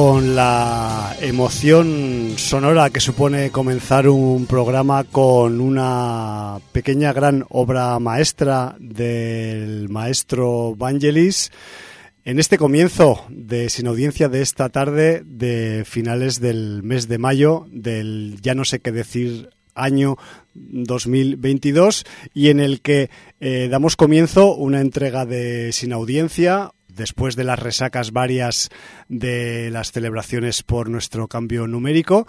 Con la emoción sonora que supone comenzar un programa con una pequeña gran obra maestra del maestro Vangelis, en este comienzo de Sin Audiencia de esta tarde de finales del mes de mayo del ya no sé qué decir año 2022 y en el que eh, damos comienzo una entrega de Sin Audiencia, después de las resacas varias de las celebraciones por nuestro cambio numérico,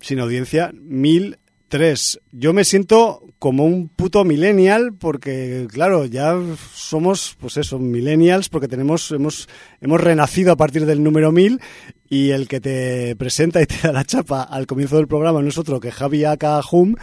sin audiencia, mil tres. Yo me siento como un puto millennial porque, claro, ya somos, pues eso, millennials porque tenemos, hemos, hemos renacido a partir del número mil y el que te presenta y te da la chapa al comienzo del programa no es otro que Javi Akahum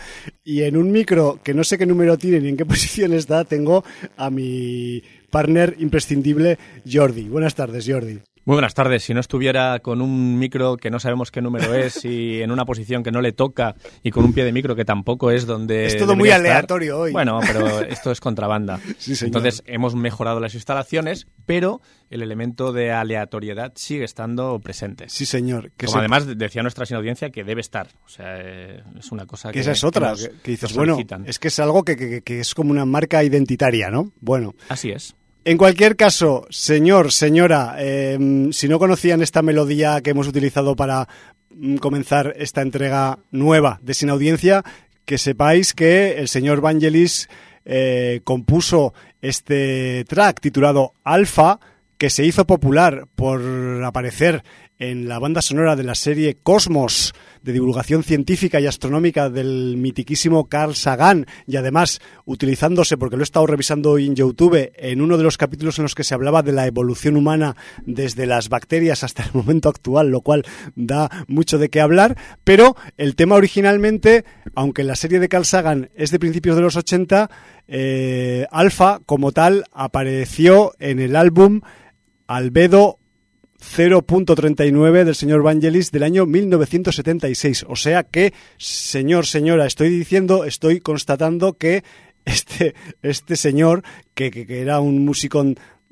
y en un micro que no sé qué número tiene ni en qué posición está, tengo a mi partner imprescindible, Jordi. Buenas tardes, Jordi. Muy buenas tardes. Si no estuviera con un micro que no sabemos qué número es y en una posición que no le toca y con un pie de micro que tampoco es donde. Es todo muy aleatorio hoy. Bueno, pero esto es contrabanda. Sí, señor. Entonces hemos mejorado las instalaciones, pero el elemento de aleatoriedad sigue estando presente. Sí, señor. Que Como además decía nuestra sin audiencia que debe estar. O sea, eh, es una cosa que. Esa es otra. nos- que, dices, bueno, es que es algo que, que- que es como una marca identitaria, ¿no? Bueno. Así es. En cualquier caso, señor, señora, eh, si no conocían esta melodía que hemos utilizado para mm, comenzar esta entrega nueva de Sin Audiencia, que sepáis que el señor Vangelis eh, compuso este track titulado Alfa, que se hizo popular por aparecer en la banda sonora de la serie Cosmos, de divulgación científica y astronómica del mitiquísimo Carl Sagan, y además utilizándose, porque lo he estado revisando hoy en YouTube, en uno de los capítulos en los que se hablaba de la evolución humana desde las bacterias hasta el momento actual, lo cual da mucho de qué hablar, pero el tema originalmente, aunque la serie de Carl Sagan es de principios de los 80, eh, Alpha, como tal, apareció en el álbum Albedo 0.39 del señor Vangelis del año 1976. O sea que, señor, señora, estoy diciendo, estoy constatando que este, este señor, que, que- era un músico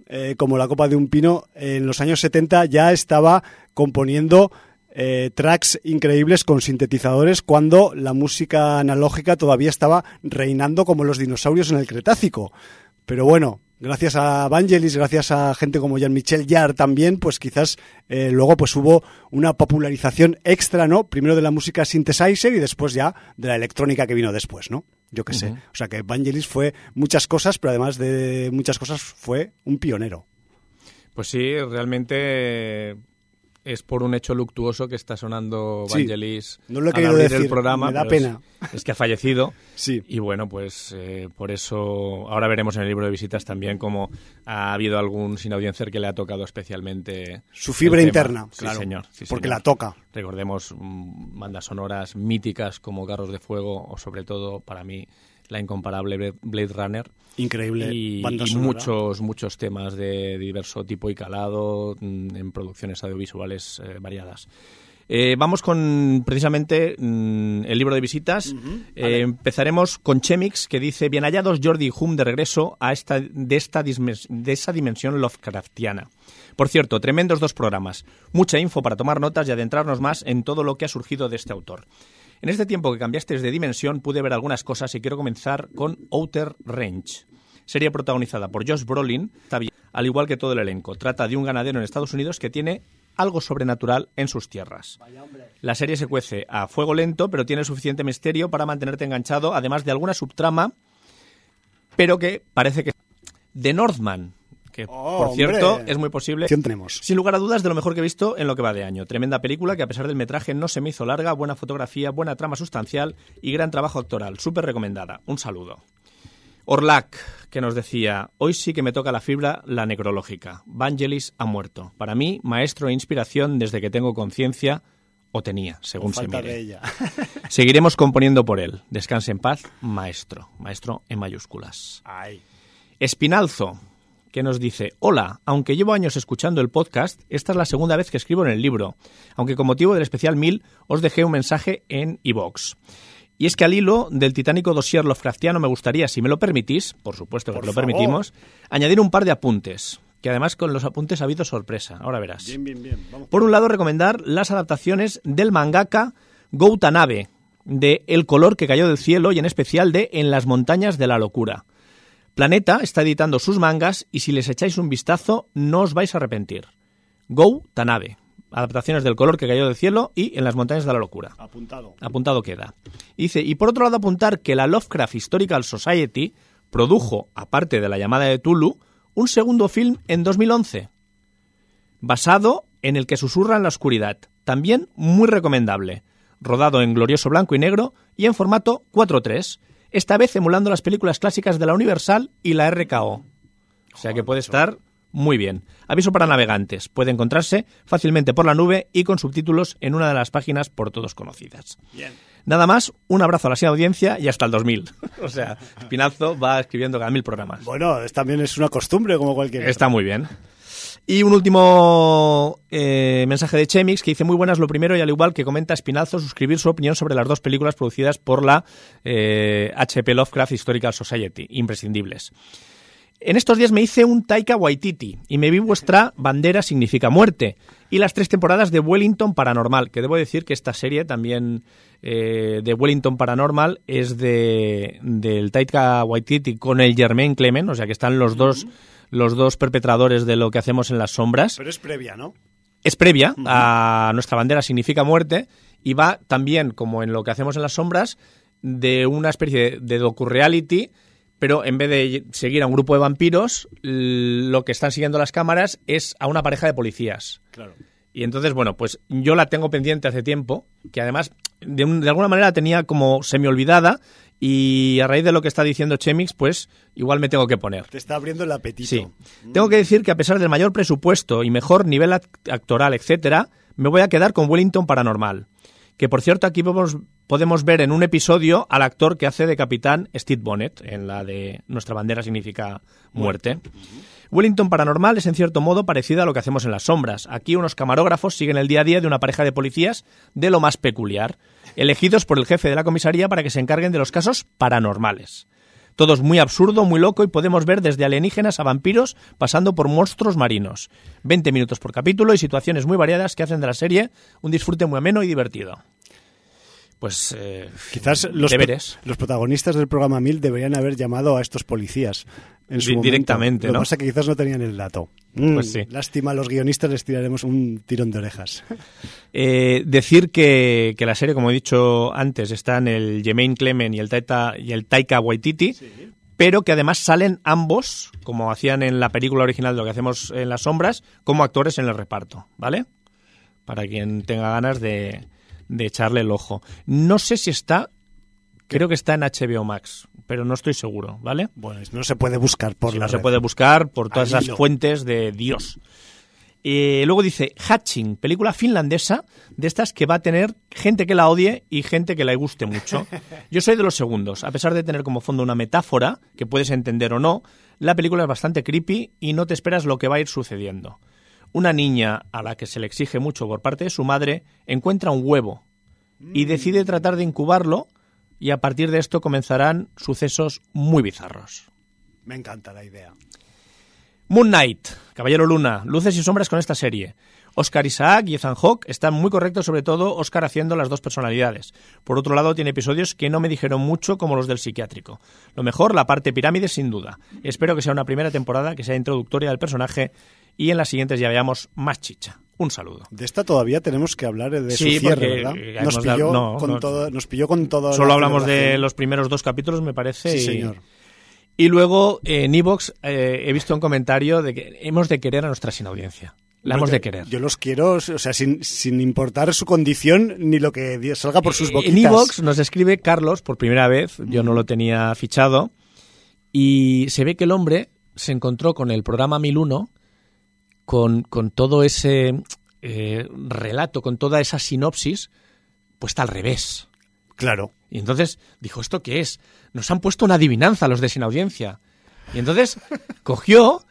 eh, como la copa de un pino, en los años 70 ya estaba componiendo eh, tracks increíbles con sintetizadores cuando la música analógica todavía estaba reinando como los dinosaurios en el Cretácico. Pero bueno, gracias a Vangelis, gracias a gente como Jean-Michel Jarre también, pues quizás eh, luego pues hubo una popularización extra, ¿no? Primero de la música synthesizer y después ya de la electrónica que vino después, ¿no? Yo qué sé. O sea que Vangelis fue muchas cosas, pero además de muchas cosas fue un pionero. Pues sí, realmente es por un hecho luctuoso que está sonando Sí, Vangelis no lo he al querido abrir decir, el programa. me da es- pena. Es, que ha fallecido. Sí. Y bueno, pues eh, por eso ahora veremos en el libro de visitas también cómo ha habido algún sin audiencia que le ha tocado especialmente Su fibra interna, Sí, claro, señor. sí, porque señor. la toca. Recordemos mm, bandas sonoras míticas como Carros de Fuego o sobre todo para mí la incomparable Blade Runner Increíble y, y muchos muchos temas de diverso tipo y calado mm, en producciones audiovisuales eh, variadas. Eh, vamos con precisamente mm, el libro de visitas. Eh, empezaremos con Chemix, que dice: Bien hallados Jordi y Hum de regreso a esta, de, esta de esa dimensión Lovecraftiana. Por cierto, tremendos dos programas. Mucha info para tomar notas y adentrarnos más en todo lo que ha surgido de este autor. En este tiempo que cambiasteis de dimensión pude ver algunas cosas y quiero comenzar con Outer Range. Serie protagonizada por Josh Brolin, al igual que todo el elenco. Trata de un ganadero en Estados Unidos que tiene algo sobrenatural en sus tierras. La serie se cuece a fuego lento, pero tiene suficiente misterio para mantenerte enganchado, además de alguna subtrama, pero que parece que... The Northman, que Oh, por cierto hombre. es muy posible tenemos. sin lugar a dudas, de lo mejor que he visto en lo que va de año. Tremenda película que, a pesar del metraje, no se me hizo larga, buena fotografía, buena trama sustancial y gran trabajo actoral. Súper recomendada. Un saludo. Orlac, que nos decía: Hoy sí que me toca la fibra, la necrológica. Vangelis ha muerto. Para mí, maestro e inspiración desde que tengo conciencia, o tenía, según se mire. de ella. Seguiremos componiendo por él. Descanse en paz, maestro. Maestro en mayúsculas. Ay. Espinalzo, que nos dice, hola, aunque llevo años escuchando el podcast, esta es la segunda vez que escribo en el libro, aunque con motivo del especial 1000 os dejé un mensaje en iVox. Y es que al hilo del titánico dossier Lovecraftiano me gustaría, si me lo permitís, por supuesto que Por lo favor. permitimos, añadir un par de apuntes. que además con los apuntes ha habido sorpresa. Ahora verás. Bien, bien, bien. Vamos. Por un lado, recomendar las adaptaciones del mangaka Goutanabe, de El color que cayó del cielo y en especial de En las montañas de la locura. Planeta está editando sus mangas y si les echáis un vistazo no os vais a arrepentir. Go Tanabe. Adaptaciones del color que cayó del cielo y en las montañas de la locura. Apuntado. Apuntado queda. Dice, y por otro lado apuntar que la Lovecraft Historical Society produjo, aparte de la llamada de Tulu, un segundo film en 2011, basado en el que susurra en la oscuridad. También muy recomendable. Rodado en glorioso blanco y negro y en formato 4.3 esta vez emulando las películas clásicas de la Universal y la RKO. O sea que puede estar muy bien. Aviso para navegantes. Puede encontrarse fácilmente por la nube y con subtítulos en una de las páginas por todos conocidas. Bien. Nada más, un abrazo a la sin audiencia y hasta el 2000. o sea, Espinazo va escribiendo cada mil programas. Bueno, también es una costumbre como cualquier. Está muy bien. Y un último eh, mensaje de Chemix que dice muy buenas lo primero y al igual que comenta Espinazo suscribir su opinión sobre las dos películas producidas por la eh, HP Lovecraft Historical Society, imprescindibles. En estos días me hice un Taika Waititi y me vi vuestra bandera significa muerte y las tres temporadas de Wellington Paranormal, que debo decir que esta serie también eh, de Wellington Paranormal es de del Taika Waititi con el Germain Clement, o sea que están los dos los dos perpetradores de lo que hacemos en las sombras. Pero es previa, ¿no? Es previa a nuestra bandera significa muerte y va también como en lo que hacemos en las sombras de una especie de, de docu-reality pero en vez de seguir a un grupo de vampiros, lo que están siguiendo las cámaras es a una pareja de policías. Claro. Y entonces, bueno, pues yo la tengo pendiente hace tiempo, que además de, un- de alguna manera tenía como semi olvidada y a raíz de lo que está diciendo Chemix, pues igual me tengo que poner. Te está abriendo el apetito. Sí. Tengo que decir que a pesar del mayor presupuesto y mejor nivel act- actoral, etcétera, me voy a quedar con Wellington Paranormal. Que por cierto, aquí podemos, podemos ver en un episodio al actor que hace de capitán Steve Bonnet, en la de Nuestra bandera significa muerte. Wellington Paranormal es en cierto modo parecido a lo que hacemos en las sombras. Aquí unos camarógrafos siguen el día a día de una pareja de policías de lo más peculiar, elegidos por el jefe de la comisaría para que se encarguen de los casos paranormales. Todo es muy absurdo, muy loco y podemos ver desde alienígenas a vampiros pasando por monstruos marinos. 20 minutos por capítulo y situaciones muy variadas que hacen de la serie un disfrute muy ameno y divertido. Pues eh, Quizás los, deberes. los protagonistas del programa 1000 deberían haber llamado a estos policías en su Di- momento. directamente, Lo que ¿no? pasa es que quizás no tenían el dato. Pues Mm, sí. Lástima, a los guionistas les tiraremos un tirón de orejas. Eh, decir que, que la serie, como he dicho antes, está en el Jermaine Clement y el, Taita, y el Taika Waititi, pero que además salen ambos, como hacían en la película original de lo que hacemos en las sombras, como actores en el reparto, ¿vale? Para quien tenga ganas de, de echarle el ojo. No sé si está, creo que está en HBO Max, pero no estoy seguro, ¿vale? Bueno, no se puede buscar por Sí, la no se puede buscar por todas hilo. fuentes de Dios. Eh, luego dice Hatching, película finlandesa de estas que va a tener gente que la odie y gente que la guste mucho. Yo soy de los segundos. A pesar de tener como fondo una metáfora, que puedes entender o no, la película es bastante creepy y no te esperas lo que va a ir sucediendo. Una niña a la que se le exige mucho por parte de su madre encuentra un huevo y decide tratar de incubarlo y a partir de esto comenzarán sucesos muy bizarros. Me encanta la idea. Moon Knight, Caballero Luna, luces y sombras con esta serie. Oscar Isaac y Ethan Hawke están muy correctos, sobre todo Oscar haciendo las dos personalidades. Por otro lado, tiene episodios que no me dijeron mucho, como los del psiquiátrico. Lo mejor, la parte pirámide, sin duda. Espero que sea una primera temporada que sea introductoria del personaje y en las siguientes ya veamos más chicha. Un saludo. De esta todavía tenemos que hablar de Sí, su cierre, ¿verdad? eh, Nos pilló, no, con no. todo, nos pilló con todo. Solo la hablamos de los primeros dos capítulos, me parece. Sí, y- señor. Y luego en Evox he visto un comentario de que hemos de querer a nuestra sin audiencia. La hemos de querer. Yo los quiero, o sea, sin, sin importar su condición ni lo que salga por sus Eh, boquitas. En Evox nos escribe Carlos por primera vez, yo no lo tenía fichado, y se ve que el hombre se encontró con el programa 1001, con, con todo ese eh, relato, con toda esa sinopsis, puesta al revés. Claro. Y entonces dijo, ¿esto qué es? Nos han puesto una adivinanza los de sin audiencia. Y entonces cogió,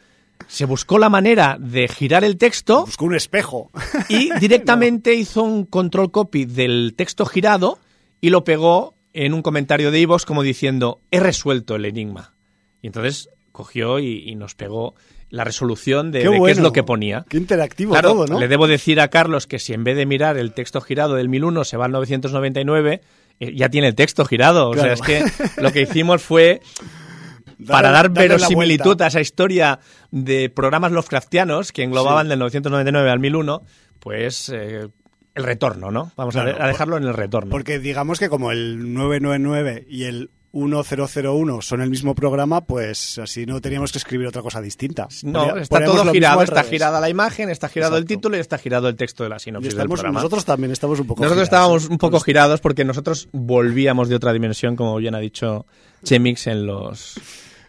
se buscó la manera de girar el texto Buscó un espejo. y directamente hizo un control copy del texto girado y lo pegó en un comentario de Ivox como diciendo, he resuelto el enigma. Y entonces cogió y, y nos pegó la resolución de qué, es lo que ponía. Qué interactivo todo, ¿no? Le debo decir a Carlos que si en vez de mirar el texto girado del 1001 se va al 999, eh, ya tiene el texto girado. O sea, es que lo que hicimos fue para dar verosimilitud a esa historia de programas Lovecraftianos que englobaban del 999 al 1001, pues eh, el retorno, ¿no? Vamos a, dejarlo en el retorno. Porque digamos que como el 999 y el 1001 son el mismo programa, pues así no teníamos que escribir otra cosa distinta. No, está todo girado, está girada la imagen, está girado el título y está girado el texto de la sinopsis del programa. Nosotros también estamos un poco Nosotros estábamos un poco girados porque nosotros volvíamos de otra dimensión, como bien ha dicho Chemix en los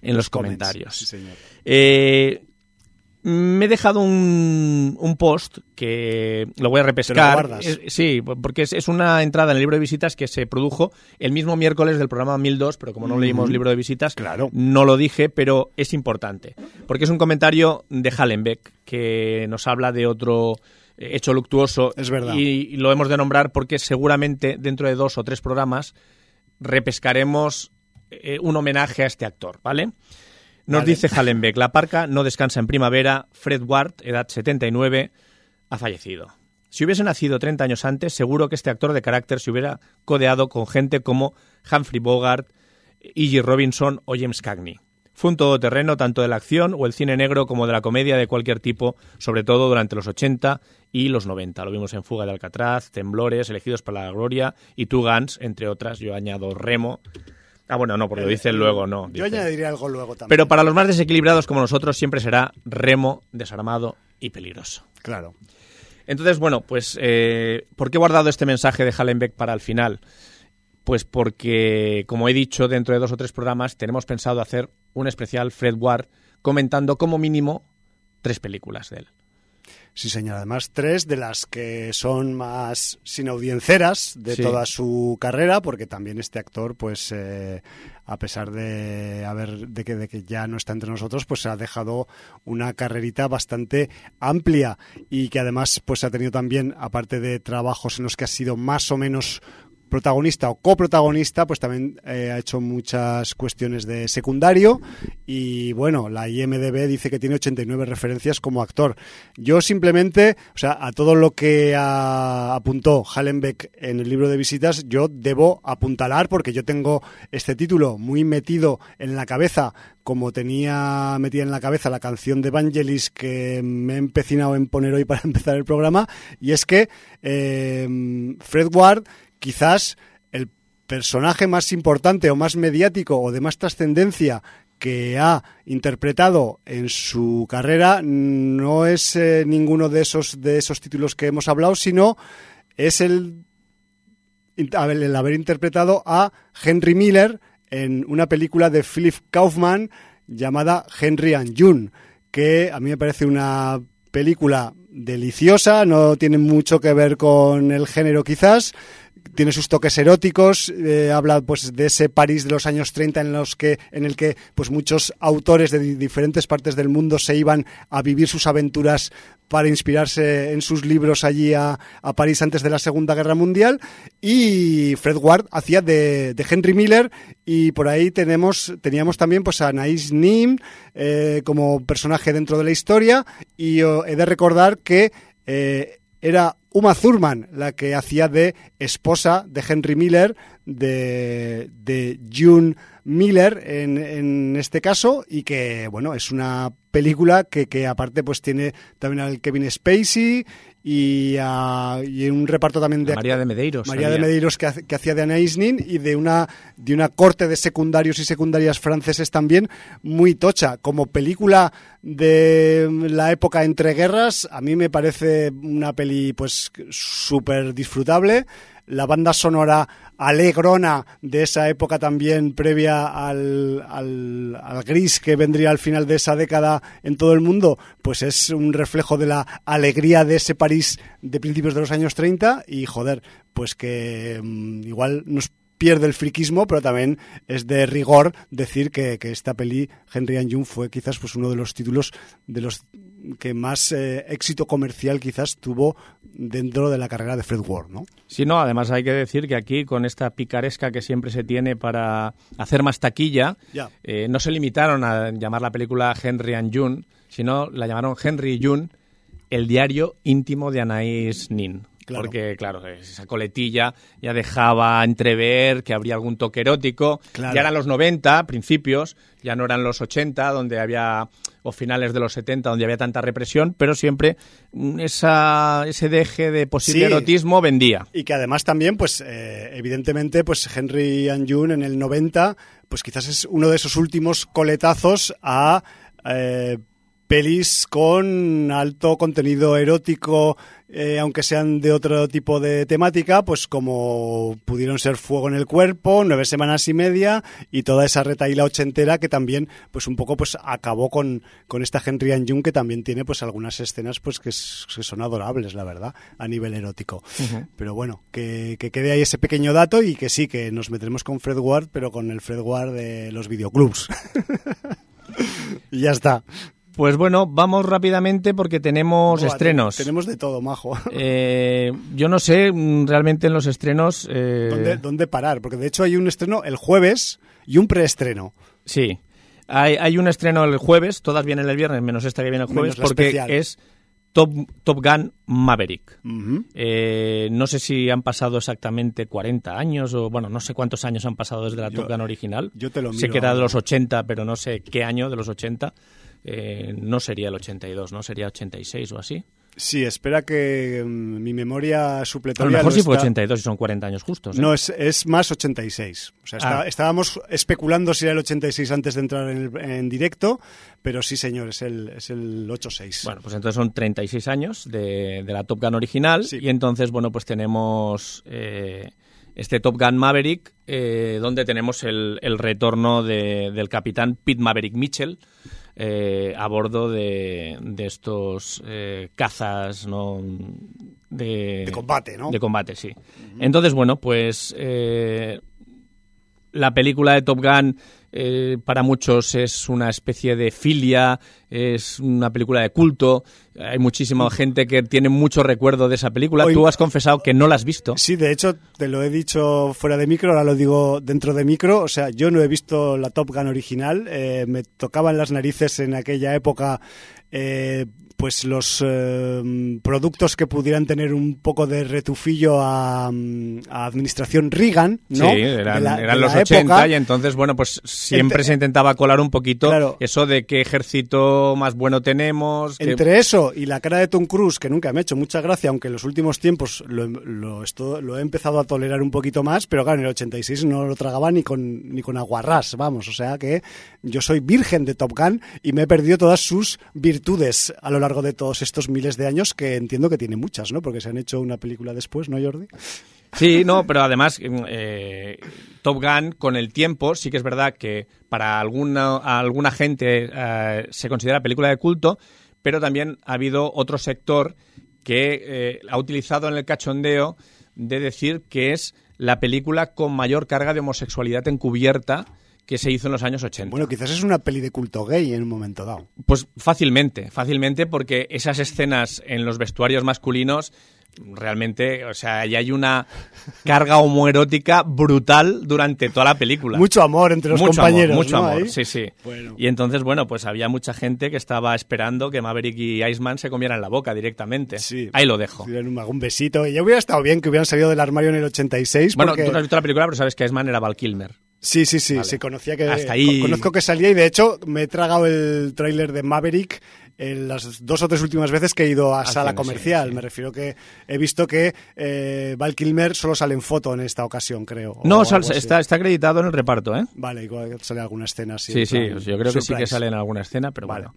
en los, comentarios. Sí, señor. Eh, me he dejado un, post que lo voy a repescar. sí, porque es, una entrada en el libro de visitas que se produjo el mismo miércoles del programa 1002, pero como no leímos libro de visitas, claro. no lo dije, pero es importante. Porque es un comentario de Hallenbeck que nos habla de otro hecho luctuoso. Es verdad. Y, lo hemos de nombrar porque seguramente dentro de dos o tres programas repescaremos eh, un homenaje a este actor, ¿vale? Nos dice Hallenbeck, la parca no descansa en primavera, Fred Ward, edad 79, ha fallecido. Si hubiese nacido 30 años antes, seguro que este actor de carácter se hubiera codeado con gente como Humphrey Bogart, E.G. Robinson o James Cagney. Fue un todoterreno tanto de la acción o el cine negro como de la comedia de cualquier tipo, sobre todo durante los 80 y los 90. Lo vimos en Fuga de Alcatraz, Temblores, Elegidos para la Gloria y Two Guns, entre otras. Yo añado Remo, Ah, bueno, no, porque lo dice luego, no. Yo añadiría algo luego también. Pero para los más desequilibrados como nosotros siempre será remo, desarmado y peligroso. Claro. Entonces, bueno, pues, eh, ¿por qué he guardado este mensaje de Hallenbeck para el final? Pues porque, como he dicho, dentro de dos o tres programas tenemos pensado hacer un especial Fred Ward comentando como mínimo tres películas de él. Sí, señor. Además, tres de las que son más sin audienceras de toda su carrera, porque también este actor, pues, eh, a pesar de haber de que, de que ya no está entre nosotros, pues ha dejado una carrerita bastante amplia y que además, pues, ha tenido también, aparte de trabajos en los que ha sido más o menos protagonista o coprotagonista, pues también eh, ha hecho muchas cuestiones de secundario y bueno, la IMDB dice que tiene 89 referencias como actor. Yo simplemente, o sea, a todo lo que apuntó Hallenbeck en el libro de visitas, yo debo apuntalar porque yo tengo este título muy metido en la cabeza como tenía metida en la cabeza la canción de Vangelis que me he empecinado en poner hoy para empezar el programa, y es que eh, Fred Ward quizás el personaje más importante o más mediático o de más trascendencia que ha interpretado en su carrera no es eh, ninguno de esos de esos títulos que hemos hablado, sino es el, el haber interpretado a Henry Miller en una película de Philip Kaufman llamada Henry and June, que a mí me parece una película deliciosa, no tiene mucho que ver con el género quizás, tiene sus toques eróticos, eh, habla pues de ese París de los años 30 en los que en el que pues muchos autores de diferentes partes del mundo se iban a vivir sus aventuras para inspirarse en sus libros allí a, París antes de la Segunda Guerra Mundial. Y Fred Ward hacía de, Henry Miller y por ahí tenemos teníamos también pues a Anaïs Nim eh, como personaje dentro de la historia. Y he de recordar que eh, era Uma Thurman, la que hacía de esposa de Henry Miller, de, de June Miller en, en, este caso, y que, bueno, es una película que, que aparte pues tiene también al Kevin Spacey y, y un reparto también de María de Medeiros María de Medeiros que, que, hacía de Anna Isnin y de una de una corte de secundarios y secundarias franceses también muy tocha. Como película de la época entre guerras a mí me parece una peli pues súper disfrutable la banda sonora alegrona de esa época también previa al, al, gris que vendría al final de esa década en todo el mundo, pues es un reflejo de la alegría de ese París de principios de los años 30 y joder, pues que mm, igual nos pierde el friquismo, pero también es de rigor decir que, que esta peli, Henry and June, fue quizás pues uno de los títulos de los que más eh, éxito comercial quizás tuvo dentro de la carrera de Fred Ward, ¿no? Sí, no, además hay que decir que aquí con esta picaresca que siempre se tiene para hacer más taquilla, eh, no se limitaron a llamar la película Henry and June, sino la llamaron Henry y June, el diario íntimo de Anaïs Nin. Porque, claro, esa coletilla ya dejaba entrever que habría algún toque erótico. Ya eran los 90, principios, ya no eran los 80, donde había, o finales de los 70, donde había tanta represión, pero siempre esa, ese deje de posible erotismo vendía. Y que además también, pues, eh, evidentemente, pues Henry and June en el 90, pues quizás es uno de esos últimos coletazos a. Eh, pelis con alto contenido erótico, eh, aunque sean de otro tipo de temática, pues como pudieron ser Fuego en el Cuerpo, Nueve Semanas y Media y toda esa retaíla ochentera que también pues un poco pues acabó con, con esta Henry and Jung que también tiene pues algunas escenas pues que, son adorables, la verdad, a nivel erótico. Pero bueno, que, que, quede ahí ese pequeño dato y que sí, que nos meteremos con Fred Ward, pero con el Fred Ward de los videoclubs. y ya está. Pues bueno, vamos rápidamente porque tenemos estrenos. Tenemos de todo, majo. Eh, yo no sé mm, realmente en los estrenos... Eh... ¿Dónde, parar? Porque de hecho hay un estreno el jueves y un preestreno. Sí. Hay, un estreno el jueves, todas vienen el viernes, menos esta que viene el jueves, porque es Top, Top Gun Maverick. Eh, no sé si han pasado exactamente 40 años o, bueno, no sé cuántos años han pasado desde la Top Gun original. Yo te lo Sé que era de los 80, pero no sé qué año de los 80. Eh, no sería el 82, ¿no? Sería 86 o así. Sí, espera que mm, mi memoria supletoria... A lo mejor sí fue 82 y son 40 años justos. ¿eh? No, es, es, más 86. O sea, ah. estábamos especulando si era el 86 antes de entrar en, directo, pero sí, señor, es el, es el 86. Bueno, pues entonces son 36 años de, la Top Gun original y entonces, bueno, pues tenemos... Eh, este Top Gun Maverick, donde tenemos el, el retorno del capitán Pete Maverick Mitchell, eh, a bordo de, estos eh, cazas ¿no? de, combate, ¿no? De combate, sí. Entonces, bueno, pues eh, la película de Top Gun eh, para muchos es una especie de filia, es una película de culto. Hay muchísima gente que tiene mucho recuerdo de esa película. Tú has confesado que no la has visto. Sí, de hecho, te lo he dicho fuera de micro, ahora lo digo dentro de micro. O sea, yo no he visto la Top Gun original. Eh, me tocaban las narices en aquella época eh, pues los eh, productos que pudieran tener un poco de retufillo a, administración Reagan, ¿no? Sí, eran, los 80 y entonces, bueno, pues siempre se intentaba colar un poquito eso de qué ejército más bueno tenemos. Entre eso y la cara de Tom Cruise, que nunca me ha hecho mucha gracia, aunque en los últimos tiempos lo, lo, esto, lo he empezado a tolerar un poquito más, pero claro, en el 86 no lo tragaba ni con, ni con aguarrás, vamos, o sea que yo soy virgen de Top Gun y me he perdido todas sus virtudes a lo largo largo de todos estos miles de años, que entiendo que tiene muchas, ¿no? Porque se han hecho una película después, ¿no, Jordi? Sí, no, pero además eh, Top Gun con el tiempo sí que es verdad que para alguna, alguna gente eh, se considera película de culto, pero también ha habido otro sector que eh, ha utilizado en el cachondeo de decir que es la película con mayor carga de homosexualidad encubierta que se hizo en los años 80. Bueno, quizás es una peli de culto gay en un momento dado. Pues fácilmente, fácilmente porque esas escenas en los vestuarios masculinos realmente, o sea, ya hay una carga homoerótica brutal durante toda la película. Mucho amor entre los compañeros. mucho amor, sí, sí. Y entonces, bueno, pues había mucha gente que estaba esperando que Maverick y Iceman se comieran la boca directamente. Sí. Ahí lo dejo. Un besito. Y ya hubiera estado bien que hubieran salido del armario en el 86. Bueno, tú no has visto la película, pero sabes que Iceman era Val Kilmer. Sí, sí, sí, se conocía que... Hasta ahí... Conozco que salía y de hecho me he tragado el tráiler de Maverick en las dos o tres últimas veces que he ido a sala comercial. Me refiero que he visto que eh, Val Kilmer solo sale en foto en esta ocasión, creo. No, está, está acreditado en el reparto, ¿eh? Vale, igual sale alguna escena Sí, sí, yo creo que sí que sale en alguna escena, pero vale.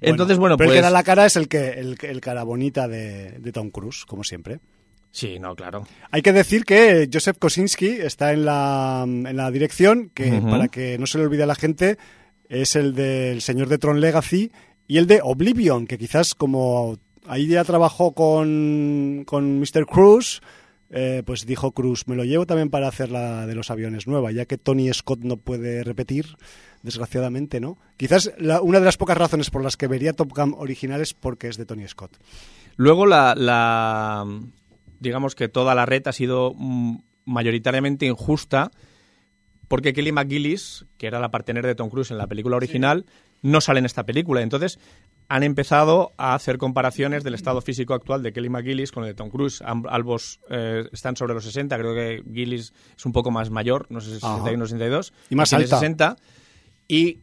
Entonces, bueno, pero el que da pues la cara es el que el, el cara bonita de, de Tom Cruise, como siempre. Sí, no, claro. Hay que decir que Joseph Kosinski está en la, en la dirección, que para que no se le olvide a la gente, es el del Señor de Tron Legacy y el de Oblivion, que quizás como ahí ya trabajó con, con Mr. Cruz, eh, pues dijo Cruz, me lo llevo también para hacer la de los aviones nueva, ya que Tony Scott no puede repetir, desgraciadamente, ¿no? Quizás la- una de las pocas razones por las que vería Top Gun original es porque es de Tony Scott. Luego la, la- digamos que toda la red ha sido mm, mayoritariamente injusta porque Kelly McGillis, que era la partener de Tom Cruise en la película original, no sale en esta película. Entonces han empezado a hacer comparaciones del estado físico actual de Kelly McGillis con el de Tom Cruise. Am- Ambos eh, están sobre los 60, creo que Gillis es un poco más mayor, no sé si Ajá. 61 o 62. Y más alta. 60. Y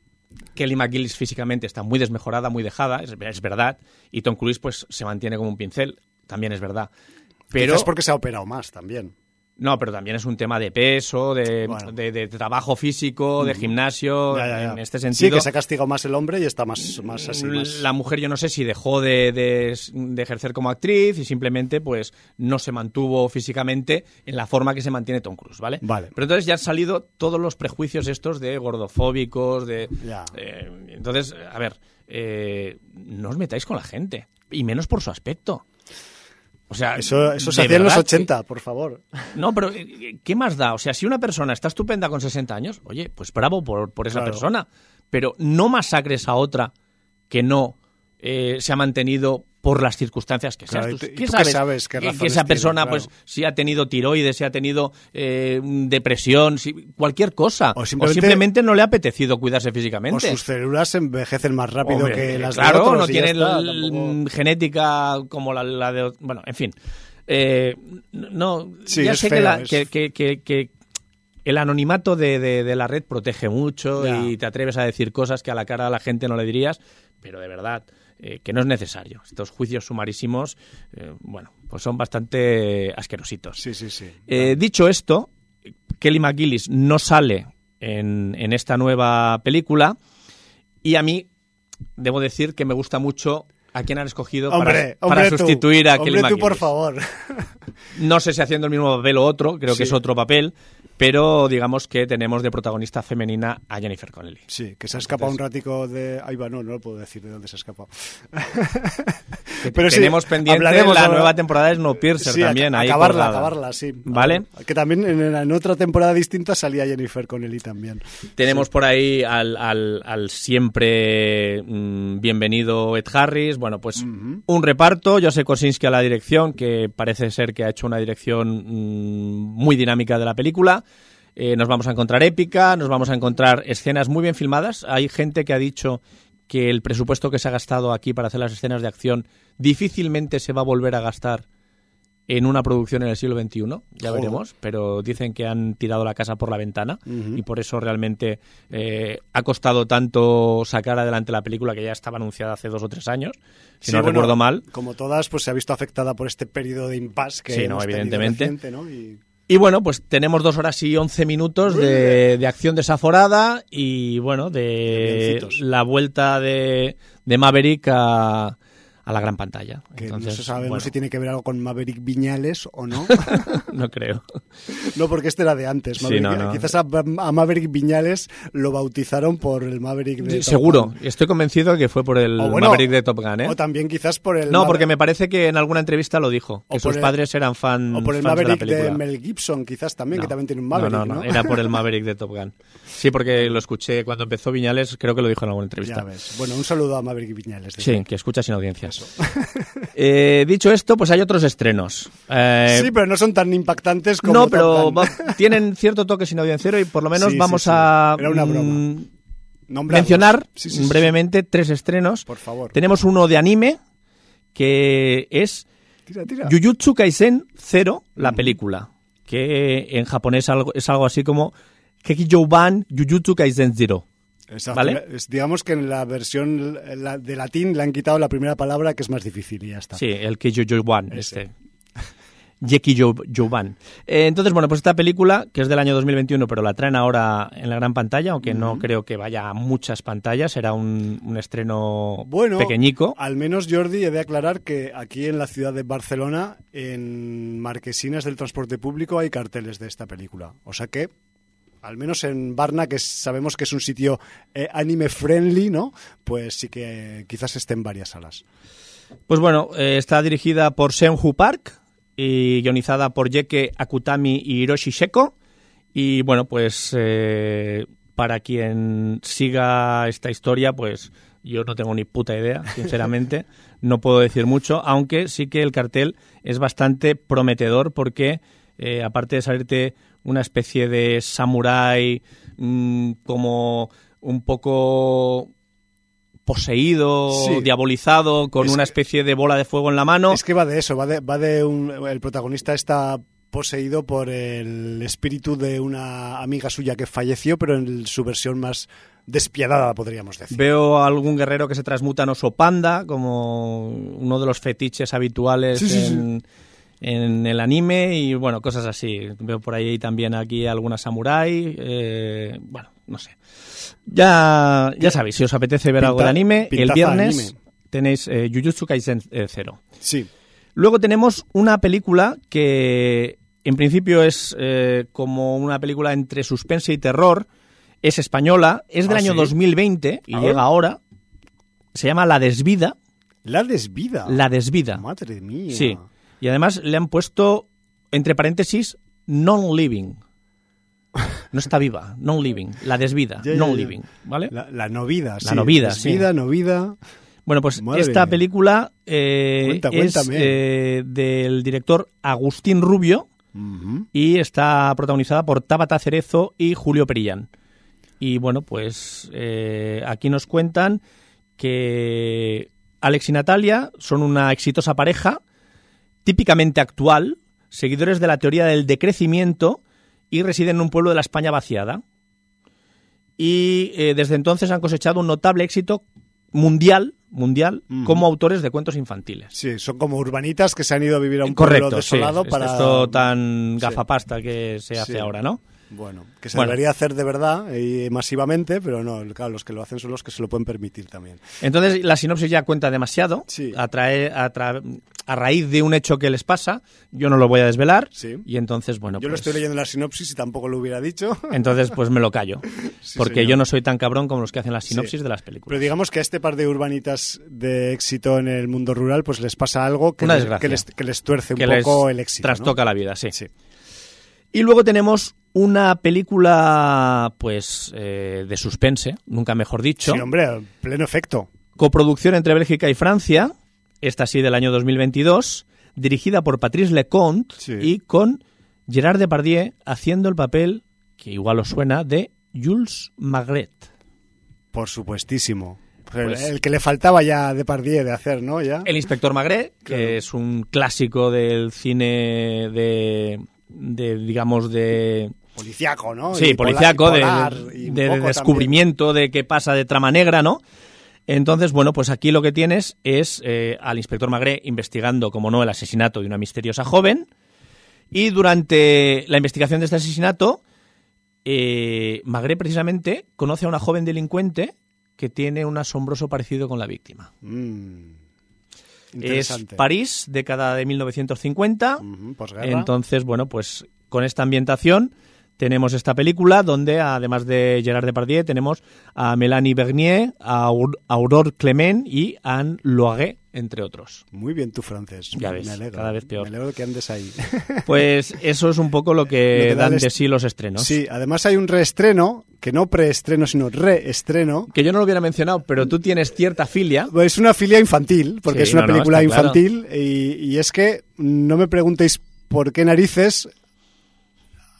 Kelly McGillis físicamente está muy desmejorada, muy dejada, es, es verdad. Y Tom Cruise pues se mantiene como un pincel, también es verdad. Pero Quizás porque se ha operado más también. no, pero también es un tema de peso, de, Bueno. de- de trabajo físico, de gimnasio, Ya, ya, ya. en este Sí, sentido. que se ha castigado más el hombre y está más, más así. Más... La mujer yo no sé si dejó de, de- ejercer como actriz y simplemente pues no se mantuvo físicamente en la forma que se mantiene Tom Cruise, ¿vale? Vale. Pero entonces ya han salido todos los prejuicios estos de gordofóbicos, de... Ya. eh, entonces, a ver, eh, no os metáis con la gente, y menos por su aspecto. O sea, Eso, eso se hacía en los verdad que- 80, por favor. no, pero eh, ¿qué más da? O sea, si una persona está estupenda con 60 años, oye, pues bravo por, por esa Claro. persona. Pero no masacres a otra que no eh, se ha mantenido por las circunstancias que. Claro, ¿y ¿Tú ¿Qué tú qué sabes? sabes qué que, esa tiene? persona, Claro. pues, si ha tenido tiroides, si ha tenido eh, depresión, si, cualquier cosa. O O simplemente- no le ha apetecido cuidarse físicamente. O sus células envejecen más rápido Hombre, que las claro, de otros. no y ya tiene está, l- tampoco- genética como la, la de... Bueno, en fin. Eh, no, Sí, ya sé que, la- es- que- que- que- que el anonimato de, de- de la red protege mucho Ya. y te atreves a decir cosas que a la cara a la gente no le dirías, pero de verdad, eh, que no es necesario. Estos juicios sumarísimos, eh, bueno, pues son bastante asquerositos. Sí, sí, sí. Eh, dicho esto, Kelly McGillis no sale en, en esta nueva película y a mí debo decir que me gusta mucho a quien han escogido para- Hombre, para, hombre, tú. sustituir a Kelly Hombre, tú, por favor. No sé si haciendo el mismo papel o otro, creo que es otro papel, pero digamos que tenemos de protagonista femenina a Jennifer Connelly. Sí, que se ha escapado un ratico de... Ahí va, no, no lo puedo decir de dónde se ha escapado. Sí, tenemos pendiente hablaremos la ahora. nueva temporada de Snowpiercer Sí, también. ahí acabarla, colgada. acabarla, sí. ¿Vale? Que también en, en otra temporada distinta salía Jennifer Connelly también. Tenemos por ahí al, al- al siempre mm, bienvenido Ed Harris. Bueno, pues un reparto. José Kosinski a la dirección, que parece ser que ha hecho una dirección mm, muy dinámica de la película. Eh, nos vamos a encontrar épica, nos vamos a encontrar escenas muy bien filmadas. Hay gente que ha dicho que el presupuesto que se ha gastado aquí para hacer las escenas de acción difícilmente se va a volver a gastar en una producción en el siglo XXI, ya Joder. veremos, pero dicen que han tirado la casa por la ventana y por eso realmente eh, ha costado tanto sacar adelante la película que ya estaba anunciada hace dos o tres años, si Sí, no bueno, recuerdo mal. Como todas, pues se ha visto afectada por este periodo de impasse que Sí, no, hemos tenido evidentemente. reciente, ¿no? Y- Y bueno, pues tenemos dos horas y once minutos de, de acción desaforada y bueno, de la vuelta de, de Maverick a, a la gran pantalla. que Entonces, no se sabe bueno, si tiene que ver algo con Maverick Viñales o no. no creo. no, porque este era de antes. Sí, Maverick- no, no. Quizás a, a Maverick Viñales lo bautizaron por el Maverick de Top Seguro, Gun. estoy convencido de que fue por el O bueno, Maverick de Top Gun, ¿eh? O también quizás por el... No, Maverick- porque me parece que en alguna entrevista lo dijo, que sus el- padres eran fan, O por el fans de la Maverick de, película. Mel Gibson, quizás también, que también tiene un Maverick, no, ¿no? era por el Maverick de Top Gun. Sí, porque lo escuché cuando empezó Viñales, creo que lo dijo en alguna entrevista. Ya ves. Bueno, un saludo a Maverick Viñales. Sí, que escucha sin Eh, dicho esto, pues hay otros estrenos. Eh, Sí, pero no son tan impactantes como no, pero va- tienen cierto toque sin audienciero y por lo menos Sí, vamos sí. a Era una broma. mm, Nombrarlos. mencionar brevemente tres estrenos. Por favor. Tenemos uno de anime, que es Tira, tira. Jujutsu Kaisen 0, la película, que en japonés algo- es algo así como Kekijouban Jujutsu Kaisen 0. Exacto. ¿Vale? Es- digamos que en la versión la- de latín le han quitado la primera palabra que es más difícil y ya está. Sí, el Kekijouban, Ese. este. Gekijouban. Eh, entonces, bueno, pues esta película, que es del año 2021, pero la traen ahora en la gran pantalla, aunque no creo que vaya a muchas pantallas, será un, un estreno Bueno, pequeñico. al menos Jordi he de aclarar que aquí en la ciudad de Barcelona, en marquesinas del transporte público, hay carteles de esta película. O sea que, al menos en Barna, que sabemos que es un sitio eh, anime friendly, ¿no? Pues sí que quizás esté en varias salas. Pues bueno, eh, está dirigida por Seung-Hu Park y guionizada por Yeke Akutami y Hiroshi Sheko. Y bueno, pues eh, para quien siga esta historia, pues yo no tengo ni puta idea, sinceramente. no puedo decir mucho, aunque sí que el cartel es bastante prometedor porque, aparte de salirte una especie de samurái mm, como un poco poseído, Sí. diabolizado, con Es una especie de bola de fuego en la mano. Es que va de eso, va de, va de un... El protagonista está poseído por el espíritu de una amiga suya que falleció, pero en su versión más despiadada, podríamos decir. Veo a algún guerrero que se transmuta en oso panda, como uno de los fetiches habituales Sí, sí. En, el anime y bueno, cosas así. Veo por ahí también aquí alguna samurai, eh, bueno, no sé. Ya, ya sabéis, si os apetece ver Pinta- algo de anime, el viernes anime. tenéis eh, Jujutsu Kaisen eh, 0. Sí. Luego tenemos una película que en principio es eh, como una película entre suspense y terror. Es española, es del ¿Ah, año sí? 2020 y llega ahora. Se llama La Desvida. La desvida. La Desvida. Madre mía. Sí. Y además le han puesto, entre paréntesis, non-living. No está viva, non-living. La Desvida, non-living. ¿Vale? La, la novida, sí. novida, sí. Desvida, novida. Bueno, pues Madre esta película eh, Cuenta, es eh, del director Agustín Rubio. Y está protagonizada por Tabata Cerezo y Julio Perillán. Y bueno, pues eh, aquí nos cuentan que Alex y Natalia son una exitosa pareja, típicamente actual, seguidores de la teoría del decrecimiento y residen en un pueblo de la España vaciada. Y eh, desde entonces han cosechado un notable éxito mundial, mundial como autores de cuentos infantiles. Sí, son como urbanitas que se han ido a vivir a un Correcto, pueblo sí. desolado Es para... esto tan Sí. gafapasta que se hace Sí. ahora, ¿no? Bueno, que se Bueno. debería hacer de verdad y masivamente, pero no, claro, los que lo hacen son los que se lo pueden permitir también. Entonces la sinopsis ya cuenta demasiado. Sí. Atrae, atra- a raíz de un hecho que les pasa, yo no lo voy a desvelar. Sí. Y entonces, bueno, Yo lo pues, estoy leyendo en la sinopsis y tampoco lo hubiera dicho. entonces pues me lo callo. Sí, porque señor. yo no soy tan cabrón como los que hacen las sinopsis Sí. de las Pero películas. digamos que a este par de urbanitas de éxito en el mundo rural, pues les pasa algo que, les, que, les, que les tuerce un que les poco el éxito. ¿no? trastoca la vida, sí. Sí. Y luego tenemos una película, pues, eh, de suspense, nunca mejor dicho. Sí, hombre, pleno efecto. coproducción entre Bélgica y Francia, esta sí del año 2022, dirigida por Patrice Leconte Sí. y con Gerard Depardieu haciendo el papel, que igual os suena, de Jules Magret. Por supuestísimo. El- Pues- el, que le faltaba ya de Pardier de hacer, ¿no? Ya. El inspector Magret, que Claro. es un clásico del cine de, de, digamos, de... Policiaco, ¿no? Sí, Y policiaco, de, y descubrimiento de qué pasa de trama negra, ¿no? Entonces, bueno, pues aquí lo que tienes es eh, al inspector Magret investigando, como no, el asesinato de una misteriosa joven. Y durante la investigación de este asesinato, eh, Magret precisamente conoce a una joven delincuente que tiene un asombroso parecido con la víctima. Mm. Es. París, década de 1950. Ujú, posguerra. Entonces, bueno, pues con esta ambientación tenemos esta película donde, además de Gerard Depardieu, tenemos a Melanie Bernier, a Aur- Aurore Clement y Anne Loiret, entre otros. Muy bien tu francés. Ya Me ves, alegro. cada vez peor. Me alegro que andes ahí. Pues eso es un poco lo que, Lo que da dan de sí los estrenos. Sí, además hay un reestreno, que no preestreno, sino reestreno. Que yo no lo hubiera mencionado, pero tú tienes cierta filia. Es una filia infantil, porque Sí, es una no, no, película claro. infantil. Y, y es que no me preguntéis por qué narices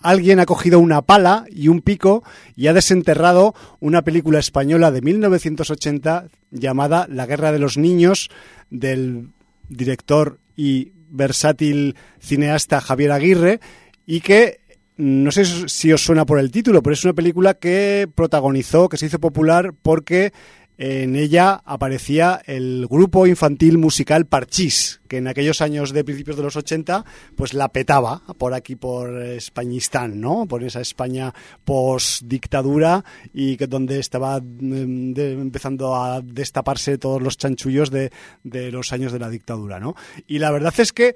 alguien ha cogido una pala y un pico y ha desenterrado una película española de 1980 llamada La Guerra de los Niños del director y versátil cineasta Javier Aguirre y que no sé si os suena por el título, pero es una película que protagonizó, que se hizo popular porque en ella aparecía el grupo infantil musical Parchís, que en aquellos años de principios de los 80 pues la petaba por aquí por Españistán, ¿no? Por esa España post dictadura y que donde estaba de- empezando a destaparse todos los chanchullos de, de los años de la dictadura, ¿no? Y la verdad es que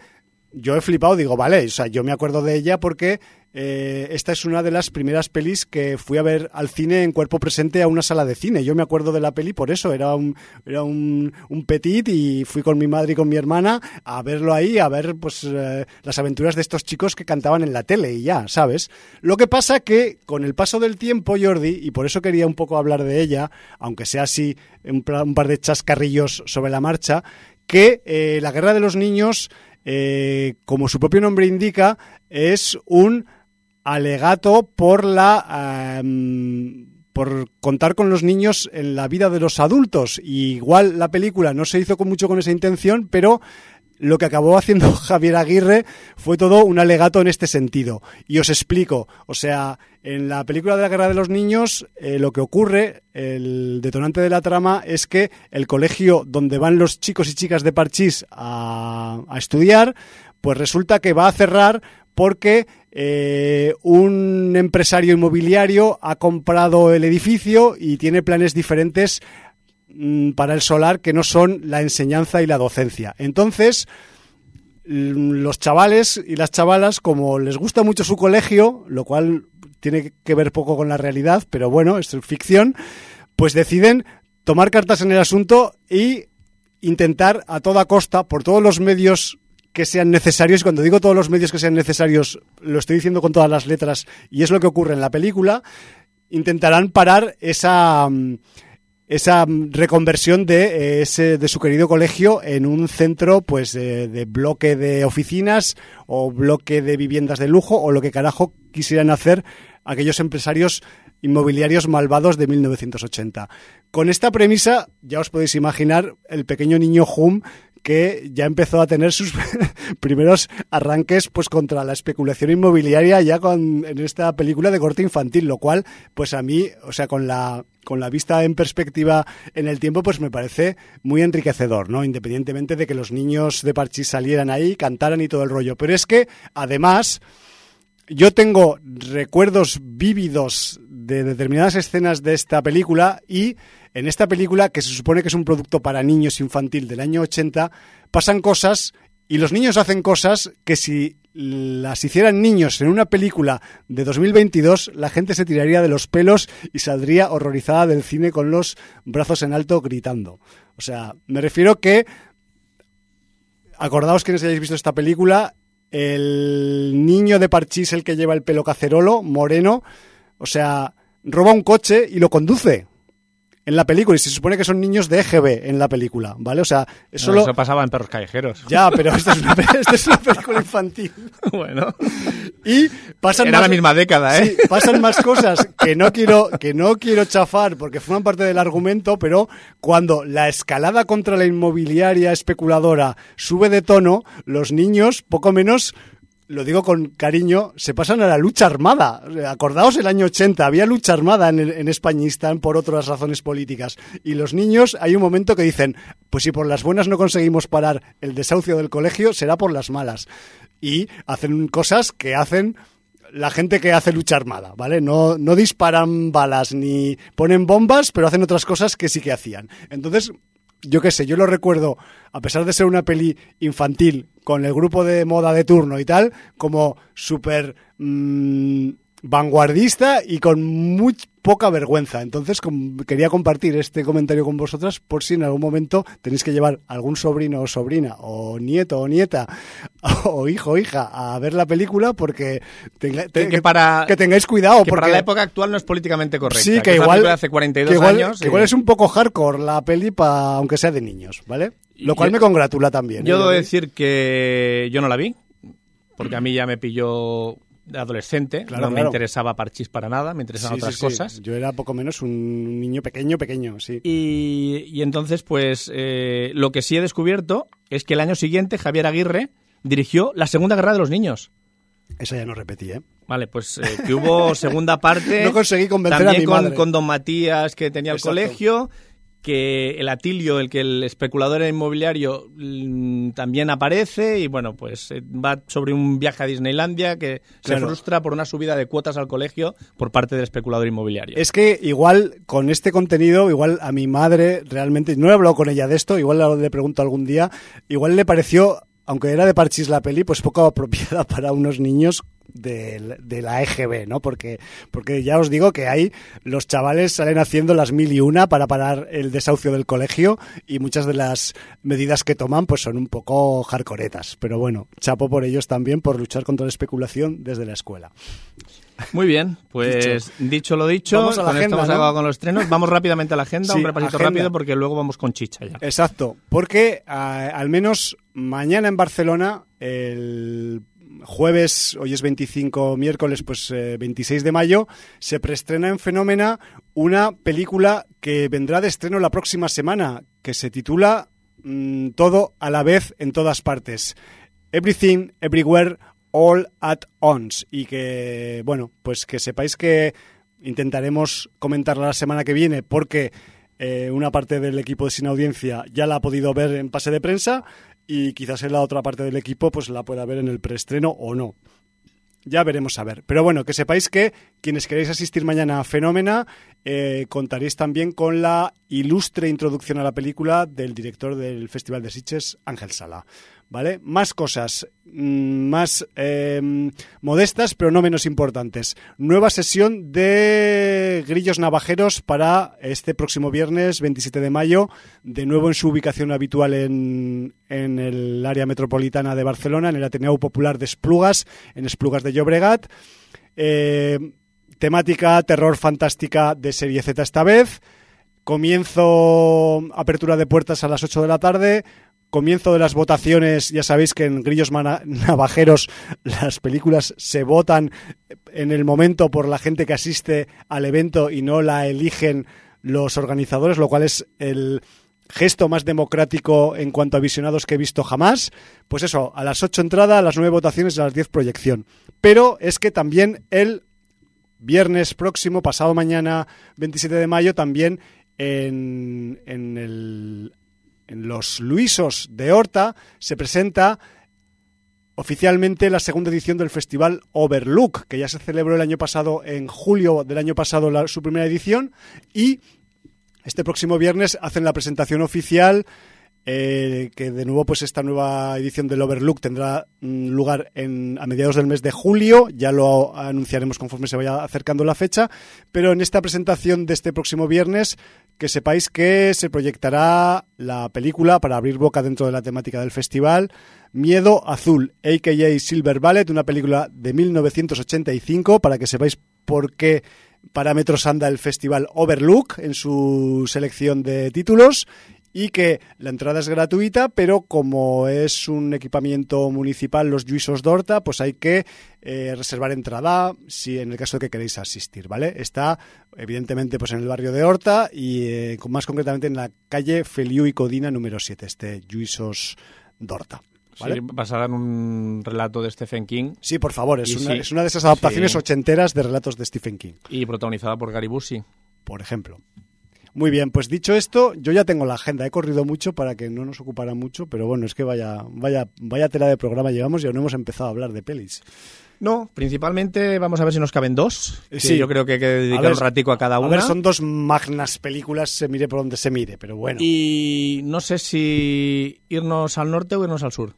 yo he flipado, digo, vale, o sea, yo me acuerdo de ella porque eh, esta es una de las primeras pelis que fui a ver al cine en cuerpo presente a una sala de cine. Yo me acuerdo de la peli por eso, era un, era un, un petit y fui con mi madre y con mi hermana a verlo ahí, a ver pues eh, las aventuras de estos chicos que cantaban en la tele y ya, ¿sabes? Lo que pasa que con el paso del tiempo, Jordi, y por eso quería un poco hablar de ella, aunque sea así un, par de chascarrillos sobre la marcha, que eh, la guerra de los niños, eh, como su propio nombre indica, es un alegato por la por contar con los niños en la vida de los adultos. Igual la película no se hizo con mucho con esa intención, pero lo que acabó haciendo Javier Aguirre fue todo un alegato en este sentido. Y os explico. O sea, en la película de la Guerra de los Niños, eh, lo que ocurre, el detonante de la trama, es que el colegio donde van los chicos y chicas de Parchís a, estudiar, pues resulta que va a cerrar porque eh, un empresario inmobiliario ha comprado el edificio y tiene planes diferentes Mm, para el solar que no son la enseñanza y la docencia. Entonces, los chavales y las chavalas, como les gusta mucho su colegio, lo cual tiene que ver poco con la realidad, pero bueno, es ficción, pues deciden tomar cartas en el asunto y intentar a toda costa, por todos los medios que sean necesarios, y cuando digo todos los medios que sean necesarios, lo estoy diciendo con todas las letras, y es lo que ocurre en la película, intentarán parar esa mm, esa reconversión de, eh, ese, de su querido colegio en un centro pues de, de, bloque de oficinas o bloque de viviendas de lujo o lo que carajo quisieran hacer aquellos empresarios inmobiliarios malvados de 1980. Con esta premisa ya os podéis imaginar el pequeño niño Hum que ya empezó a tener sus primeros arranques pues contra la especulación inmobiliaria ya con en esta película de corte infantil, lo cual pues a mí, o sea, con la con la vista en perspectiva en el tiempo, pues me parece muy enriquecedor, ¿no? Independientemente de que los niños de Parchís salieran ahí, cantaran y todo el rollo. Pero es que, además, yo tengo recuerdos vívidos de determinadas escenas de esta película y en esta película, que se supone que es un producto para niños infantil del año 80, pasan cosas y los niños hacen cosas que si las hicieran niños en una película de 2022, la gente se tiraría de los pelos y saldría horrorizada del cine con los brazos en alto gritando. O sea, me refiero que, acordaos quienes hayáis visto esta película, el niño de Parchís, el que lleva el pelo cacerolo, moreno, o sea, roba un coche y lo conduce en la película y se supone que son niños de EGB en la película, ¿vale? O sea, eso, no, eso pasaba en Perros Callejeros. Ya, pero esta es una, esta es una película infantil. bueno. Y pasan Era más, la misma década, ¿eh? Sí, pasan más cosas que no quiero que no quiero chafar porque forman parte del argumento, pero cuando la escalada contra la inmobiliaria especuladora sube de tono, los niños poco menos lo digo con cariño, se pasan a la lucha armada. Acordaos el año 80, había lucha armada en, en por otras razones políticas. Y los niños, hay un momento que dicen, pues si por las buenas no conseguimos parar el desahucio del colegio, será por las malas. Y hacen cosas que hacen la gente que hace lucha armada, ¿vale? No, no disparan balas ni ponen bombas, pero hacen otras cosas que sí que hacían. Entonces, yo qué sé, yo lo recuerdo, a pesar de ser una peli infantil, con el grupo de moda de turno y tal, como súper mmm, vanguardista y con muy poca vergüenza. Entonces com quería compartir este comentario con vosotras por si en algún momento tenéis que llevar algún sobrino o sobrina o nieto o nieta o hijo o hija a ver la película porque tenga, te, que, para, que, tengáis cuidado. Que porque para la época actual no es políticamente correcta. Sí, que, que igual, hace 42 que igual, años. Que igual es un poco hardcore la peli, pa, aunque sea de niños, ¿vale? Lo cual yo, me congratula también. Yo ¿eh? debo decir que yo no la vi, porque a mí ya me pilló adolescente, claro, no claro. me interesaba Parchís para nada, me interesaban sí, otras sí, cosas. Sí. Yo era poco menos un niño pequeño, pequeño, sí. Y, y entonces, pues, eh, lo que sí he descubierto es que el año siguiente Javier Aguirre dirigió la Segunda Guerra de los Niños. Esa ya no repetí, ¿eh? Vale, pues eh, que hubo segunda parte. no conseguí convencer también a mi con, madre. con Don Matías, que tenía el colegio que el Atilio, el que el especulador inmobiliario mmm, también aparece y bueno, pues eh, va sobre un viaje a Disneylandia que Claro. se frustra por una subida de cuotas al colegio por parte del especulador inmobiliario. Es que igual con este contenido, igual a mi madre realmente, no he hablado con ella de esto, igual le pregunto algún día, igual le pareció aunque era de parchís la peli, pues poco apropiada para unos niños de, de, la EGB, ¿no? Porque, porque ya os digo que ahí los chavales salen haciendo las mil y una para parar el desahucio del colegio y muchas de las medidas que toman pues son un poco hardcoretas. Pero bueno, chapo por ellos también por luchar contra la especulación desde la escuela. Muy bien, pues dicho, lo dicho, vamos a la agenda, ¿no? con los estrenos. Vamos rápidamente a la agenda, sí, un repasito agenda. rápido porque luego vamos con chicha ya. Exacto, porque al menos mañana en Barcelona, el jueves, hoy es 25, miércoles, pues eh, 26 de mayo, se preestrena en Fenómena una película que vendrá de estreno la próxima semana, que se titula mmm, Todo a la vez en todas partes. Everything, Everywhere, All at Once. Y que, bueno, pues que sepáis que intentaremos comentarla la semana que viene porque eh, una parte del equipo de Sin Audiencia ya la ha podido ver en pase de prensa y quizás en la otra parte del equipo pues la pueda ver en el preestreno o no. Ya veremos a ver. Pero bueno, que sepáis que quienes queréis asistir mañana a Fenómena, eh, contaréis también con la ilustre introducción a la película del director del Festival de Sitges, Ángel Sala. ¿Vale? Más cosas, mmm, más eh, modestas, pero no menos importantes. Nueva sesión de Grillos Navajeros para este próximo viernes 27 de mayo, de nuevo en su ubicación habitual en, en el área metropolitana de Barcelona, en el Ateneo Popular de Esplugas, en Esplugas de Llobregat. Eh, temática terror fantástica de serie Z esta vez. Comienzo apertura de puertas a las 8 de la tarde. Comienzo de las votaciones, ya sabéis que en Grillos Navajeros las películas se votan en el momento por la gente que asiste al evento y no la eligen los organizadores, lo cual es el gesto más democrático en cuanto a visionados que he visto jamás. Pues eso, a las 8 entrada, a las 9 votaciones y a las 10 proyección. Pero es que también el viernes próximo, pasado mañana 27 de mayo, también en, en, el, en los Luisos de Horta se presenta oficialmente la segunda edición del festival Overlook, que ya se celebró el año pasado, en julio del año pasado, la, su primera edición, y este próximo viernes hacen la presentación oficial. Eh, que de nuevo pues esta nueva edición del Overlook tendrá mm, lugar en, a mediados del mes de julio, ya lo anunciaremos conforme se vaya acercando la fecha, pero en esta presentación de este próximo viernes que sepáis que se proyectará la película para abrir boca dentro de la temática del festival Miedo Azul, a.k.a. Silver Ballet, una película de 1985 para que sepáis por qué parámetros anda el festival Overlook en su selección de títulos y que la entrada es gratuita, pero como es un equipamiento municipal, los Juisos d'Horta, pues hay que eh, reservar entrada si en el caso de que queréis asistir, ¿vale? Está evidentemente pues en el barrio de Horta y eh, más concretamente en la calle Feliu y Codina número 7, este Juisos d'Horta. ¿Vale? Sí, basada en un relato de Stephen King. Sí, por favor, es, una, sí, es una, de esas adaptaciones sí. ochenteras de relatos de Stephen King. Y protagonizada por Gary Busey. Por ejemplo. Muy bien, pues dicho esto, yo ya tengo la agenda, he corrido mucho para que no nos ocupara mucho, pero bueno, es que vaya, vaya, vaya tela de programa llevamos y aún no hemos empezado a hablar de pelis. No, principalmente vamos a ver si nos caben dos. Sí, yo creo que hay que dedicar ver, un ratico a cada una. A ver, son dos magnas películas, se mire por donde se mire, pero bueno. Y no sé si irnos al norte o irnos al sur.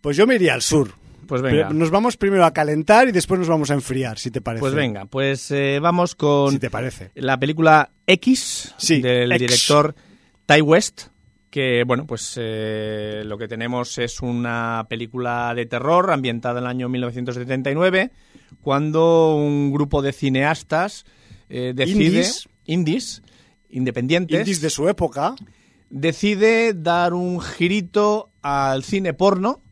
Pues yo me iría al sur. Pues venga. Nos vamos primero a calentar y después nos vamos a enfriar, si te parece. Pues venga, pues eh, vamos con si te parece. la película X sí, del X. director Ty West, que bueno, pues eh, lo que tenemos es una película de terror ambientada en el año 1979, cuando un grupo de cineastas eh, decide indies, indies independientes indies de su época decide dar un girito al cine porno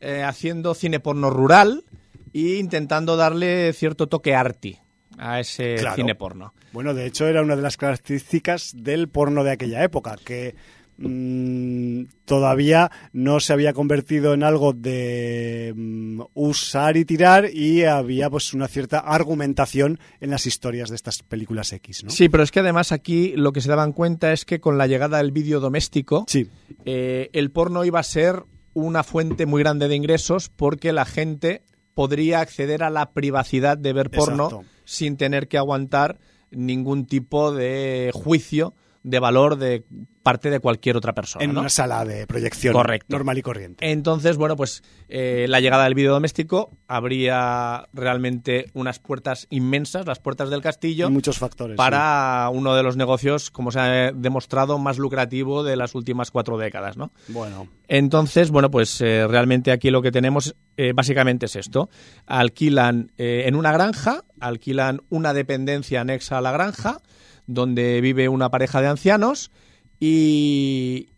eh, haciendo cine porno rural e intentando darle cierto toque arty a ese claro. cine porno. Bueno, de hecho era una de las características del porno de aquella época, que mmm, todavía no se había convertido en algo de mmm, usar y tirar y había pues una cierta argumentación en las historias de estas películas X, ¿no? Sí, pero es que además aquí lo que se daban cuenta es que con la llegada del vídeo doméstico, sí. eh, el porno iba a ser una fuente muy grande de ingresos porque la gente podría acceder a la privacidad de ver porno Exacto. sin tener que aguantar ningún tipo de juicio de valor de parte de cualquier otra persona. En ¿no? una sala de proyección Correcto. normal y corriente. Entonces, bueno, pues eh, la llegada del vídeo doméstico habría realmente unas puertas inmensas, las puertas del castillo, Hay muchos factores. para uno de los negocios, como se ha demostrado, más lucrativo de las últimas cuatro décadas, ¿no? Bueno, Entonces, bueno, pues eh, realmente aquí lo que tenemos eh, básicamente es esto. Alquilan eh, en una granja, alquilan una dependencia anexa a la granja, donde vive una pareja de ancianos y,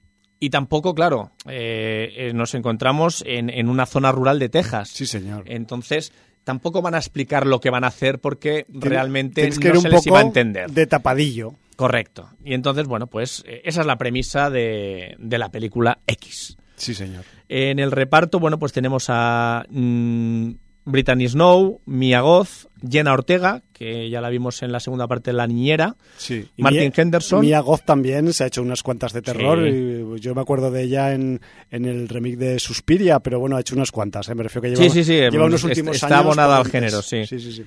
y tampoco, claro, eh, eh, nos encontramos en, en una zona rural de Texas. sí, señor. Entonces, tampoco van a explicar lo que van a hacer porque realmente Tienes que no ir se un les poco iba a entender. de tapadillo. Correcto. Y entonces, bueno, pues eh, esa es la premisa de, de la película X. Sí, señor. En el reparto, bueno, pues tenemos a mm, Brittany Snow, Mia Goth, Jenna Ortega, que ya la vimos en la segunda parte de La Niñera, Sí. Martin Henderson. Mia Goth también se ha hecho unas cuantas de terror. Sí. y yo me acuerdo de ella en, en el remake de Suspiria, pero bueno, ha hecho unas cuantas. ¿eh? Me refiero que Sí, lleva, sí, sí, lleva unos últimos está años. abonada al género, sí. Sí, sí, sí.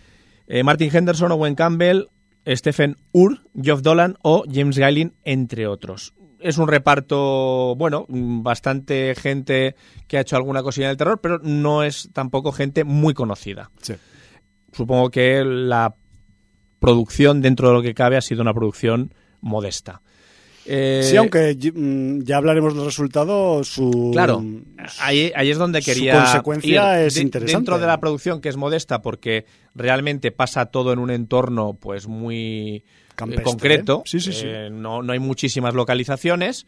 eh, Martin Henderson, Owen Campbell, Stephen Ur, Geoff Dolan o James Gailin, entre otros. Es un reparto, bueno, bastante gente que ha hecho alguna cosilla del terror, pero no es tampoco gente muy conocida. Sí. Supongo que la producción dentro de lo que cabe ha sido una producción modesta. Eh, Sí, aunque mm, ya hablaremos del resultado, su... Claro, ahí, ahí es donde su quería consecuencia ir. es De- interesante. Dentro de la producción, que es modesta, porque realmente pasa todo en un entorno pues muy eh, Campestre. concreto. Sí, sí, sí. Eh, no, no hay muchísimas localizaciones.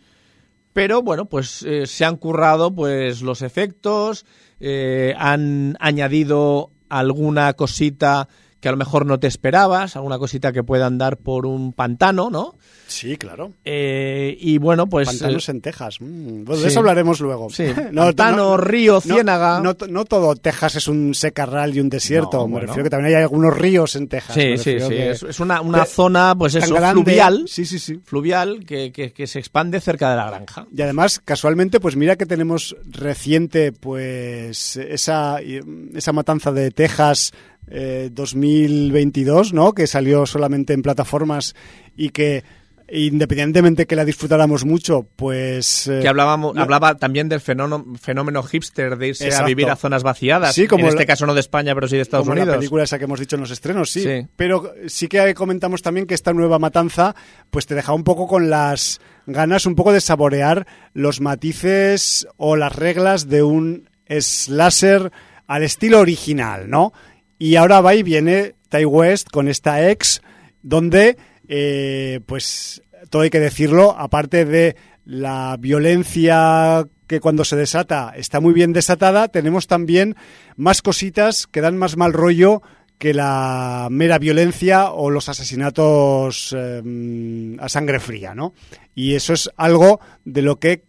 Pero bueno, pues eh, se han currado pues los efectos, eh, han añadido alguna cosita que a lo mejor no te esperabas, alguna cosita que pueda andar por un pantano, ¿no? Sí, claro. Eh, y bueno, pues Pantanos eh, en Texas. Mm, sí. de eso hablaremos luego. Sí. Pantano, río, ciénaga. No, no todo Texas es un secarral y un desierto. Me bueno. refiero que también hay algunos ríos en Texas. Sí, sí, sí. que Es, una, una que- zona, pues eso, grande. fluvial, Sí, sí, sí. fluvial que, que- que se expande cerca de la granja. Y además, casualmente, pues mira que tenemos reciente, pues esa, esa matanza de Texas eh, 2022, ¿no? Que salió solamente en plataformas y que independientemente que la disfrutáramos mucho, pues eh, Que hablábamos, no- hablaba también del fenómeno, fenómeno hipster de irse Exacto. a vivir a zonas vaciadas. Sí, como en este la- caso no de España, pero sí de Estados como Unidos. la película esa que hemos dicho en los estrenos, sí. Sí. Pero sí que comentamos también que esta nueva matanza, pues te deja un poco con las ganas, un poco de saborear los matices o las reglas de un slasher al estilo original, ¿no? Y ahora va y viene Ty West con esta ex, donde, eh, pues, todo hay que decirlo, aparte de la violencia que cuando se desata está muy bien desatada, tenemos también más cositas que dan más mal rollo que la mera violencia o los asesinatos eh, a sangre fría, ¿no? Y eso es algo de lo que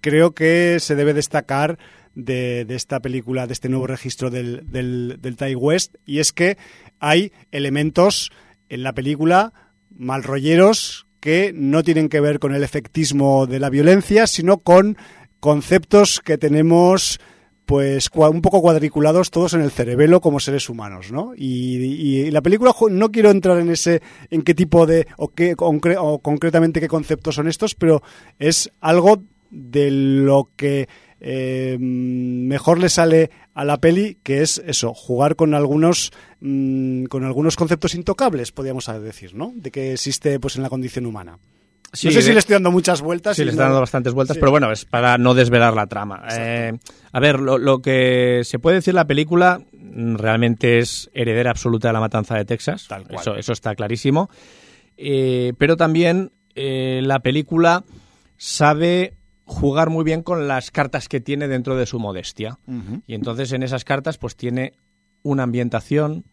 creo que se debe destacar de, de esta película, de este nuevo registro del, del, del West, y es que hay elementos en la película malrolleros que no tienen que ver con el efectismo de la violencia, sino con conceptos que tenemos pues un poco cuadriculados todos en el cerebelo como seres humanos, ¿no? Y, y la película no quiero entrar en ese en qué tipo de o qué concre- o concretamente qué conceptos son estos, pero es algo de lo que eh, mejor le sale a la peli, que es eso, jugar con algunos mm, con algunos conceptos intocables, podríamos decir, ¿no? De que existe pues en la condición humana. Sí, no sé si le estoy dando muchas vueltas. Sí, le está dando bastantes vueltas, Sí. pero bueno, es para no desvelar la trama. Eh, a ver, lo, lo que se puede decir la película mm, realmente es heredera absoluta de la matanza de Texas. Tal cual. Eso, eso está clarísimo. Eh, pero también eh, la película sabe jugar muy bien con las cartas que tiene dentro de su modestia. Y entonces en esas cartas pues tiene una ambientación,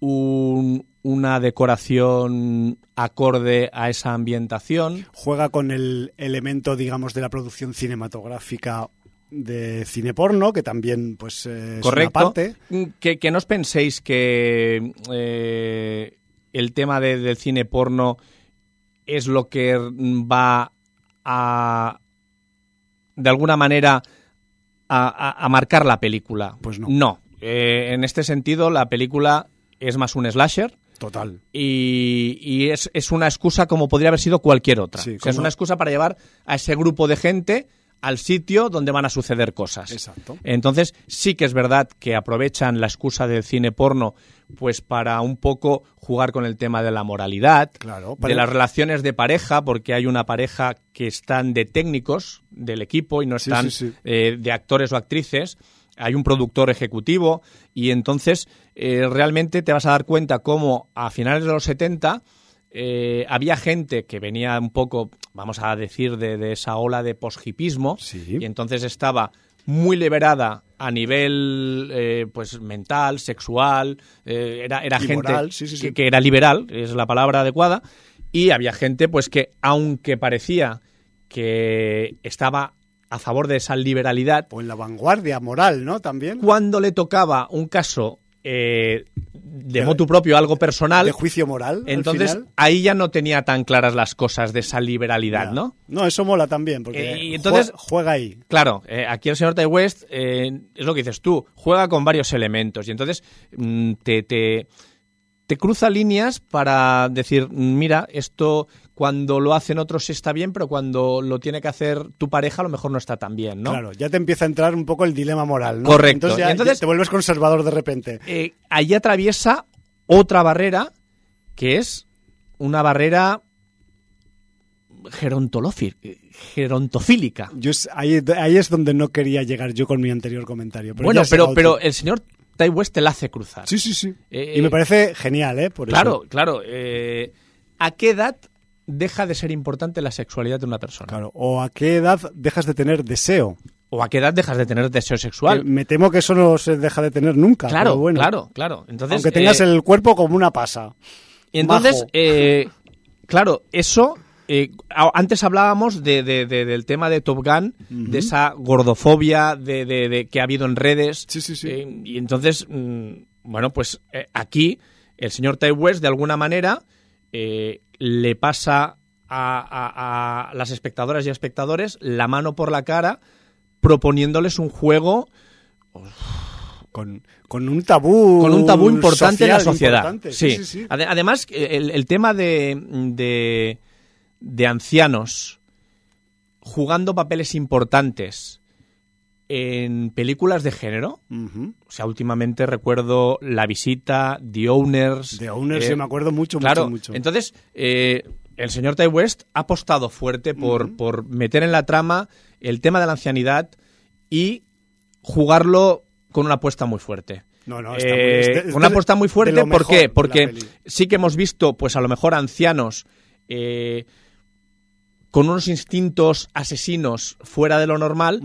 un- una decoración acorde a esa ambientación. Juega con el elemento, digamos, de la producción cinematográfica de cine porno, que también, pues, eh, es Correcto. una parte. Que, que no os penséis que eh, el tema de- del cine porno es lo que va a, de alguna manera, a, a- a marcar la película. Pues no. No. Eh, en este sentido, la película es más un slasher. Total. Y, y es, es una excusa como podría haber sido cualquier otra. Sí, O sea, es una excusa para llevar a ese grupo de gente al sitio donde van a suceder cosas. Exacto. Entonces, sí que es verdad que aprovechan la excusa del cine porno pues para un poco jugar con el tema de la moralidad, Claro, de para- las relaciones de pareja, porque hay una pareja que están de técnicos del equipo y no están sí, sí. eh, de actores o actrices. Hay un productor ejecutivo y entonces eh, realmente te vas a dar cuenta cómo a finales de los 70 eh, había gente que venía un poco, vamos a decir, de, de esa ola de poshipismo y entonces estaba muy liberada a nivel eh, pues mental, sexual, eh, era, era gente moral, sí, sí, sí. Que, que era liberal, es la palabra adecuada, y había gente pues que aunque parecía que estaba a favor de esa liberalidad, O en la vanguardia moral, ¿no? También. cuando le tocaba un caso eh, de motu propio, algo personal, De juicio moral. al entonces final. ahí ya no tenía tan claras las cosas de esa liberalidad, Ya. ¿no? No, eso mola también, porque Eh, y entonces- jue- juega ahí. Claro, eh, aquí el señor Ty West eh, es lo que dices tú, juega con varios elementos y entonces mm, te, te, te cruza líneas para decir, mm, mira, esto cuando lo hacen otros está bien, pero cuando lo tiene que hacer tu pareja a lo mejor no está tan bien, ¿no? Claro, ya te empieza a entrar un poco el dilema moral, ¿no? Correcto. Entonces ya, Y entonces- ya te vuelves conservador de repente. Eh, ahí atraviesa otra barrera que es una barrera gerontofílica. Yo es- ahí, ahí es donde no quería llegar yo con mi anterior comentario. Pero bueno, pero, el señor West te la hace cruzar. Sí, sí, sí. Eh, y me parece genial, ¿eh? Por Claro, eso. claro. eh, ¿A qué edad deja de ser importante la sexualidad de una persona? Claro. O a qué edad dejas de tener deseo. ¿O a qué edad dejas de tener deseo sexual? Que me temo que eso no se deja de tener nunca. Claro, pero bueno. claro, claro. Entonces, Aunque tengas eh, el cuerpo como una pasa. Y entonces, eh, claro, eso. eh, antes hablábamos de- de- de- del tema de Top Gun, de esa gordofobia de, que ha habido en redes. Sí, sí, sí. Eh, y entonces, mm, bueno, pues eh, aquí el señor Ty West, de alguna manera, le pasa a, a- a las espectadoras y espectadores la mano por la cara proponiéndoles un juego Con, con un tabú. con un tabú importante en la social sociedad. Sí. sí, sí. Ade- Además, el, el tema de, de, de ancianos jugando papeles importantes en películas de género. O sea, últimamente recuerdo La Visita, The Owners. De Owners, eh, sí, me acuerdo mucho, claro, mucho, mucho. entonces eh, el señor Ty West ha apostado fuerte por, por meter en la trama el tema de la ancianidad y jugarlo con una apuesta muy fuerte. No, no, está muy- este- este una es apuesta muy fuerte, ¿por qué? Porque sí que hemos visto, pues a lo mejor ancianos eh, con unos instintos asesinos fuera de lo normal.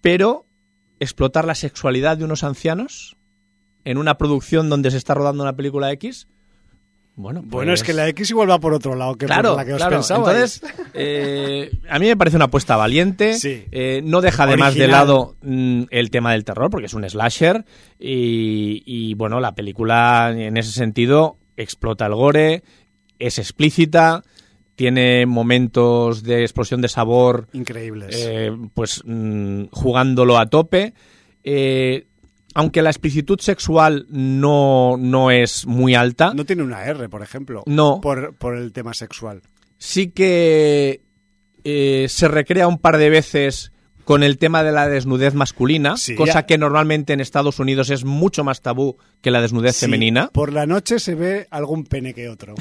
Pero explotar la sexualidad de unos ancianos en una producción donde se está rodando una película X. Bueno, Bueno, es pues- que la X igual va por otro lado que Claro, por la que os claro. pensabais. Entonces, eh, a mí me parece una apuesta valiente. Sí. Eh, no deja además de lado mm, el tema del terror, porque es un slasher. Y, y, bueno, la película en ese sentido explota el gore, es explícita, tiene momentos de explosión de sabor Increíbles. eh, pues mm, jugándolo a tope. Eh, aunque la explicitud sexual no, no es muy alta, no tiene una R, por ejemplo. No. Por, por el tema sexual. sí que eh, se recrea un par de veces con el tema de la desnudez masculina, Sí, cosa ya. que normalmente en Estados Unidos es mucho más tabú que la desnudez Sí, femenina. Por la noche se ve algún pene que otro.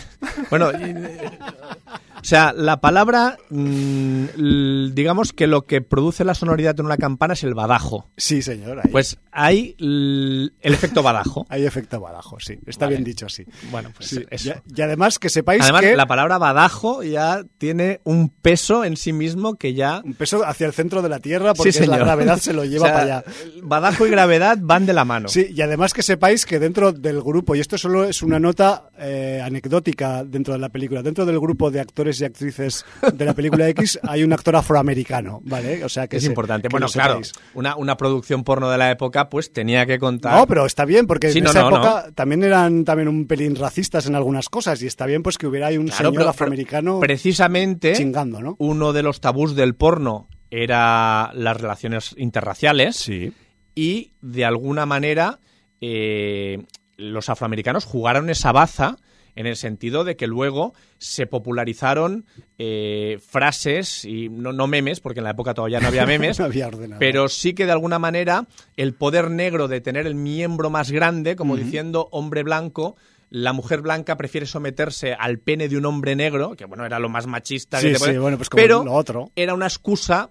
Bueno, o sea, la palabra, mm, digamos que lo que produce la sonoridad en una campana es el badajo. Sí, señor. Ahí, Pues hay el efecto badajo. hay efecto badajo, sí. Está Vale. bien dicho así. Bueno, pues Sí, eso. Y, y además que sepáis Además, que la palabra badajo ya tiene un peso en sí mismo que ya... un peso hacia el centro de la Tierra porque Sí, la gravedad se lo lleva O sea, para allá. Badajo y gravedad van de la mano. Sí, y además que sepáis que dentro del grupo, y esto solo es una nota eh, anecdótica dentro de la película, dentro del grupo de actores y actrices de la película X hay un actor afroamericano, ¿vale? O sea que es se- importante. que Bueno, claro, una, una producción porno de la época pues tenía que contar... No, pero está bien, porque Sí, en no, esa no, época también eran también un pelín racistas en algunas cosas, y está bien pues que hubiera ahí un Claro, señor pero afroamericano precisamente chingando, ¿no? uno de los tabús del porno era las relaciones interraciales Sí. y de alguna manera eh, los afroamericanos jugaron esa baza en el sentido de que luego se popularizaron eh, frases, y no, no, memes, porque en la época todavía no había memes, no había ordenador. pero sí que de alguna manera el poder negro de tener el miembro más grande, como uh -huh. diciendo hombre blanco, la mujer blanca prefiere someterse al pene de un hombre negro, que bueno, era lo más machista sí, que te sí, bueno, pues como pero lo otro. era una excusa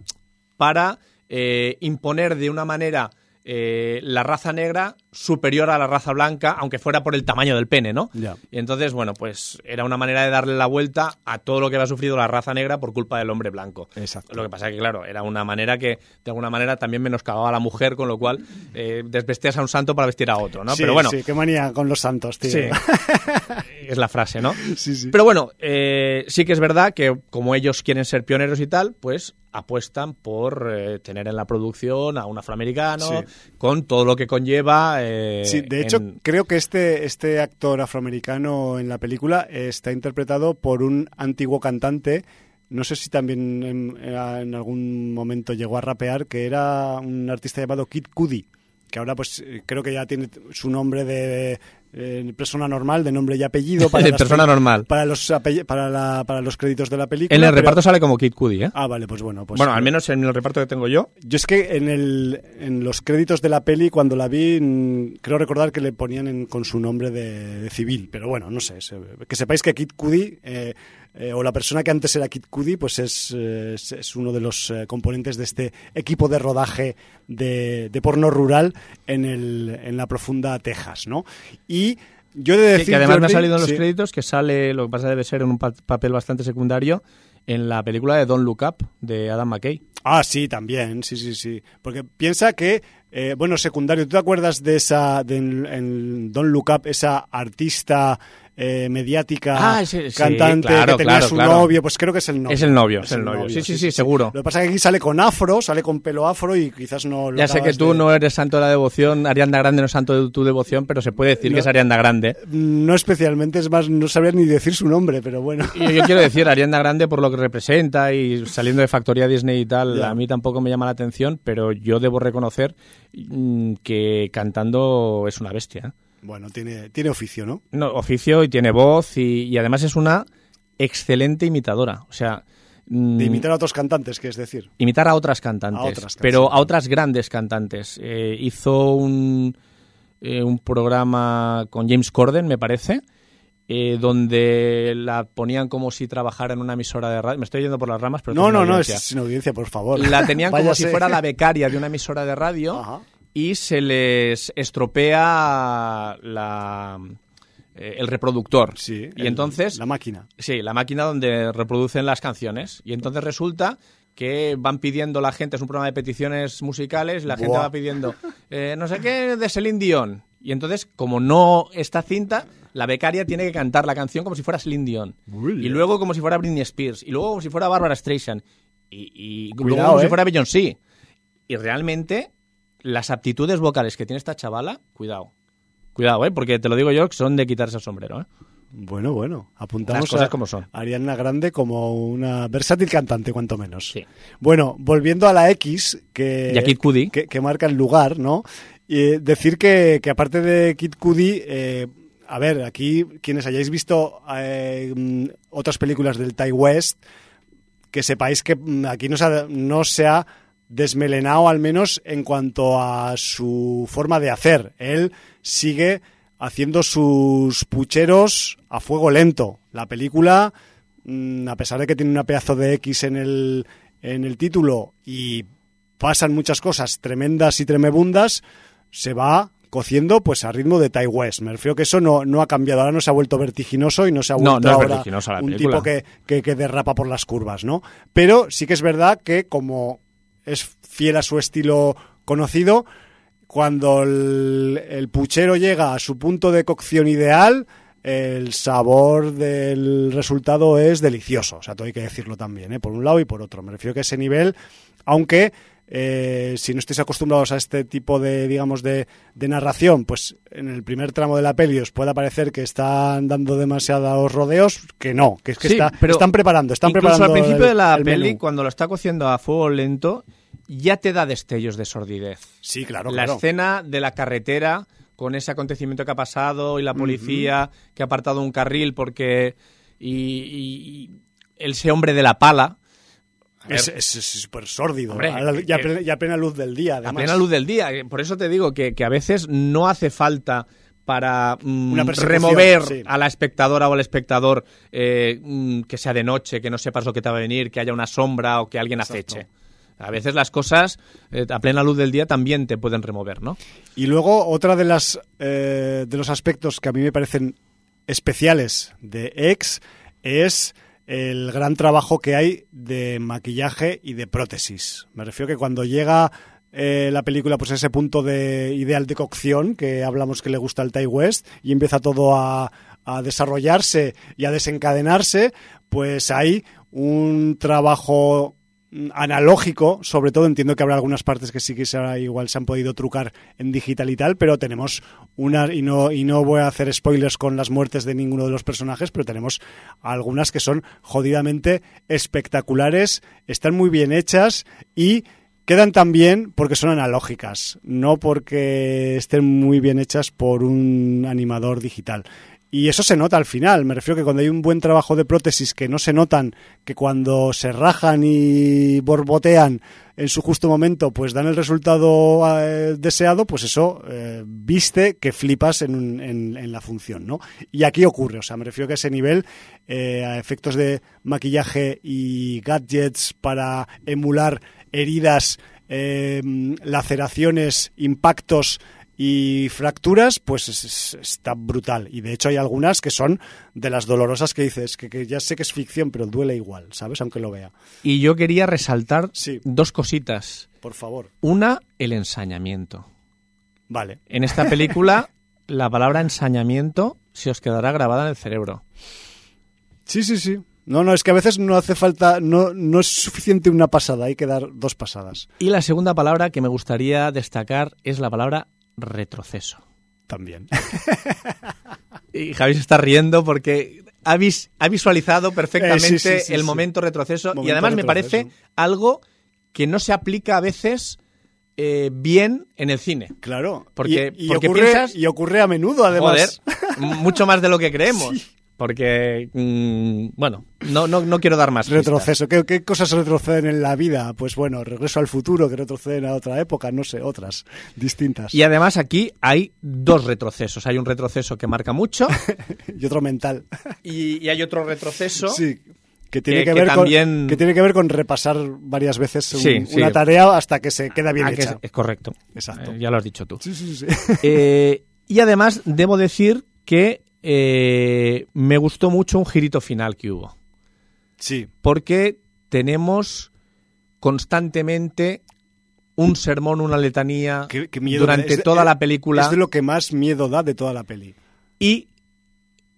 para eh, imponer de una manera eh, la raza negra superior a la raza blanca, aunque fuera por el tamaño del pene, ¿no? Y entonces, bueno, pues era una manera de darle la vuelta a todo lo que había sufrido la raza negra por culpa del hombre blanco. Exacto. Lo que pasa es que, claro, era una manera que de alguna manera también menoscababa a la mujer, con lo cual eh, desvestías a un santo para vestir a otro, ¿no? Sí, Pero bueno. Sí, qué manía con los santos, tío. Sí. es la frase, ¿no? Sí, sí. Pero bueno, eh, sí que es verdad que como ellos quieren ser pioneros y tal, pues apuestan por eh, tener en la producción a un afroamericano Sí. con todo lo que conlleva. Eh, Sí, de hecho, en- creo que este, este actor afroamericano en la película está interpretado por un antiguo cantante. No sé si también en, en algún momento llegó a rapear, que era un artista llamado Kid Cudi, que ahora pues eh, creo que ya tiene su nombre de eh, persona normal, de nombre y apellido. las persona pe- normal. Para los, para, la- para los créditos de la película. En el pero- reparto sale como Kid Cudi, ¿eh? Ah, vale, pues bueno. Pues, bueno, al menos en el reparto que tengo yo. yo es que en, el, en los créditos de la peli, cuando la vi, creo recordar que le ponían en- con su nombre de, de civil. Pero bueno, no sé. se- que sepáis que Kid Cudi, eh, eh, o la persona que antes era Kid Cudi, pues es, eh, es, es uno de los eh, componentes de este equipo de rodaje de, de porno rural en, el, en la profunda Texas, ¿no? Y yo he de Sí, decir... que además me ha salido en los sí. créditos que sale, lo que pasa debe ser en un pa- papel bastante secundario, en la película de Don't Look Up de Adam McKay. Ah, sí, también, sí, sí, sí. Porque piensa que, eh, bueno, secundario, ¿tú te acuerdas de esa, de en, en Don't Look Up, esa artista eh, mediática, Ah, sí, sí, cantante claro, que tenía claro, su claro. novio? Pues creo que es el novio. Es el novio, es el novio. Sí, sí, sí, seguro. Lo que pasa es que aquí sale con afro, sale con pelo afro y quizás no lo Ya sé que tú de- no eres santo de la devoción, Arianda Grande no es santo de tu devoción, pero se puede decir No. que es Arianda Grande. No especialmente, es más, no sabría ni decir su nombre, pero bueno. Y yo quiero decir, Arianda Grande por lo que representa y saliendo de Factoría Disney y tal, a mí tampoco me llama la atención, pero yo debo reconocer que cantando es una bestia. Bueno, tiene, tiene oficio, ¿no? No, oficio y tiene voz y, y además es una excelente imitadora. O sea, mm, De imitar a otros cantantes, que es decir. imitar a otras cantantes, A otras pero a otras grandes cantantes. Eh, hizo un, eh, un programa con James Corden, me parece, eh, donde la ponían como si trabajara en una emisora de radio. Me estoy yendo por las ramas, pero No, no, no, es sin audiencia, por favor. La tenían como si fuera la becaria de una emisora de radio Ajá. y se les estropea la, eh, el reproductor. Sí. y el- entonces... La máquina. Sí, la máquina donde reproducen las canciones. Y entonces resulta que van pidiendo la gente, es un programa de peticiones musicales, la gente va pidiendo eh, no sé qué de Celine Dion. Y entonces, como no está cinta, la becaria tiene que cantar la canción como si fuera Celine Dion. Y luego como si fuera Britney Spears. Y luego como si fuera Barbara Streisand. Y, y luego como si ¿eh? fuera Beyoncé. Y realmente, las aptitudes vocales que tiene esta chavala, cuidado. Cuidado, ¿eh? Porque te lo digo yo, son de quitarse el sombrero, ¿eh? Bueno, bueno, apuntamos Las cosas a como son. Ariana Grande como una versátil cantante, cuanto menos. Sí. Bueno, volviendo a la X, que, Y a Kid Cudi. que, que marca el lugar, ¿no? Y eh, decir que, que aparte de Kid Cudi, eh, a ver, aquí quienes hayáis visto eh, mm, otras películas del Ty West, que sepáis que mm, aquí no se ha, desmelenado al menos en cuanto a su forma de hacer. Él sigue haciendo sus pucheros a fuego lento. La película, mm, a pesar de que tiene una pedazo de X en el, en el título y pasan muchas cosas tremendas y tremebundas, se va cociendo pues a ritmo de Ty West. Me refiero que eso no, no ha cambiado, ahora no se ha vuelto vertiginoso y no se ha No, vuelto no es ahora un película. tipo que, que, que derrapa por las curvas, ¿no? Pero sí que es verdad que como es fiel a su estilo conocido, cuando el, el puchero llega a su punto de cocción ideal, el sabor del resultado es delicioso. O sea, todo hay que decirlo también, ¿eh? por un lado y por otro. Me refiero que ese nivel, aunque eh, si no estáis acostumbrados a este tipo de, digamos, de, de narración, pues en el primer tramo de la peli os pueda parecer que están dando demasiados rodeos, que no, que es que Sí, está, pero están preparando, están Incluso preparando. al principio el- de la el peli, menú. cuando lo está cociendo a fuego lento, ya te da destellos de sordidez. Sí, claro, la claro. escena de la carretera, con ese acontecimiento que ha pasado y la policía que ha apartado un carril porque... Y, y- y ese hombre de la pala... a Es súper sórdido. Hombre, a la- y, a plena, y a plena luz del día, a además. plena luz del día. Por eso te digo que, que a veces no hace falta para mm, Una remover sí. a la espectadora o al espectador eh, mm, que sea de noche, que no sepas lo que te va a venir, que haya una sombra o que alguien Exacto. aceche. A veces las cosas eh, a plena luz del día también te pueden remover, ¿no? Y luego otra de las eh, de los aspectos que a mí me parecen especiales de X es el gran trabajo que hay de maquillaje y de prótesis. Me refiero que cuando llega eh, la película pues ese punto de ideal de cocción que hablamos que le gusta al Ty West y empieza todo a, desarrollarse y a desencadenarse, pues hay un trabajo analógico, sobre todo entiendo que habrá algunas partes que sí que se- igual se han podido trucar en digital y tal, pero tenemos una y no y no voy a hacer spoilers con las muertes de ninguno de los personajes, pero tenemos algunas que son jodidamente espectaculares, están muy bien hechas y quedan tan bien porque son analógicas, no porque estén muy bien hechas por un animador digital. Y eso se nota al final. Me refiero que cuando hay un buen trabajo de prótesis que no se notan, que cuando se rajan y borbotean en su justo momento, pues dan el resultado eh, deseado, pues eso eh, viste que flipas en, un- en- la función, ¿no? Y aquí ocurre, o sea, me refiero que a ese nivel, eh, a efectos de maquillaje y gadgets para emular heridas, laceraciones, impactos y fracturas, pues es- es- está brutal. Y de hecho hay algunas que son de las dolorosas que dices, que, que ya sé que es ficción, pero duele igual, ¿sabes? Aunque lo vea. Y yo quería resaltar Sí. dos cositas. Por favor. Una, el ensañamiento. Vale. En esta película, la palabra ensañamiento se os quedará grabada en el cerebro. Sí, sí, sí. No, no, es que a veces no hace falta, no, no es suficiente una pasada, hay que dar dos pasadas Y la segunda palabra que me gustaría destacar es la palabra retroceso. también. Y Javi se está riendo porque ha, vis- ha visualizado perfectamente Eh, sí, sí, sí, el momento retroceso y además me parece algo que no se aplica a veces eh, bien en el cine. Claro. Porque- y, y porque ocurre, piensas- y ocurre a menudo, además. Joder, mucho más de lo que creemos. Porque, mm, bueno, no, no, no quiero dar más. Retroceso. ¿Qué, ¿Qué cosas retroceden en la vida? Pues bueno, regreso al futuro, que retroceden a otra época, no sé, otras distintas. Y además aquí hay dos retrocesos. Hay un retroceso que marca mucho y otro mental. y, y hay otro retroceso Sí. Que tiene Que- que, que ver también- con, que tiene que ver con repasar varias veces un- Sí, sí. una tarea hasta que se queda bien Ah, que es, hecha. es correcto. Exacto. Eh, ya lo has dicho tú. Sí, sí, sí. Eh, y además debo decir que eh, me gustó mucho un girito final que hubo. Sí, Porque tenemos constantemente un sermón, una letanía Qué- qué miedo durante es toda la película. es de lo que más miedo da de toda la peli. Y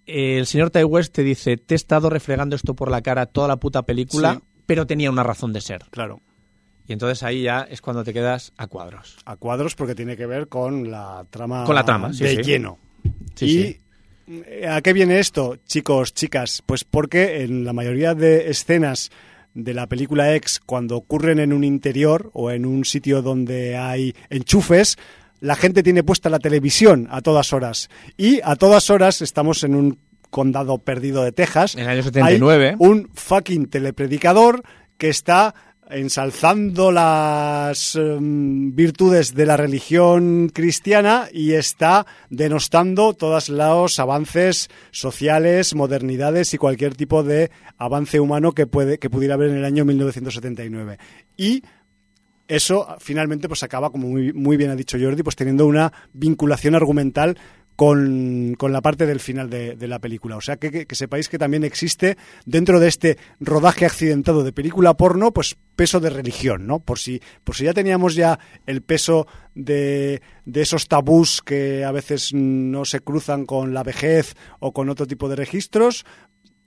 eh, el señor Ty West te dice, te he estado refregando esto por la cara toda la puta película, Sí. pero tenía una razón de ser. Claro. Y entonces ahí ya es cuando te quedas a cuadros. A cuadros porque tiene que ver con la trama, Con la trama, sí, de sí. lleno. Sí, y ¿a qué viene esto, chicos, chicas? Pues porque en la mayoría de escenas de la película X, cuando ocurren en un interior o en un sitio donde hay enchufes, la gente tiene puesta la televisión a todas horas. Y a todas horas estamos en un condado perdido de Texas. En el año 79. Hay un fucking telepredicador que está ensalzando las em, virtudes de la religión cristiana y está denostando todos los avances sociales, modernidades y cualquier tipo de avance humano que puede que pudiera haber en el año 1979. Y eso finalmente pues acaba, como muy, muy bien ha dicho Jordi, pues teniendo una vinculación argumental con, con la parte del final de, de la película. O sea, que, que- que sepáis que también existe dentro de este rodaje accidentado de película porno, pues peso de religión, ¿no? Por si, por si ya teníamos ya el peso de, de esos tabús que a veces no se cruzan con la vejez o con otro tipo de registros,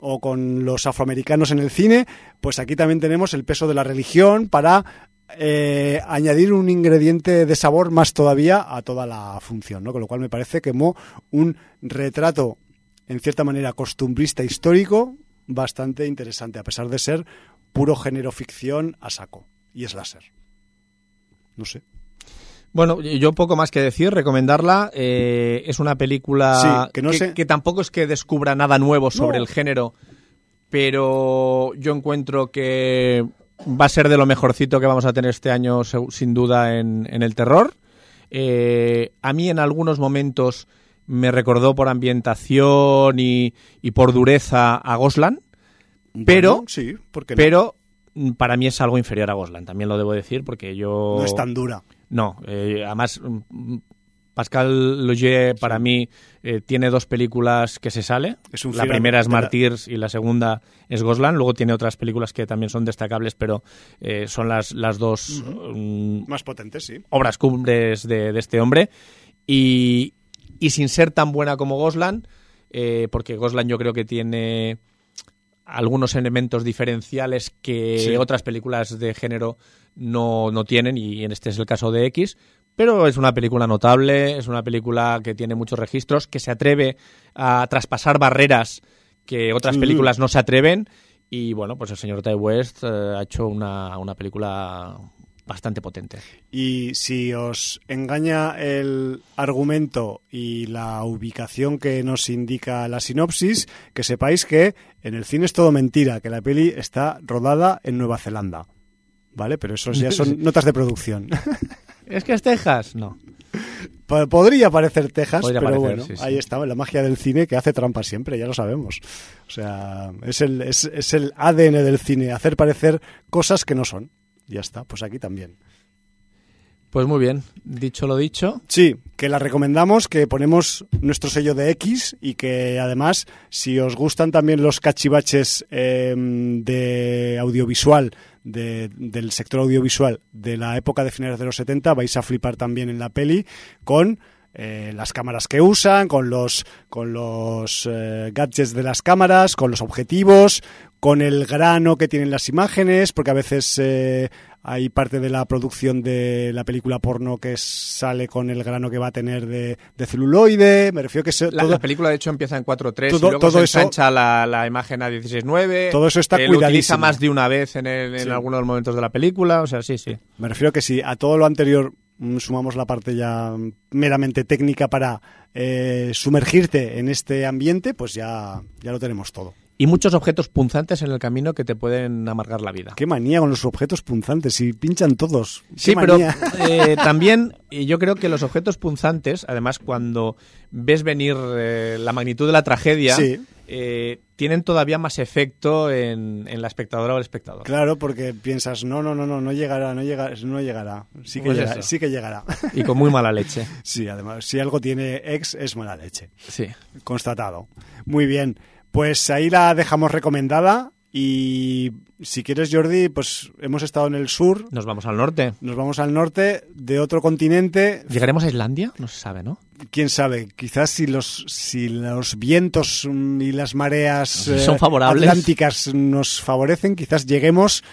o con los afroamericanos en el cine, pues aquí también tenemos el peso de la religión para eh, añadir un ingrediente de sabor más todavía a toda la función, ¿no? Con lo cual me parece que como un retrato, en cierta manera, costumbrista histórico, bastante interesante, a pesar de ser puro género ficción a saco. Y es láser. No sé. Bueno, yo poco más que decir, recomendarla. Eh, es una película Sí, que no sé- que tampoco es que descubra nada nuevo sobre No. el género, pero yo encuentro que va a ser de lo mejorcito que vamos a tener este año, sin duda, en, en el terror. Eh, a mí en algunos momentos me recordó por ambientación y, y por dureza a Goslan, Pero- Bueno, sí, porque pero mm, para mí es algo inferior a Goslan, también lo debo decir, porque yo... no es tan dura. No, eh, además mm, Pascal Logier para mí eh, tiene dos películas que se sale. Es un la primera es la- Martyrs y la segunda es Goslan. Luego tiene otras películas que también son destacables, pero eh, son las, las dos mm, Más potente, sí. obras cumbres de, de este hombre. Y, y sin ser tan buena como Goslan, eh, porque Goslan yo creo que tiene algunos elementos diferenciales que Sí. otras películas de género no, no tienen, y en este es el caso de X. Pero es una película notable, es una película que tiene muchos registros, que se atreve a traspasar barreras que otras películas no se atreven. Y bueno, pues el señor Ty West eh, ha hecho una, una película bastante potente. Y si os engaña el argumento y la ubicación que nos indica la sinopsis, que sepáis que en el cine es todo mentira, que la peli está rodada en Nueva Zelanda. ¿Vale? Pero eso ya son notas de producción. ¿Es que es Texas? No. Po- Podría parecer Texas, Podría pero parecer, bueno, sí, sí. ahí está, la magia del cine que hace trampa siempre, ya lo sabemos. O sea, es el, es, es el ADN del cine, hacer parecer cosas que no son. Ya está, pues aquí también. Pues muy bien, dicho lo dicho. Sí, que la recomendamos, que ponemos nuestro sello de X y que además, si os gustan también los cachivaches eh, de audiovisual, de- del sector audiovisual de la época de finales de los 70, vais a flipar también en la peli con eh, las cámaras que usan, con los, con los eh, gadgets de las cámaras, con los objetivos, con el grano que tienen las imágenes, porque a veces eh, hay parte de la producción de la película porno que sale con el grano que va a tener de, de celuloide. Me refiero que se- La, todo, la película, de hecho, empieza en 4.3 Todo- y luego todo se eso- ensancha la, la imagen a 16.9. Todo eso está Eh, Lo utiliza cuidadísimo. más de una vez en, el- en Sí. algunos momentos de la película. O sea, sí, sí. me refiero que si a todo lo anterior sumamos la parte ya mm, meramente técnica para eh, sumergirte en este ambiente, pues ya, ya lo tenemos todo. Y muchos objetos punzantes en el camino que te pueden amargar la vida. Qué manía con los objetos punzantes, y pinchan todos. Sí, pero eh, también yo creo que los objetos punzantes, además cuando ves venir eh, la magnitud de la tragedia, Sí. eh, tienen todavía más efecto en, en la espectadora o el espectador. Claro, porque piensas, no, no, no, no, no llegará, no llegará, no llegará. Sí que, Pues llega- eso. sí que llegará. Y con muy mala leche. sí, además, si algo tiene ex, es mala leche. Sí. Constatado. Muy bien. Pues ahí la dejamos recomendada. Y si quieres, Jordi, pues hemos estado en el sur, Nos vamos al norte. nos vamos al norte de otro continente. ¿Llegaremos a Islandia? No se sabe, ¿no? Quién sabe, quizás si los, si los vientos y las mareas eh, Son favorables. atlánticas nos favorecen, quizás lleguemos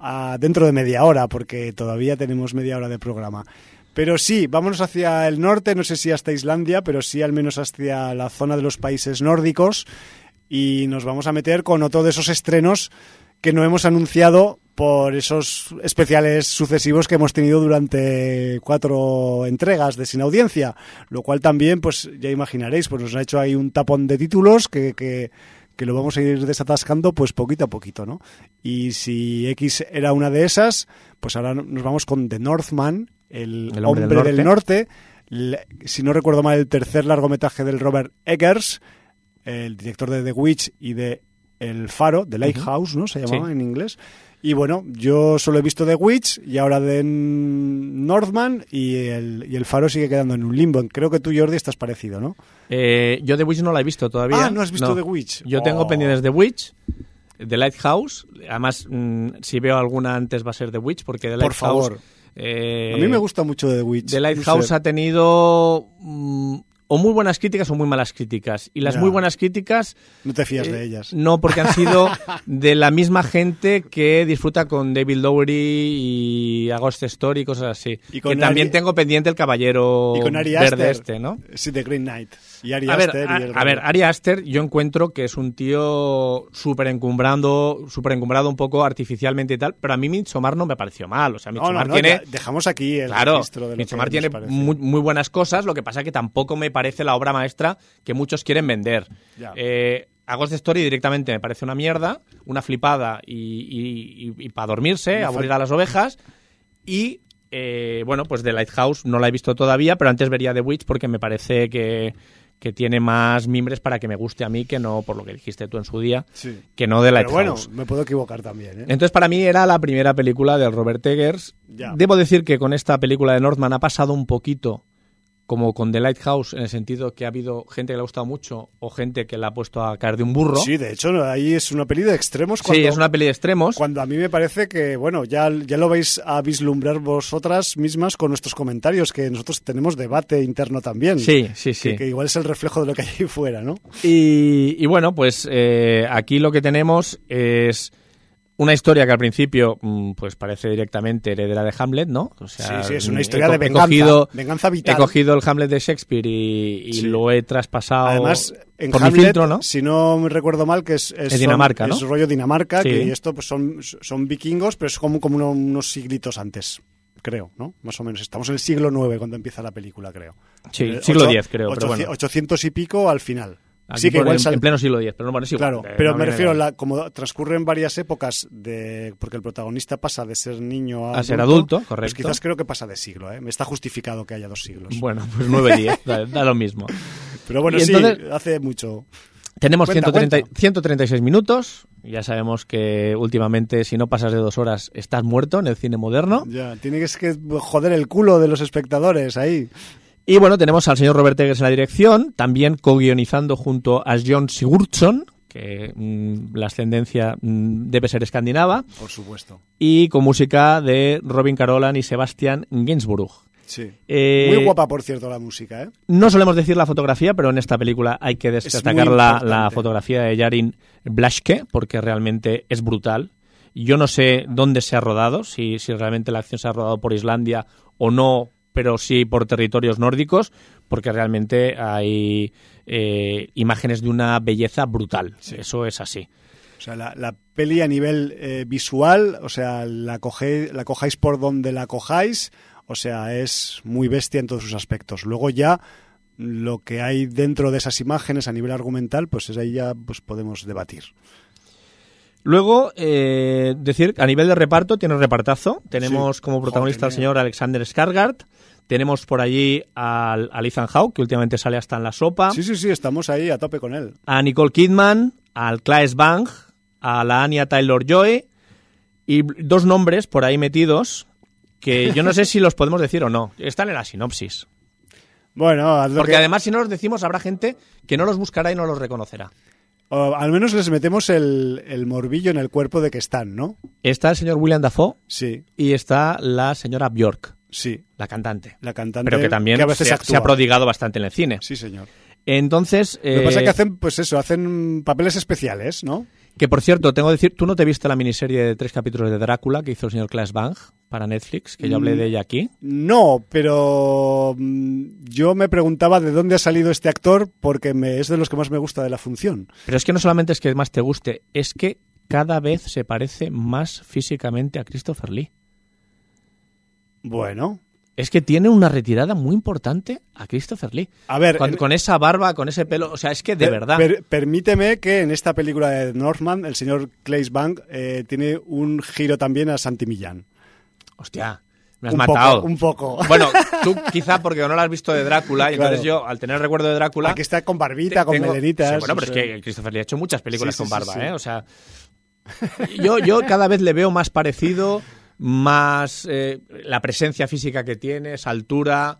a dentro de media hora, porque todavía tenemos media hora de programa. Pero sí, vámonos hacia el norte, no sé si hasta Islandia, pero sí al menos hacia la zona de los países nórdicos y nos vamos a meter con otro de esos estrenos que no hemos anunciado por esos especiales sucesivos que hemos tenido durante cuatro entregas de Sin Audiencia, lo cual también, pues ya imaginaréis, pues nos ha hecho ahí un tapón de títulos que, que, que lo vamos a ir desatascando pues poquito a poquito, ¿no? Y si X era una de esas, pues ahora nos vamos con The Northman, el, El hombre, hombre del del norte, Le- si no recuerdo mal, el tercer largometraje del Robert Eggers, el director de The Witch y de El Faro, The Lighthouse, ¿no? Se llamaba Sí. en inglés. Y bueno, yo solo he visto The Witch y ahora de Northman y el, y el Faro sigue quedando en un limbo. Creo que tú, Jordi, estás parecido, ¿no? Eh, yo The Witch no la he visto todavía. Ah, ¿no has visto The Witch? Yo tengo Oh. pendientes The Witch, The Lighthouse. Además, mm, si veo alguna antes va a ser The Witch, porque The Por Lighthouse... favor. eh, A mí me gusta mucho The Witch. The no Lighthouse sé. ha tenido mm, o muy buenas críticas o muy malas críticas. Y las muy buenas críticas No te fías Eh, de ellas. No, porque han sido de la misma gente que disfruta con David Lowery y Agost Story y cosas así. Y que también Ari- tengo pendiente el caballero Y con Ari verde este, ¿no? Sí, de Green Knight. Y Ari A ver, Aster y el a ver, Ari Aster yo encuentro que es un tío súper encumbrando, súper encumbrado un poco artificialmente y tal, pero a mí Midsommar no me pareció mal. O sea, Midsommar no, no, tiene... dejamos aquí el Claro, registro de lo Midsommar que tiene nos muy, muy buenas cosas, lo que pasa que tampoco me parece la obra maestra que muchos quieren vender. Ya. Eh, a Ghost Story directamente me parece una mierda, una flipada y, para dormirse, Me aburrir fal- a las ovejas. Y eh, bueno, pues The Lighthouse no la he visto todavía, pero antes vería The Witch porque me parece que, que tiene más mimbres para que me guste a mí que no, por lo que dijiste tú en su día, Sí. que no The Pero bueno, me puedo equivocar también, ¿eh? Entonces, para mí era la primera película del Robert Eggers. Ya. Debo decir que con esta película de Northman ha pasado un poquito como con The Lighthouse, en el sentido que ha habido gente que le ha gustado mucho o gente que la ha puesto a caer de un burro. Sí, de hecho, ahí es una peli de extremos. Cuando, Sí, es una peli de extremos. Cuando a mí me parece que, bueno, ya, ya lo vais a vislumbrar vosotras mismas con nuestros comentarios, que nosotros tenemos debate interno también. Sí, sí, sí. Que, que igual es el reflejo de lo que hay ahí fuera, ¿no? Y, y bueno, pues eh, aquí lo que tenemos es una historia que al principio mm, pues parece directamente heredera de Hamlet, ¿no? O sea, sí, sí, es una historia he de he venganza. cogido- venganza vital. He cogido el Hamlet de Shakespeare y, y Sí. lo he traspasado Además, en por mi Hamlet, filtro, ¿no? si no me recuerdo mal, que es, Es son- Dinamarca, ¿no? Es rollo Dinamarca, Sí. que esto pues son, son vikingos, pero es como, como uno- unos siglitos antes, creo, ¿no? Más o menos. Estamos en el siglo IX cuando empieza la película, creo. Sí, Eh, siglo ocho- X, creo, pero bueno. 800 y pico al final. Aquí sí, que igual en, sal- en pleno siglo X, pero no, bueno, es igual. Claro, eh, pero no me refiero, de- la, como transcurren varias épocas, de porque el protagonista pasa de ser niño a, A ser adulto, correcto. Pues quizás creo que pasa de siglo, ¿eh? Me está justificado que haya dos siglos. Bueno, pues 9 10, da, da lo mismo. pero bueno, y sí, entonces- hace mucho. Tenemos Cuenta, 130 cuenta. 136 minutos. Ya sabemos que últimamente, si no pasas de dos horas, estás muerto en el cine moderno. Ya, tiene que, es que joder el culo de los espectadores ahí. Y bueno, tenemos al señor Robert Eggers en la dirección, también co-guionizando junto a John Sigurdsson, que mm, la ascendencia mm, debe ser escandinava, Por supuesto. y con música de Robin Carolan y Sebastian Gainsbourg. Sí. Eh, Muy guapa, por cierto, la música, ¿eh? No solemos decir la fotografía, pero en esta película hay que destacar la, la fotografía de Yarin Blaschke, porque realmente es brutal. Yo no sé dónde se ha rodado, si, si realmente la acción se ha rodado por Islandia o no, pero sí por territorios nórdicos, porque realmente hay eh, imágenes de una belleza brutal. Eso es así. O sea, la, la peli a nivel eh, visual, o sea, la, coge, la cojáis por donde la cojáis, o sea, es muy bestia en todos sus aspectos. Luego ya lo que hay dentro de esas imágenes a nivel argumental, pues es ahí ya pues podemos debatir. Luego, eh, decir, a nivel de reparto, tiene un repartazo. Tenemos Sí. como protagonista al señor Alexander Skarsgård. Tenemos por allí al, al Ethan Hawke, que últimamente sale hasta en la sopa. Sí, sí, sí, estamos ahí a tope con él. A Nicole Kidman, al Claes Bang, a la Anya Taylor-Joy y dos nombres por ahí metidos que yo no sé si los podemos decir o no. Están en la sinopsis. Bueno, haz lo Porque que- además si no los decimos habrá gente que no los buscará y no los reconocerá. O al menos les metemos el, el morbillo en el cuerpo de que están, ¿no? Está el señor William Dafoe Sí, y está la señora Bjork, sí. la cantante. La cantante pero que también a veces se, ha prodigado bastante en el cine. Sí, señor. Entonces, Lo que pasa eh, es que hacen, pues eso, hacen papeles especiales, ¿no? Que por cierto, tengo que decir, tú no te viste la miniserie de tres capítulos de Drácula que hizo el señor Claes Bang para Netflix, que yo hablé Mm. de ella aquí. No, pero mm, yo me preguntaba de dónde ha salido este actor porque me, es de los que más me gusta de la función. Pero es que no solamente es que más te guste, es que cada vez se parece más físicamente a Christopher Lee. Bueno, Es que tiene una retirada muy importante a Christopher Lee. a ver, Con, en- con esa barba, con ese pelo, o sea, es que de per- verdad. per- permíteme que en esta película de Northman el señor Claes Bang eh, tiene un giro también a Santi Millán. Hostia, me has un matado. Poco, un poco. Bueno, tú quizá porque no lo has visto de Drácula, y Claro. entonces yo, al tener recuerdo de Drácula. Aquí está con barbita, con tengo- melenitas. Sí, bueno, pero es que Christopher Lee ha hecho muchas películas Sí, sí, con barba. ¿eh? O sea, yo, yo cada vez le veo más parecido, más eh, la presencia física que tiene, esa altura,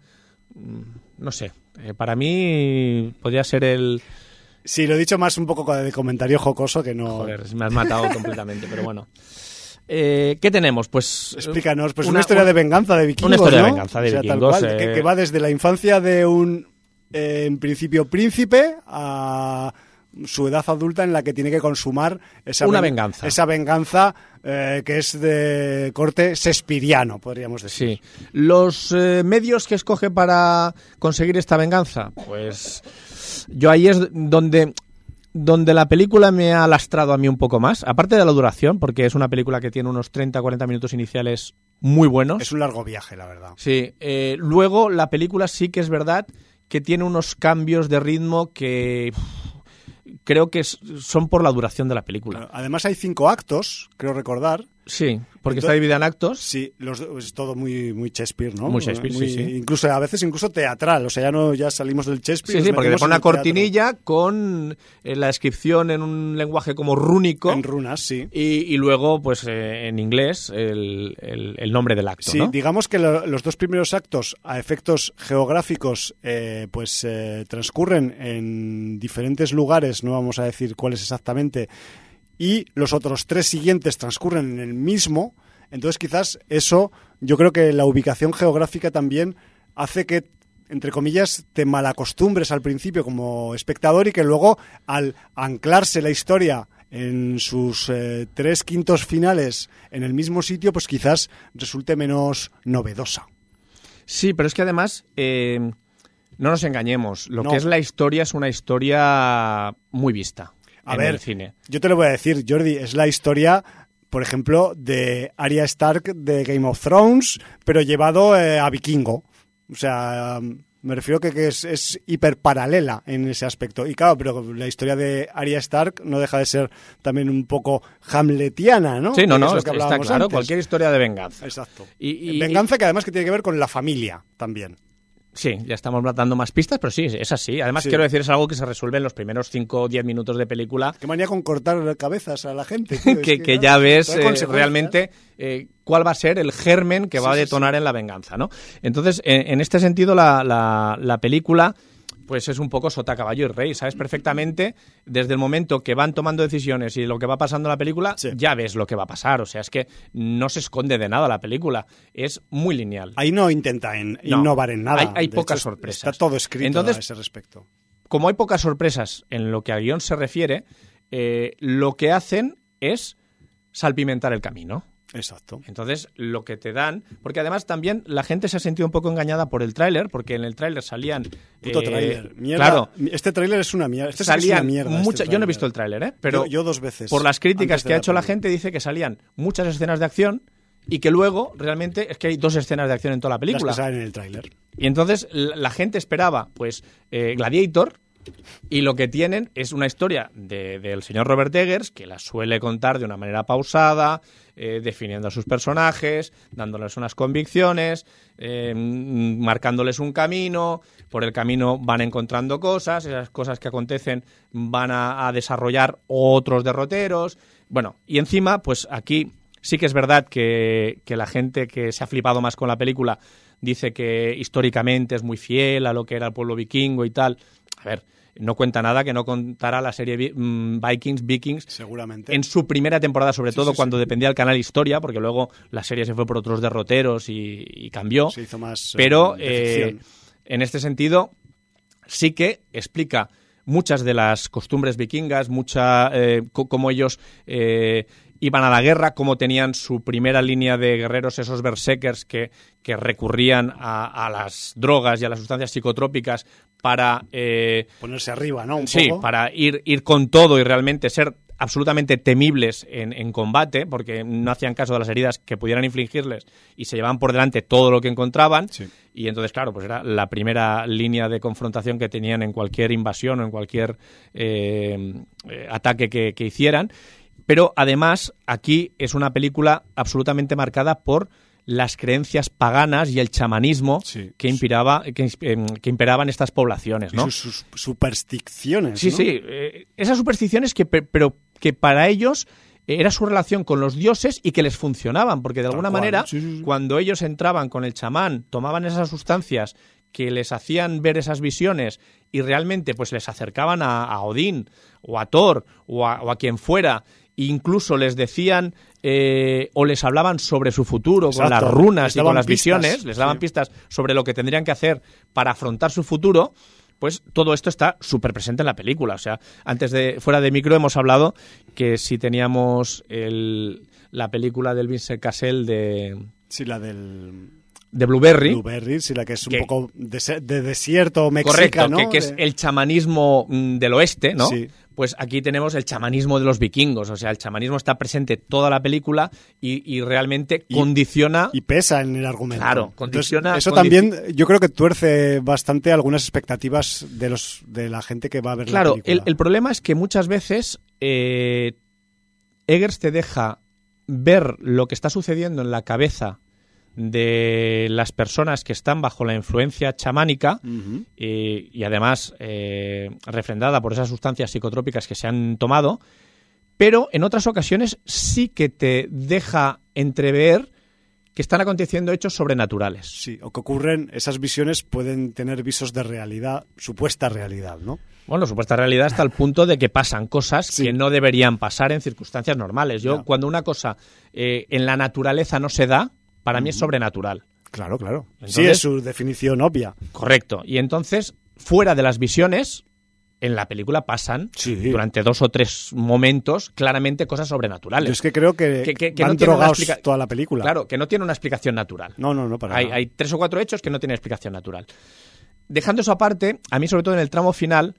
mm, no sé. eh, para mí podría ser el... Sí, lo he dicho más un poco de comentario jocoso que no. Joder, me has matado completamente, pero bueno. Eh, ¿Qué tenemos? Pues... Explícanos, pues una- una, historia de venganza de vikingos. una historia de ¿no? venganza de O sea, tal cual, que, que va desde la infancia de un en principio príncipe, a su edad adulta en la que tiene que consumar esa Una ven- venganza. Esa venganza eh, que es de corte sespiriano, podríamos decir. Sí. ¿Los eh, medios que escoge para conseguir esta venganza? Pues yo ahí es donde, donde la película me ha lastrado a mí un poco más. Aparte de la duración, porque es una película que tiene unos 30-40 minutos iniciales muy buenos. Es un largo viaje, la verdad. Sí. eh, luego la película sí que es verdad que tiene unos cambios de ritmo que creo que son por la duración de la película. Además hay cinco actos, creo recordar. Sí, porque está Entonces- dividida en actos. Sí, los, es todo muy, muy Shakespeare, ¿no? Muy Shakespeare, sí, sí. Incluso a veces incluso teatral, o sea, ya no ya salimos del Shakespeare. Sí, sí, porque te metemos pone una el teatro. cortinilla con eh, la descripción en un lenguaje como rúnico en runas, sí. y, y luego, pues eh, en inglés, el, el- el nombre del acto. Sí, ¿no? digamos que lo- los dos primeros actos a efectos geográficos eh, pues eh, transcurren en diferentes lugares, no vamos a decir cuáles exactamente, y los otros tres siguientes transcurren en el mismo, entonces quizás eso, yo creo que la ubicación geográfica también hace que entre comillas, te malacostumbres al principio como espectador y que luego, al anclarse la historia en sus eh, tres quintos finales en el mismo sitio, pues quizás resulte menos novedosa. Sí, pero es que además, eh, no nos engañemos, lo No. que es la historia es una historia muy vista A en ver, el cine. yo te lo voy a decir, Jordi, es la historia, por ejemplo, de Arya Stark de Game of Thrones, pero llevado eh, a vikingo. O sea, me refiero que, que es, es hiper paralela en ese aspecto. Y claro, pero la historia de Arya Stark no deja de ser también un poco hamletiana, ¿no? Sí, no, no, es está claro, antes. cualquier historia de venganza. Exacto. Y- y- Venganza que además que tiene que ver con la familia también. Sí, ya estamos dando más pistas, pero sí, es así. Además, Sí. quiero decir, es algo que se resuelve en los primeros 5 o 10 minutos de película Qué manía con cortar cabezas a la gente. tío, que, ya ves eh, realmente eh, cuál va a ser el germen que va a sí, detonar en la venganza, ¿no? Entonces, en, en este sentido, la, la- la película pues es un poco sota, caballo y rey. Sabes perfectamente, desde el momento que van tomando decisiones y lo que va pasando en la película, Sí. ya ves lo que va a pasar. O sea, es que no se esconde de nada la película. Es muy lineal. Ahí no intenta en- No. innovar en nada. Hay- pocas hecho, sorpresas. Está todo escrito Entonces- a ese respecto. como hay pocas sorpresas en lo que al guion se refiere, eh, lo que hacen es salpimentar el camino. Exacto. Entonces, lo que te dan, porque además también la gente se ha sentido un poco engañada por el tráiler, porque en el tráiler salían Puto eh, tráiler. Mierda. Claro, Este tráiler es una mierda. Este que es salían una mierda. este muchas. yo no he visto el tráiler, ¿eh? Pero yo, yo dos veces. por las críticas que ha hecho la gente dice que salían muchas escenas de acción y que luego realmente es que hay dos escenas de acción en toda la Las película. que salen en el tráiler. Y entonces la, la gente esperaba, pues, eh, Gladiator, y lo que tienen es una historia de- del señor Robert Eggers, que la suele contar de una manera pausada, eh, definiendo a sus personajes, dándoles unas convicciones, eh, marcándoles un camino, por el camino van encontrando cosas, esas cosas que acontecen van a, a desarrollar otros derroteros. Bueno, y encima, pues aquí sí que es verdad que, que la gente que se ha flipado más con la película dice que históricamente es muy fiel a lo que era el pueblo vikingo y tal. A ver, no cuenta nada que no contara la serie mm, Vikings, Vikings, Seguramente. en su primera temporada, sobre Sí, todo sí, cuando dependía del canal Historia, porque luego la serie se fue por otros derroteros y, y cambió. Se hizo más. eh, Pero eh, en este sentido sí que explica muchas de las costumbres vikingas, mucha eh, cómo ellos eh, iban a la guerra, cómo tenían su primera línea de guerreros, esos berserkers que, que recurrían a, a las drogas y a las sustancias psicotrópicas para eh, Ponerse arriba, ¿no? Un sí, poco. para ir, ir con todo y realmente ser absolutamente temibles en, en combate, porque no hacían caso de las heridas que pudieran infligirles y se llevaban por delante todo lo que encontraban. Sí. Y entonces, claro, pues era la primera línea de confrontación que tenían en cualquier invasión o en cualquier eh, eh, ataque que, que hicieran. Pero además, aquí es una película absolutamente marcada por las creencias paganas y el chamanismo Sí. que, impiraba, que, ins- em, que imperaban estas poblaciones, Y ¿no? sus, sus supersticiones. Sí, ¿no? sí. eh, esas supersticiones que, pe- pero que para ellos era su relación con los dioses y que les funcionaban, porque de alguna cual, manera, sí, sí, sí. cuando ellos entraban con el chamán, tomaban esas sustancias que les hacían ver esas visiones y realmente pues les acercaban a, a Odín o a Thor o a, o a quien fuera, e incluso les decían eh, o les hablaban sobre su futuro con las runas Les y con las pistas, visiones, les daban sí. pistas sobre lo que tendrían que hacer para afrontar su futuro, pues todo esto está súper presente en la película. O sea, antes de, fuera de micro hemos hablado que si teníamos el, la película del Vincent Cassel de... Sí, la del de Blueberry. Blueberry, sí, la que es un poco de, de desierto mexica, ¿no? que, es el chamanismo mm, del oeste, ¿no? Sí. Pues aquí tenemos el chamanismo de los vikingos, o sea, el chamanismo está presente toda la película y, realmente condiciona... Y pesa en el argumento. Claro, condiciona... eso también yo creo que tuerce bastante algunas expectativas de, los, de la gente que va a ver la película. Claro, el, problema es que muchas veces eh, Eggers te deja ver lo que está sucediendo en la cabeza de las personas que están bajo la influencia chamánica y, además eh, refrendada por esas sustancias psicotrópicas que se han tomado, pero en otras ocasiones sí que te deja entrever que están aconteciendo hechos sobrenaturales. Sí, o que ocurren, esas visiones pueden tener visos de realidad, supuesta realidad, ¿no? Bueno, supuesta realidad hasta el punto de que pasan cosas que no deberían pasar en circunstancias normales. Yo, cuando una cosa eh, en la naturaleza no se da, para mí es sobrenatural. Claro, claro. sí, es su definición obvia. Correcto. Y entonces, fuera de las visiones, en la película pasan durante dos o tres momentos claramente cosas sobrenaturales. Yo es que creo que, que, no drogados toda la película. Claro, que no tiene una explicación natural. No, no, no, para hay, hay tres o cuatro hechos que no tienen explicación natural. Dejando eso aparte, a mí sobre todo en el tramo final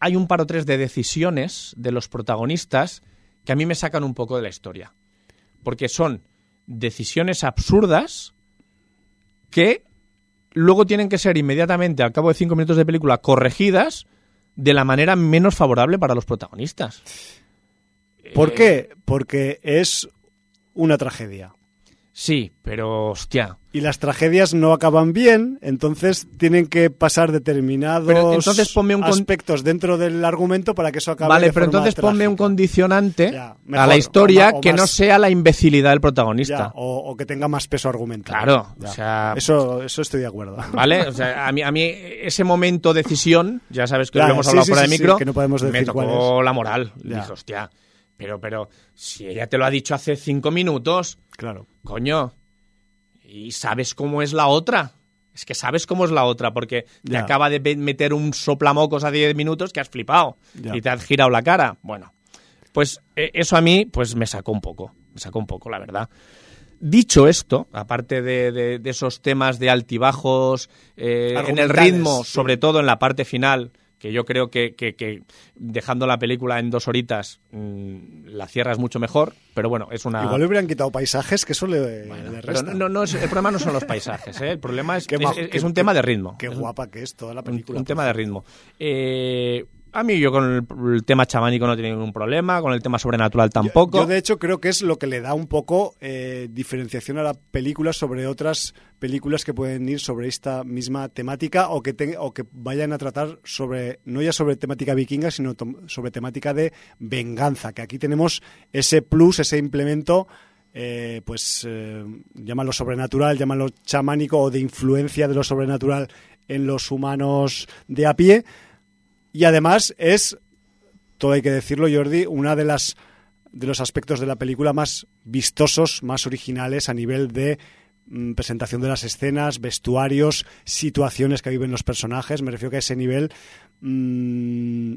hay un par o tres de decisiones de los protagonistas que a mí me sacan un poco de la historia. Porque son decisiones absurdas que luego tienen que ser inmediatamente, al cabo de cinco minutos de película, corregidas de la manera menos favorable para los protagonistas. ¿Por eh, qué? Porque es una tragedia. Sí, pero hostia. Y las tragedias no acaban bien, entonces tienen que pasar determinados entonces ponme un aspectos dentro del argumento para que eso acabe Vale, pero entonces ponme un condicionante a la historia que no sea la imbecilidad del protagonista. o, que tenga más peso argumental. Claro, o sea, eso, eso estoy de acuerdo. Vale, o sea, a mí, a mí ese momento decisión, ya sabes que lo hemos hablado fuera de micro, que no podemos decir me tocó la moral. Dije, hostia, pero, pero, si ella te lo ha dicho hace cinco minutos. Claro. Coño. ¿Y sabes cómo es la otra? Es que sabes cómo es la otra, porque te acaba de meter un soplamocos a diez minutos que has flipado y te has girado la cara. Bueno, pues e, eso a mí pues me sacó un poco, me sacó un poco, la verdad. Dicho esto, aparte de, esos temas de altibajos eh, en el ritmo, sobre todo en la parte final, que yo creo que, que, dejando la película en dos horitas mm, la cierras mucho mejor, pero bueno, es una... Igual le hubieran quitado paisajes, que eso le, resta. No, no, el problema no son los paisajes, ¿eh? el problema es, es, un tema de ritmo. Qué guapa que es toda la película. Un, tema de ritmo. Eh, a mí yo con el, tema chamánico no tengo ningún problema, con el tema sobrenatural tampoco. Yo, de hecho creo que es lo que le da un poco eh, diferenciación a la película sobre otras películas que pueden ir sobre esta misma temática o que, o que vayan a tratar sobre, no ya sobre temática vikinga, sino sobre temática de venganza, que aquí tenemos ese plus, ese implemento eh, pues eh, llámalo sobrenatural, llámalo chamánico o de influencia de lo sobrenatural en los humanos de a pie, y además es, todo hay que decirlo, Jordi, una de las de los aspectos de la película más vistosos, más originales a nivel de mm, presentación de las escenas, vestuarios, situaciones que viven los personajes. Me refiero que a ese nivel mm,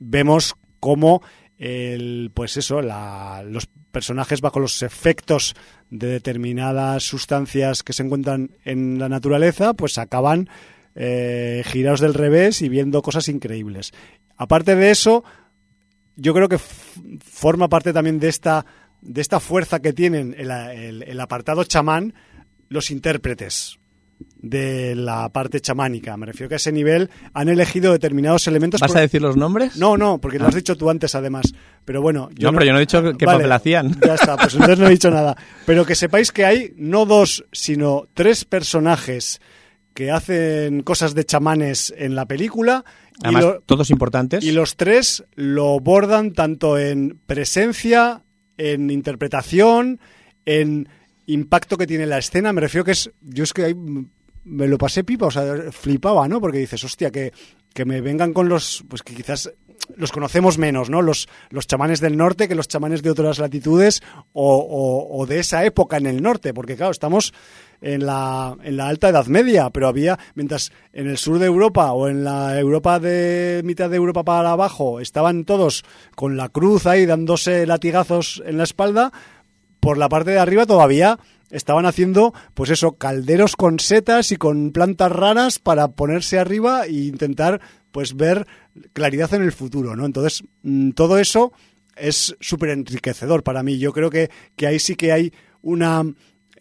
vemos cómo el, pues eso, los personajes bajo los efectos de determinadas sustancias que se encuentran en la naturaleza, pues acaban eh, girados del revés y viendo cosas increíbles. Aparte de eso, yo creo que forma parte también de esta, de esta fuerza que tienen el, apartado chamán los intérpretes de la parte chamánica. Me refiero que a ese nivel han elegido determinados elementos. ¿Vas a decir los nombres? No, no, porque lo has ah. dicho tú antes además. Pero bueno, yo no, pero yo no he dicho qué papel hacían. Ya está, pues entonces no he dicho nada. Pero que sepáis que hay no dos, sino tres personajes que hacen cosas de chamanes en la película. Además, todos importantes. Y los tres lo bordan tanto en presencia, en interpretación, en impacto que tiene la escena. Me refiero que es. Yo es que ahí me lo pasé pipa, o sea, flipaba, ¿no? Porque dices, hostia, que, que me vengan con los. Pues que quizás los conocemos menos, ¿no? Los, los chamanes del norte que los chamanes de otras latitudes o, o, de esa época en el norte, porque claro, estamos en la, en la alta Edad Media, pero había, mientras en el sur de Europa o en la Europa de mitad de Europa para abajo estaban todos con la cruz ahí dándose latigazos en la espalda, por la parte de arriba todavía estaban haciendo, pues eso, calderos con setas y con plantas raras para ponerse arriba e intentar, pues, ver claridad en el futuro, ¿no? Entonces, mm, todo eso es súper enriquecedor para mí. Yo creo que, que ahí sí que hay una,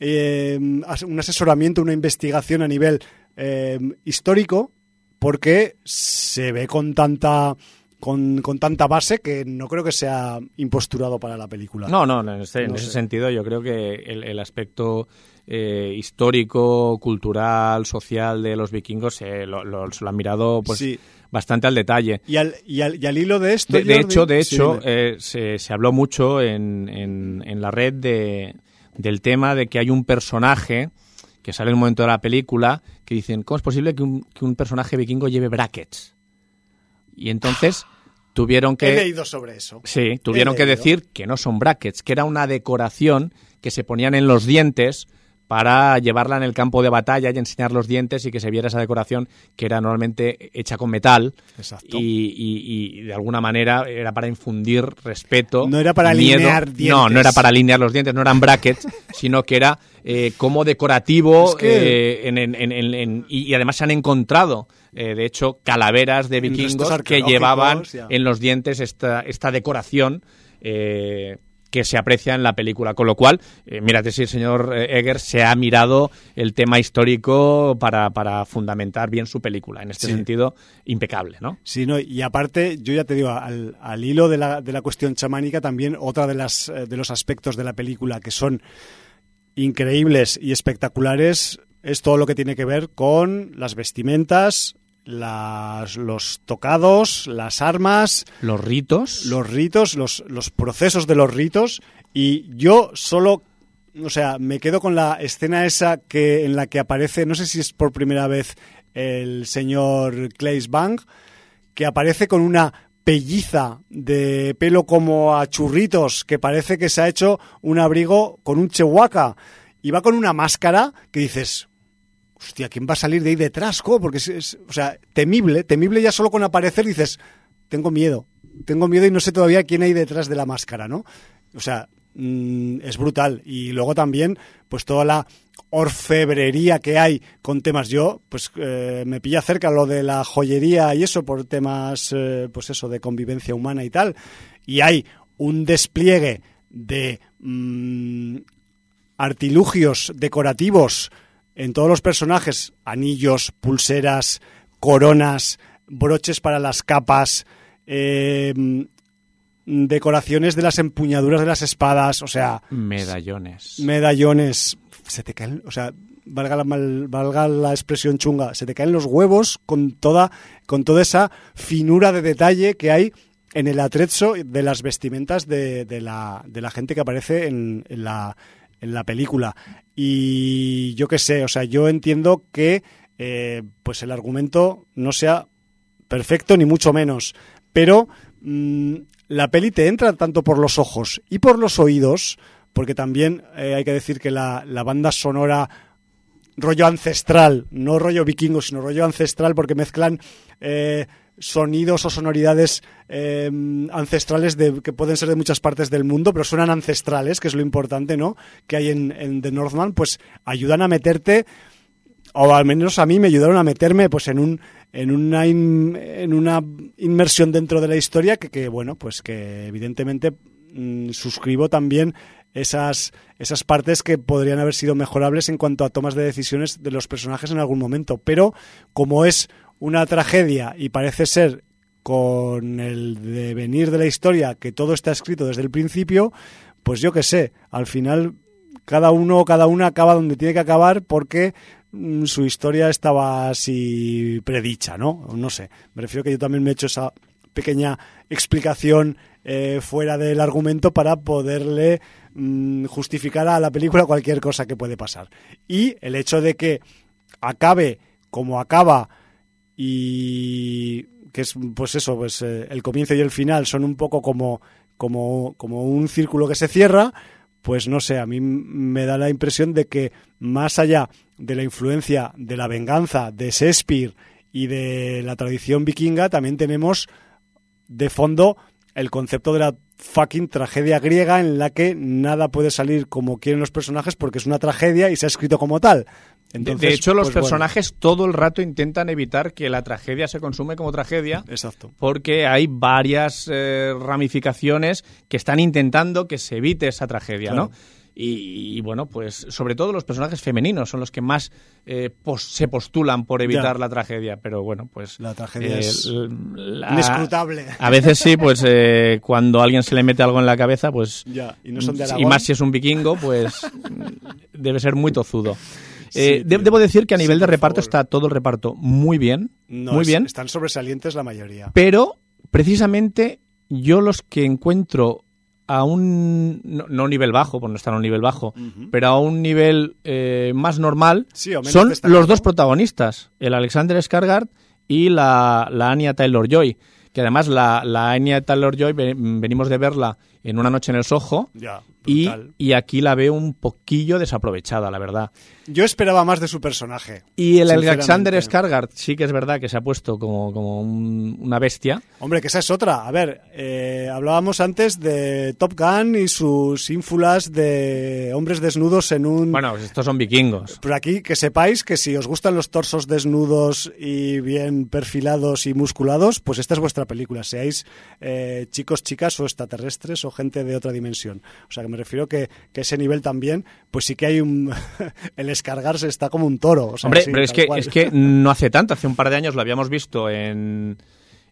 eh, un asesoramiento, una investigación a nivel eh, histórico, porque se ve con tanta con, con, tanta base que no creo que sea imposturado para la película. No, no, en ese, sentido yo creo que el, aspecto eh, histórico, cultural, social de los vikingos lo, lo, han mirado pues bastante al detalle. Y al, y al, hilo de esto... De, hecho, de hecho eh, se, se, habló mucho en, en, en, la red de, del tema de que hay un personaje que sale en un momento de la película que dicen, ¿cómo es posible que un, que un personaje vikingo lleve brackets? Y entonces tuvieron que... He leído sobre eso. Sí, tuvieron que decir que no son brackets, que era una decoración que se ponían en los dientes para llevarla en el campo de batalla y enseñar los dientes y que se viera esa decoración que era normalmente hecha con metal y, de alguna manera era para infundir respeto. No era para alinear dientes. No, no era para alinear los dientes, no eran brackets, sino que era eh, como decorativo eh, y, además se han encontrado, eh, de hecho, calaveras de vikingos que llevaban en los dientes esta, esta decoración que se aprecia en la película. Con lo cual, eh, mírate si el señor eh, Egger se ha mirado el tema histórico para, para fundamentar bien su película. En este sentido, impecable, ¿no? Sí, no, y aparte, yo ya te digo, al, al hilo de la, de la cuestión chamánica, también otra de, las, eh, de los aspectos de la película que son increíbles y espectaculares es todo lo que tiene que ver con las vestimentas, las, los tocados, las armas. Los ritos. Los ritos, los, los procesos de los ritos. Y yo solo, o sea, me quedo con la escena esa que, en la que aparece, no sé si es por primera vez el señor Claes Bang, que aparece con una pelliza de pelo como a churritos, que parece que se ha hecho un abrigo con un chehuaca. Y va con una máscara que dices, hostia, ¿quién va a salir de ahí detrás? Porque es, o sea, temible, temible ya solo con aparecer dices, tengo miedo, tengo miedo y no sé todavía quién hay detrás de la máscara, ¿no? O sea, mm, es brutal. Y luego también, pues toda la orfebrería que hay con temas. Yo, pues eh, me pilla cerca lo de la joyería y eso por temas, eh, pues eso, de convivencia humana y tal. Y hay un despliegue de mm, artilugios decorativos en todos los personajes, anillos, pulseras, coronas, broches para las capas, eh, decoraciones de las empuñaduras de las espadas, o sea... Medallones. Medallones. Se te caen, o sea, valga la, valga la expresión chunga, se te caen los huevos con toda, con toda esa finura de detalle que hay en el atrezzo de las vestimentas de, de, la, de la gente que aparece en, en la en la película. Y yo qué sé, o sea, yo entiendo que eh, pues el argumento no sea perfecto ni mucho menos, pero mm, la peli te entra tanto por los ojos y por los oídos, porque también eh, hay que decir que la, la banda sonora rollo ancestral, no rollo vikingo, sino rollo ancestral, porque mezclan eh, sonidos o sonoridades em, ancestrales de, que pueden ser de muchas partes del mundo, pero suenan ancestrales, que es lo importante, ¿no? Que hay en, The Northman, pues ayudan a meterte, o al menos a mí me ayudaron a meterme pues en un en una en una inmersión dentro de la historia que, que bueno, pues que evidentemente mm, suscribo también esas, esas partes que podrían haber sido mejorables en cuanto a tomas de decisiones de los personajes en algún momento. Pero como es una tragedia y parece ser con el devenir de la historia que todo está escrito desde el principio, pues yo qué sé, al final cada uno o cada una acaba donde tiene que acabar porque mm, su historia estaba así predicha, ¿no? No sé, me refiero que yo también me he hecho esa pequeña explicación eh, fuera del argumento para poderle mm, justificar a la película cualquier cosa que puede pasar. Y el hecho de que acabe como acaba y que es pues eso, pues eh, el comienzo y el final son un poco como, como, como un círculo que se cierra, pues no sé, a mí me da la impresión de que más allá de la influencia de la venganza de Shakespeare y de la tradición vikinga, también tenemos de fondo el concepto de la fucking tragedia griega en la que nada puede salir como quieren los personajes porque es una tragedia y se ha escrito como tal. De hecho, los pues personajes todo el rato intentan evitar que la tragedia se consume como tragedia. Exacto. Porque hay varias eh, ramificaciones que están intentando que se evite esa tragedia, ¿no? Y, bueno, pues sobre todo los personajes femeninos son los que más eh, se postulan por evitar la tragedia, pero bueno, pues... La tragedia eh, es inescrutable. A veces sí, pues eh, cuando a alguien se le mete algo en la cabeza, pues... y, más si es un vikingo, pues debe ser muy tozudo. Debo decir que a nivel de reparto está todo el reparto muy bien, muy bien. Están sobresalientes la mayoría. Pero precisamente yo los que encuentro a un no, nivel bajo, pues no están a un nivel bajo, pero a un nivel eh, más normal, son los dos protagonistas, el Alexander Skarsgård y la, la Anya Taylor-Joy, que además la, la Anya Taylor-Joy venimos de verla en Una noche en el Soho y, y, aquí la veo un poquillo desaprovechada, la verdad. Yo esperaba más de su personaje. Y el Alexander Skarsgård sí que es verdad que se ha puesto como, como una bestia. Hombre, que esa es otra. A ver, eh, hablábamos antes de Top Gun y sus ínfulas de hombres desnudos en un... Bueno, pues estos son vikingos. Por aquí, que sepáis que si os gustan los torsos desnudos y bien perfilados y musculados, pues esta es vuestra película. Seáis eh, chicos, chicas o extraterrestres o gente de otra dimensión. O sea, que me refiero que, que ese nivel también, pues sí que hay un... el descargarse está como un toro. Hombre, pero es que, es que no hace tanto, hace un par de años lo habíamos visto en,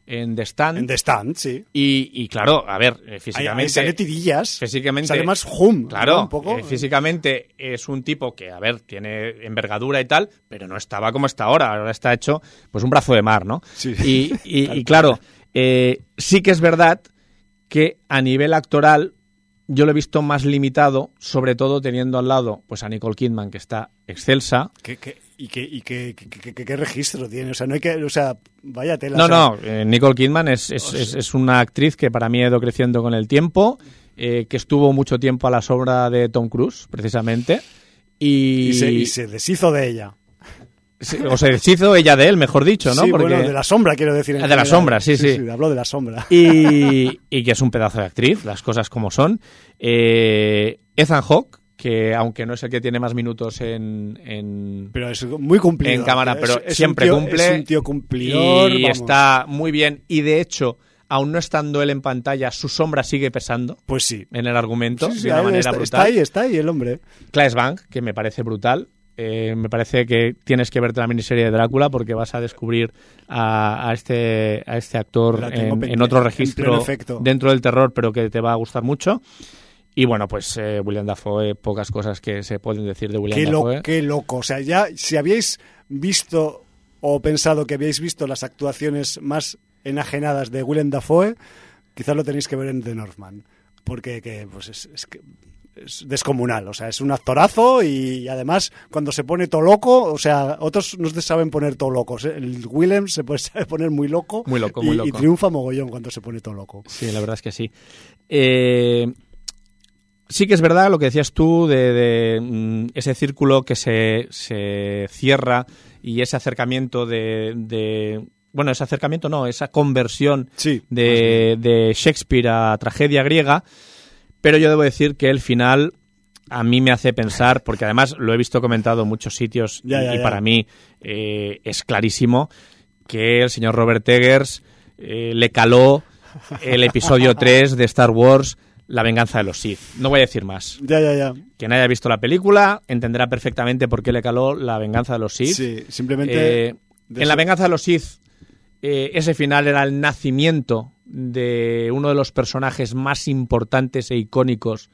en The Stand. En The Stand, sí. Y, claro, a ver, eh, físicamente... Ahí, sale tirillas. Físicamente... Sale más hum. Claro, un poco. Eh, físicamente es un tipo que, a ver, tiene envergadura y tal, pero no estaba como está ahora. Ahora está hecho, pues, un brazo de mar, ¿no? Sí. Y, y, claro, eh, sí que es verdad que a nivel actoral yo lo he visto más limitado, sobre todo teniendo al lado pues a Nicole Kidman, que está excelsa. ¿Qué, y qué, qué, registro tiene? O sea, no hay que, o sea, vaya tela. No, no, eh, Nicole Kidman es, es, es, una actriz que para mí ha ido creciendo con el tiempo, eh, que estuvo mucho tiempo a la sombra de Tom Cruise, precisamente. Y, y se deshizo de ella o se deshizo ella de él, mejor dicho, ¿no? Sí, bueno, de la sombra, quiero decir. de la sombra, sí, sí. sí. hablo de la sombra. Y, y, que es un pedazo de actriz, las cosas como son. Eh, Ethan Hawke, que aunque no es el que tiene más minutos en, en pero es muy cumplido en cámara pero siempre cumple es un tío cumplidor y está muy bien y de hecho aún no estando él en pantalla su sombra sigue pesando pues sí en el argumento sí, de una manera está, brutal está ahí está ahí el hombre Claes Bank que me parece brutal eh, me parece que tienes que verte la miniserie de Drácula porque vas a descubrir a, este, a este actor en, otro registro dentro del terror, pero que te va a gustar mucho. Y bueno, pues eh, William Dafoe, pocas cosas que se pueden decir de William qué Dafoe. qué loco. O sea, ya si habíais visto o pensado que habíais visto las actuaciones más enajenadas de William Dafoe, quizás lo tenéis que ver en The Northman. Porque que, pues es que es descomunal, o sea, es un actorazo y además cuando se pone todo loco, o sea, otros no se saben poner todo locos, ¿eh? el Willem se puede poner muy loco, muy loco, muy y, loco. y triunfa mogollón cuando se pone todo loco. Sí, la verdad es que sí. Eh, sí que es verdad lo que decías tú de, mm, ese círculo que se, se, cierra y ese acercamiento de, bueno, ese acercamiento no, esa conversión de, de Shakespeare a tragedia griega pero yo debo decir que el final a mí me hace pensar, porque además lo he visto comentado en muchos sitios y, para mí eh, es clarísimo que el señor Robert Eggers eh, le caló el episodio 3 de Star Wars, La venganza de los Sith. No voy a decir más. Ya, ya, ya. Quien haya visto la película entenderá perfectamente por qué le caló La venganza de los Sith. Sí, simplemente... Eh, en La venganza de los Sith ese final era el nacimiento de uno de los personajes más importantes e icónicos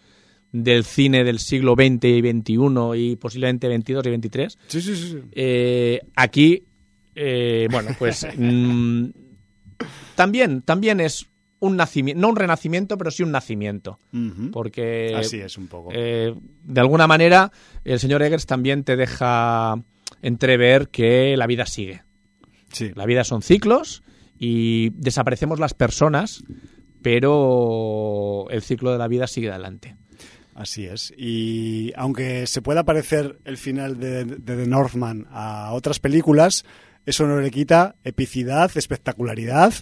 del cine del siglo XX y XXI y posiblemente XXII y XXIII. Sí, sí, sí. Eh, aquí, eh, bueno, pues mm, también, también es un nacimiento, no un renacimiento, pero sí un nacimiento. Porque. Así es, un poco. Eh, de alguna manera, el señor Eggers también te deja entrever que la vida sigue. Sí. La vida son ciclos y desaparecemos las personas, pero el ciclo de la vida sigue adelante. Así es. Y aunque se pueda parecer el final de, The Northman a otras películas, eso no le quita epicidad, espectacularidad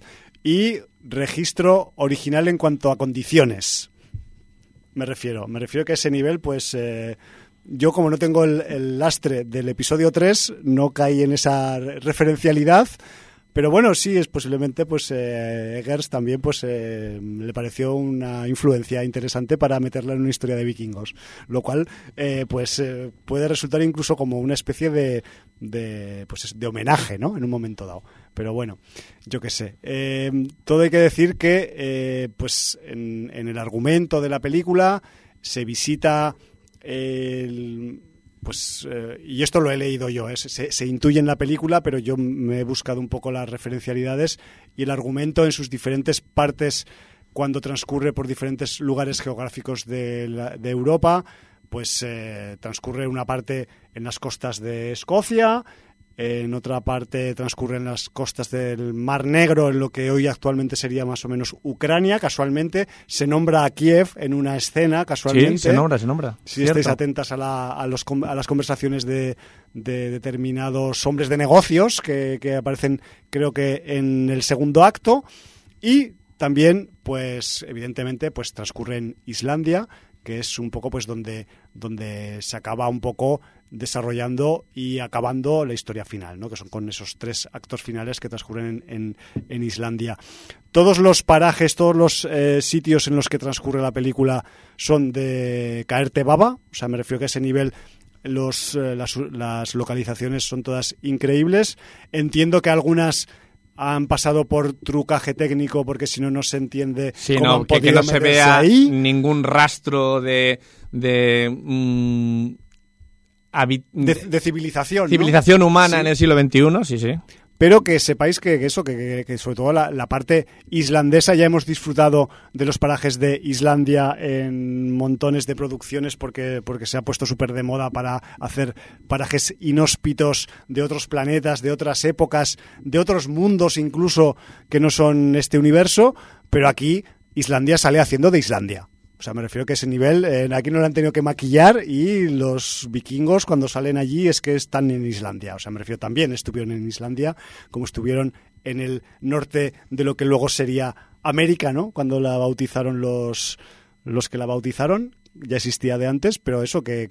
y registro original en cuanto a condiciones. Me refiero, me refiero que a ese nivel, pues eh, yo como no tengo el, el lastre del episodio 3, no caí en esa referencialidad, pero bueno, sí, es posiblemente, pues eh, Eggers también pues eh, le pareció una influencia interesante para meterla en una historia de vikingos, lo cual eh, pues eh, puede resultar incluso como una especie de, de, pues, de homenaje, ¿no? En un momento dado. Pero bueno, yo qué sé. Eh, todo hay que decir que, eh, pues en, en el argumento de la película se visita el pues eh, y esto lo he leído yo, ¿eh? se, se, intuye en la película, pero yo me he buscado un poco las referencialidades y el argumento en sus diferentes partes cuando transcurre por diferentes lugares geográficos de, la, Europa, pues eh, transcurre una parte en las costas de Escocia, en otra parte transcurre en las costas del Mar Negro, en lo que hoy actualmente sería más o menos Ucrania, casualmente. Se nombra a Kiev en una escena, casualmente. Sí, se nombra, se nombra. Si Cierto. estáis atentas a, la, a, los, a las conversaciones de, de, determinados hombres de negocios que, que aparecen, creo que en el segundo acto. Y también, pues, evidentemente, pues transcurre en Islandia, que es un poco pues donde, donde se acaba un poco desarrollando y acabando la historia final, ¿no? que son con esos tres actos finales que transcurren en, en, en Islandia. Todos los parajes, todos los eh, sitios en los que transcurre la película son de caerte baba, o sea, me refiero que a ese nivel los, eh, las, las localizaciones son todas increíbles. Entiendo que algunas han pasado por trucaje técnico porque si no no se entiende sí, cómo no, que, que, no se vea ahí. ningún rastro de, de mm, de, de, civilización. Civilización ¿no? humana sí. en el siglo XXI, sí, sí. Pero que sepáis que, eso, que, que, sobre todo la, la, parte islandesa, ya hemos disfrutado de los parajes de Islandia en montones de producciones porque, porque se ha puesto súper de moda para hacer parajes inhóspitos de otros planetas, de otras épocas, de otros mundos incluso que no son este universo. Pero aquí Islandia sale haciendo de Islandia. O sea, me refiero que ese nivel, eh, aquí no lo han tenido que maquillar y los vikingos cuando salen allí es que están en Islandia. O sea, me refiero también estuvieron en Islandia como estuvieron en el norte de lo que luego sería América, ¿no? Cuando la bautizaron los, los que la bautizaron, ya existía de antes, pero eso que,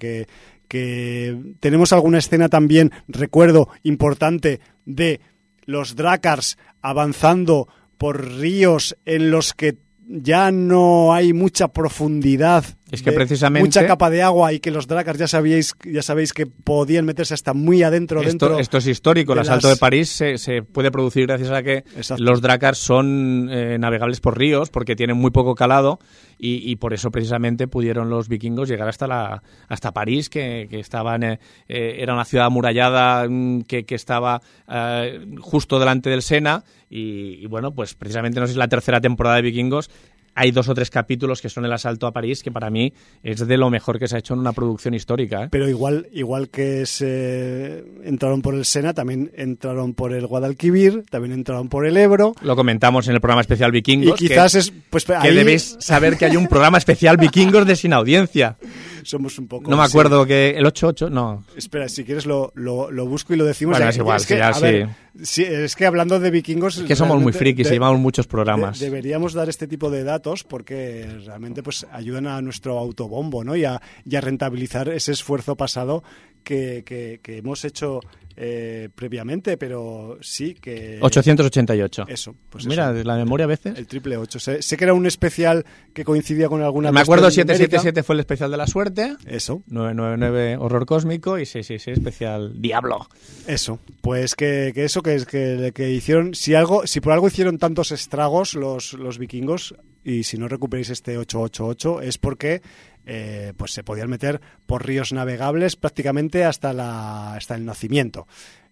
que, tenemos alguna escena también, recuerdo, importante de los Drakars avanzando por ríos en los que ya no hay mucha profundidad es que precisamente mucha capa de agua y que los Drakars ya sabíais ya sabéis que podían meterse hasta muy adentro esto, dentro esto es histórico el asalto las... de París se, se, puede producir gracias a que Exacto. los Drakars son eh, navegables por ríos porque tienen muy poco calado y, y, por eso precisamente pudieron los vikingos llegar hasta la hasta París que, que estaban eh, eh, era una ciudad amurallada mm, que, que estaba eh, justo delante del Sena y, y, bueno pues precisamente no sé si es la tercera temporada de vikingos hay dos o tres capítulos que son el asalto a París, que para mí es de lo mejor que se ha hecho en una producción histórica. ¿eh? Pero igual, igual que se entraron por el Sena, también entraron por el Guadalquivir, también entraron por el Ebro. Lo comentamos en el programa especial Vikingos. Y quizás que, es. Pues, ahí... que debéis saber que hay un programa especial Vikingos de sin audiencia. Somos un poco. No me acuerdo sí. que. El 88, no. Espera, si quieres lo, lo, lo busco y lo decimos. Bueno, es igual, es que, ya, a ver, sí. es que hablando de vikingos. Es que somos muy frikis de, y llevamos muchos programas. De, deberíamos dar este tipo de datos porque realmente pues ayudan a nuestro autobombo ¿no? y, a, y a rentabilizar ese esfuerzo pasado que, que, que hemos hecho eh, previamente, pero sí que... 888. Eso. Pues Mira, eso. la memoria a veces. El triple 8. Sé, sé, que era un especial que coincidía con alguna... Me acuerdo 777 fue el especial de la suerte. Eso. 999 horror cósmico y 666 especial Diablo. Eso. Pues que, que eso que, que, que hicieron... Si, algo, si por algo hicieron tantos estragos los, los vikingos, y si no recuperéis este 888 es porque eh, pues se podían meter por ríos navegables prácticamente hasta, la, hasta el nacimiento.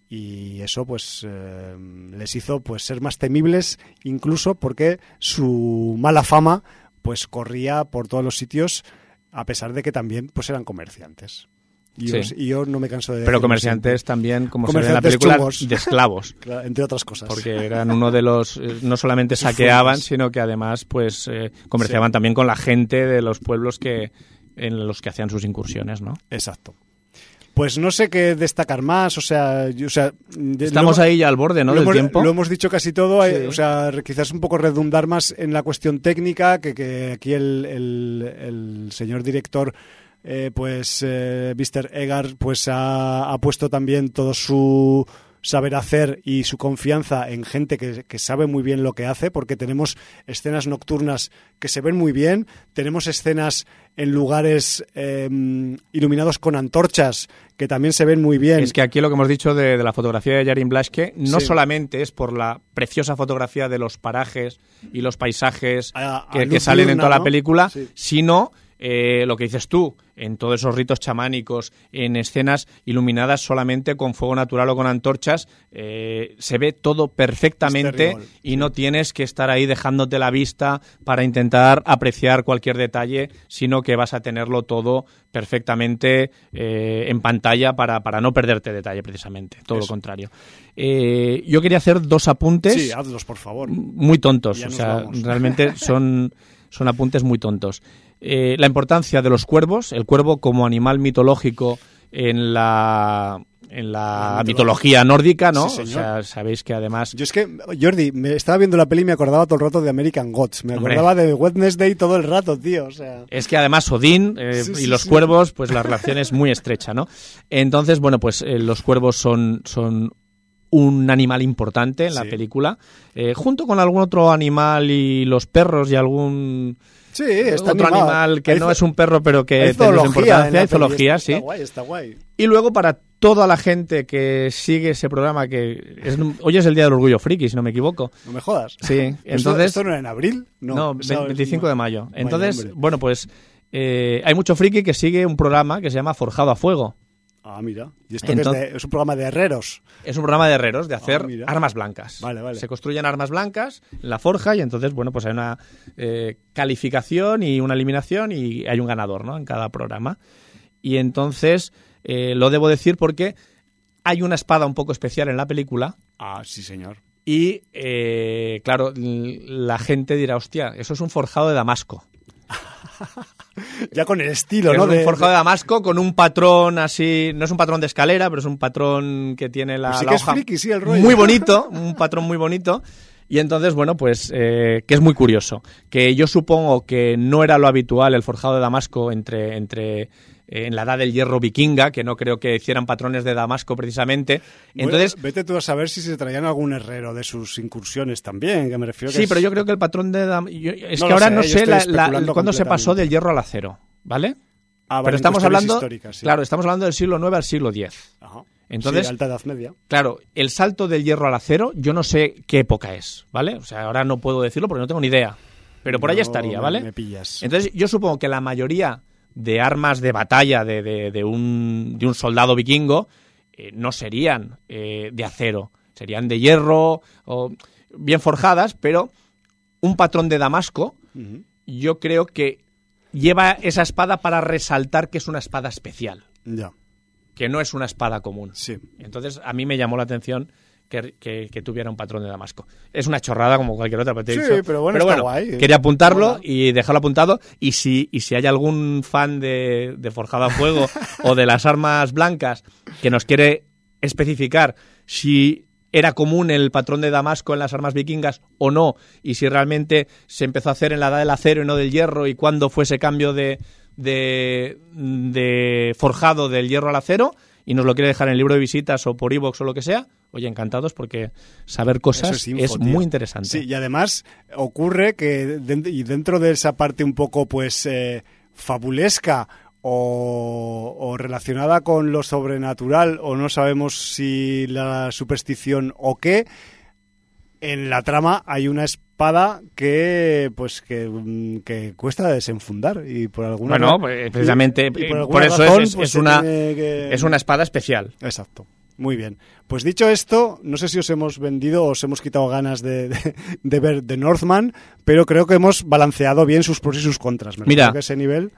Y eso pues eh, les hizo pues ser más temibles incluso porque su mala fama pues corría por todos los sitios a pesar de que también pues eran comerciantes Y, Sí. os- y yo no me canso de Pero comerciantes también, como se ve en la Comerciantes película, chungos. de esclavos. Claro, entre otras cosas. Porque eran uno de los. eh, No solamente saqueaban, sino que además, pues, eh, comerciaban también con la gente de los pueblos que en los que hacían sus incursiones, ¿no? Exacto. Pues no sé qué destacar más, o sea, yo- o sea Estamos lo- ahí ya al borde, ¿no? lo Del hemos, tiempo. lo hemos dicho casi todo, eh, o sea, quizás un poco redundar más en la cuestión técnica, que, que aquí el, el- el señor director, eh, pues, eh, Mr. Egar, pues ha, ha puesto también todo su saber hacer y su confianza en gente que, que sabe muy bien lo que hace, porque tenemos escenas nocturnas que se ven muy bien, tenemos escenas en lugares eh, iluminados con antorchas que también se ven muy bien. Es que aquí lo que hemos dicho de, de la fotografía de Jarin Blaschke no Sí. solamente es por la preciosa fotografía de los parajes y los paisajes A- a que, salen en toda la película, Sí. sino eh, lo que dices tú, en todos esos ritos chamánicos, en escenas iluminadas solamente con fuego natural o con antorchas, eh, se ve todo perfectamente Este y no tienes que estar ahí dejándote la vista para intentar apreciar cualquier detalle, sino que vas a tenerlo todo perfectamente eh, en pantalla para, para no perderte detalle precisamente, todo lo contrario. Eh, yo quería hacer dos apuntes Sí, hazlos, por favor. muy tontos, o sea, vamos. realmente son, son apuntes muy tontos. Eh, la importancia de los cuervos, el cuervo como animal mitológico en la en la La mitología nórdica, ¿no? Sí, o sea, sabéis que además Yo es que, Jordi, me estaba viendo la peli y me acordaba todo el rato de American Gods. Me Hombre. acordaba de Wednesday todo el rato, tío. O sea, Es que además Odín eh, Sí, y los cuervos, pues la relación es muy estrecha, ¿no? Entonces, bueno, pues eh, los cuervos son, son un animal importante en la película, eh, junto con algún otro animal y los perros y algún sí, está otro animado. animal que Hay no es un perro, pero que tiene importancia, hay zoología, sí. Está guay, está guay. Y luego para toda la gente que sigue ese programa, que es, hoy es el Día del Orgullo Friki, si no me equivoco. No me jodas. Sí, ¿Esto- entonces... ¿Esto, no era en abril? No, No, esa- 25 de mayo. Entonces, bueno, pues eh, hay mucho friki que sigue un programa que se llama Forjado a Fuego. Ah, mira. ¿Y esto Entonces- que es, de- es un programa de herreros? Es un programa de herreros, de hacer Ah, mira. armas blancas. Vale, vale. Se construyen armas blancas en la forja y entonces, bueno, pues hay una eh, calificación y una eliminación y hay un ganador, ¿no? En cada programa. Y entonces, eh, lo debo decir porque hay una espada un poco especial en la película Ah, sí, señor. y, eh, claro, la gente dirá, hostia, eso es un forjado de Damasco. Ya con el estilo, es ¿no? un De- forjado de Damasco con un patrón así, no es un patrón de escalera, pero es un patrón que tiene la, Pues sí la que es friki, sí, el rollo. muy bonito, un patrón muy bonito. Y entonces, bueno, pues eh, que es muy curioso, que yo supongo que no era lo habitual el forjado de Damasco entre, entre en la edad del hierro vikinga, que no creo que hicieran patrones de Damasco precisamente. Bueno, Entonces, vete tú a saber si se traían algún herrero de sus incursiones también, que me refiero que sí, es- pero yo creo que el patrón de Dam- yo- es No que ahora sé, no sé la- la- cuándo se pasó del hierro al acero, ¿vale? Ah, vale, pero estamos hablando, sí. claro, estamos hablando del siglo IX al siglo X. Ajá. Entonces, Sí, alta edad media. Claro, el salto del hierro al acero, yo no sé qué época es, ¿vale? O sea, ahora no puedo decirlo porque no tengo ni idea. Pero por ahí No, estaría, me- ¿vale? Me pillas. Entonces, yo supongo que la mayoría de armas de batalla de, de- de un, de un soldado vikingo eh, no serían eh, de acero, serían de hierro o bien forjadas, pero un patrón de Damasco, yo creo que lleva esa espada para resaltar que es una espada especial, Ya, que no es una espada común. sí. Entonces, a mí me llamó la atención que, que- que tuviera un patrón de Damasco. Es una chorrada como cualquier otra, pero, te he Sí, dicho- pero bueno, guay. quería apuntarlo y dejarlo apuntado. Y si, y si hay algún fan de, de Forjado a Fuego o de las armas blancas que nos quiere especificar si era común el patrón de Damasco en las armas vikingas o no, y si realmente se empezó a hacer en la edad del acero y no del hierro, y cuándo fue ese cambio de, de, de forjado del hierro al acero, y nos lo quiere dejar en el libro de visitas o por iVoox o lo que sea, oye, encantados porque saber cosas es, info, muy interesante. Sí, y además ocurre que dentro de esa parte un poco pues eh, fabulesca o, o relacionada con lo sobrenatural o no sabemos si la superstición o qué, en la trama hay una espada que pues que, mm, que cuesta desenfundar y por alguna Bueno, pues, precisamente, y- y eh, por eso razón, es- pues, es una- que- Es una espada especial. Exacto. Muy bien. Pues dicho esto, no sé si os hemos vendido o os hemos quitado ganas de, de- de ver The Northman, pero creo que hemos balanceado bien sus pros y sus contras. Me Mira. que ese nivel.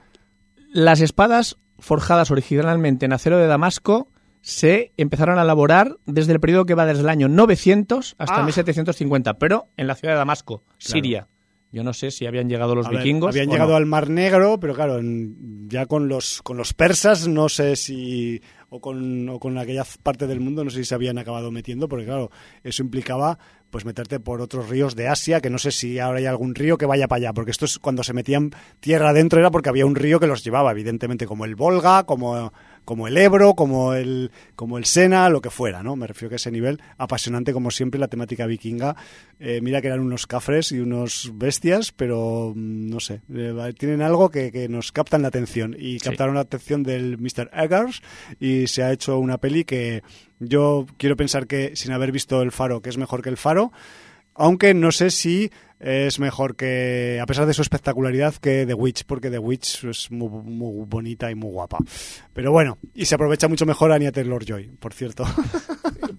Las espadas forjadas originalmente en acero de Damasco se empezaron a elaborar desde el periodo que va desde el año 900 hasta Ah. 1750, pero en la ciudad de Damasco, Siria. Yo no sé si habían llegado los A ver, vikingos. habían llegado no. al Mar Negro, pero claro, en- ya con los, con los persas, no sé si. O con, o con aquella parte del mundo, no sé si se habían acabado metiendo, porque claro, eso implicaba pues meterte por otros ríos de Asia, que no sé si ahora hay algún río que vaya para allá, porque esto es cuando se metían tierra adentro era porque había un río que los llevaba, evidentemente, como el Volga, como, como el Ebro, como el, como el Sena, lo que fuera, ¿no? Me refiero que a ese nivel, apasionante como siempre la temática vikinga. Eh, mira que eran unos cafres y unos bestias, pero mm, no sé, eh, tienen algo que, que nos captan la atención y Sí. captaron la atención del Mr. Eggers y se ha hecho una peli que yo quiero pensar que sin haber visto El Faro, que es mejor que El Faro, aunque no sé si es mejor que, a pesar de su espectacularidad, que The Witch, porque The Witch es muy, muy bonita y muy guapa. Pero bueno, y se aprovecha mucho mejor a Anya Taylor-Joy, por cierto.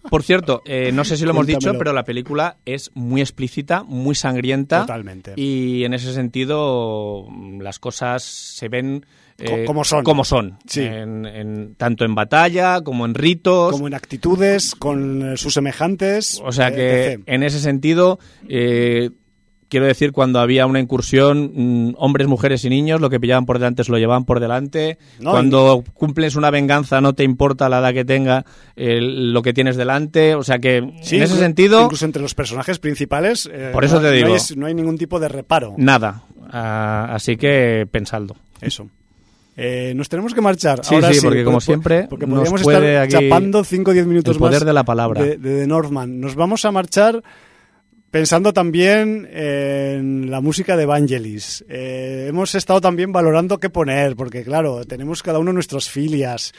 Por cierto, eh, no sé si lo hemos dicho, pero la película es muy explícita, muy sangrienta. Totalmente. Y en ese sentido, las cosas se ven. Eh, Co- como son. Como son. Sí. En- en- tanto en batalla como en ritos. Como en actitudes, con eh, sus semejantes. O sea eh, que en ese sentido, eh, quiero decir, cuando había una incursión, mm, hombres, mujeres y niños, lo que pillaban por delante se lo llevaban por delante. No, cuando cumples una venganza, no te importa la edad que tenga lo que tienes delante. O sea que Sí, en ese sentido, Incluso entre los personajes principales. eh, Por eso no- te no digo. hay- no hay ningún tipo de reparo. nada. Ah, así que pensadlo. Eso. Eh, nos tenemos que marchar. Sí, Ahora sí, porque como por- siempre porque nos podríamos puede estar aquí chapando 5 o 10 minutos el poder más de la palabra. De, de The Northman. Nos vamos a marchar pensando también en la música de Vangelis. Eh, hemos estado también valorando qué poner, porque claro, tenemos cada uno nuestras filias.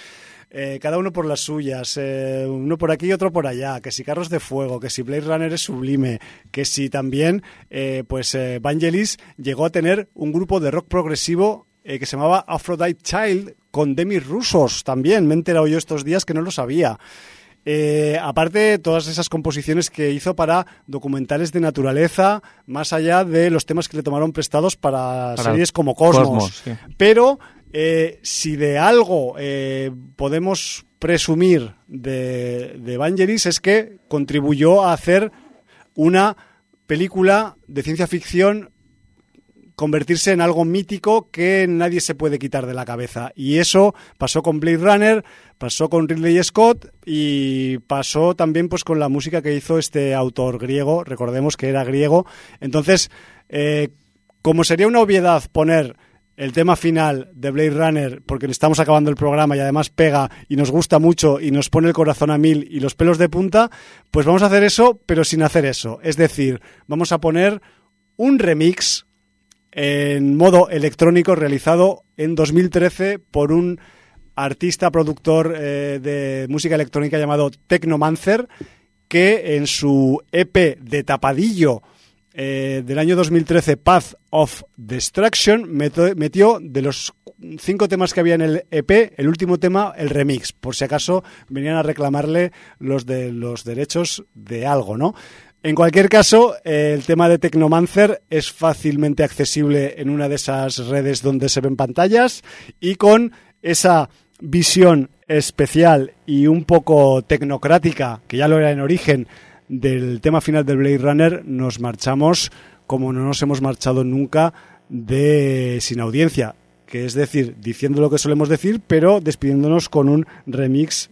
eh, cada uno por las suyas, eh, uno por aquí y otro por allá, que si Carros de Fuego, que si Blade Runner es sublime, que si también eh, pues Vangelis llegó a tener un grupo de rock progresivo eh, que se llamaba Aphrodite Child con Demi Rusos también, me he enterado yo estos días que no lo sabía. Eh, aparte, todas esas composiciones que hizo para documentales de naturaleza, más allá de los temas que le tomaron prestados para, Para series como Cosmos. Cosmos, sí. Pero eh, si de algo eh, podemos presumir de, de Vangelis es que contribuyó a hacer una película de ciencia ficción convertirse en algo mítico que nadie se puede quitar de la cabeza. Y eso pasó con Blade Runner, pasó con Ridley Scott y pasó también pues con la música que hizo este autor griego, recordemos que era griego. Entonces, eh, como sería una obviedad poner el tema final de Blade Runner, porque estamos acabando el programa y además pega y nos gusta mucho y nos pone el corazón a mil y los pelos de punta, pues vamos a hacer eso, pero sin hacer eso. Es decir, vamos a poner un remix en modo electrónico realizado en 2013 por un artista productor eh, de música electrónica llamado Technomancer que en su EP de tapadillo eh, del año 2013 Path of Destruction metió de los cinco temas que había en el EP el último tema el remix por si acaso venían a reclamarle los de los derechos de algo no en cualquier caso, el tema de Technomancer es fácilmente accesible en una de esas redes donde se ven pantallas y con esa visión especial y un poco tecnocrática, que ya lo era en origen, del tema final del Blade Runner, nos marchamos como no nos hemos marchado nunca de sin audiencia, que es decir, diciendo lo que solemos decir, pero despidiéndonos con un remix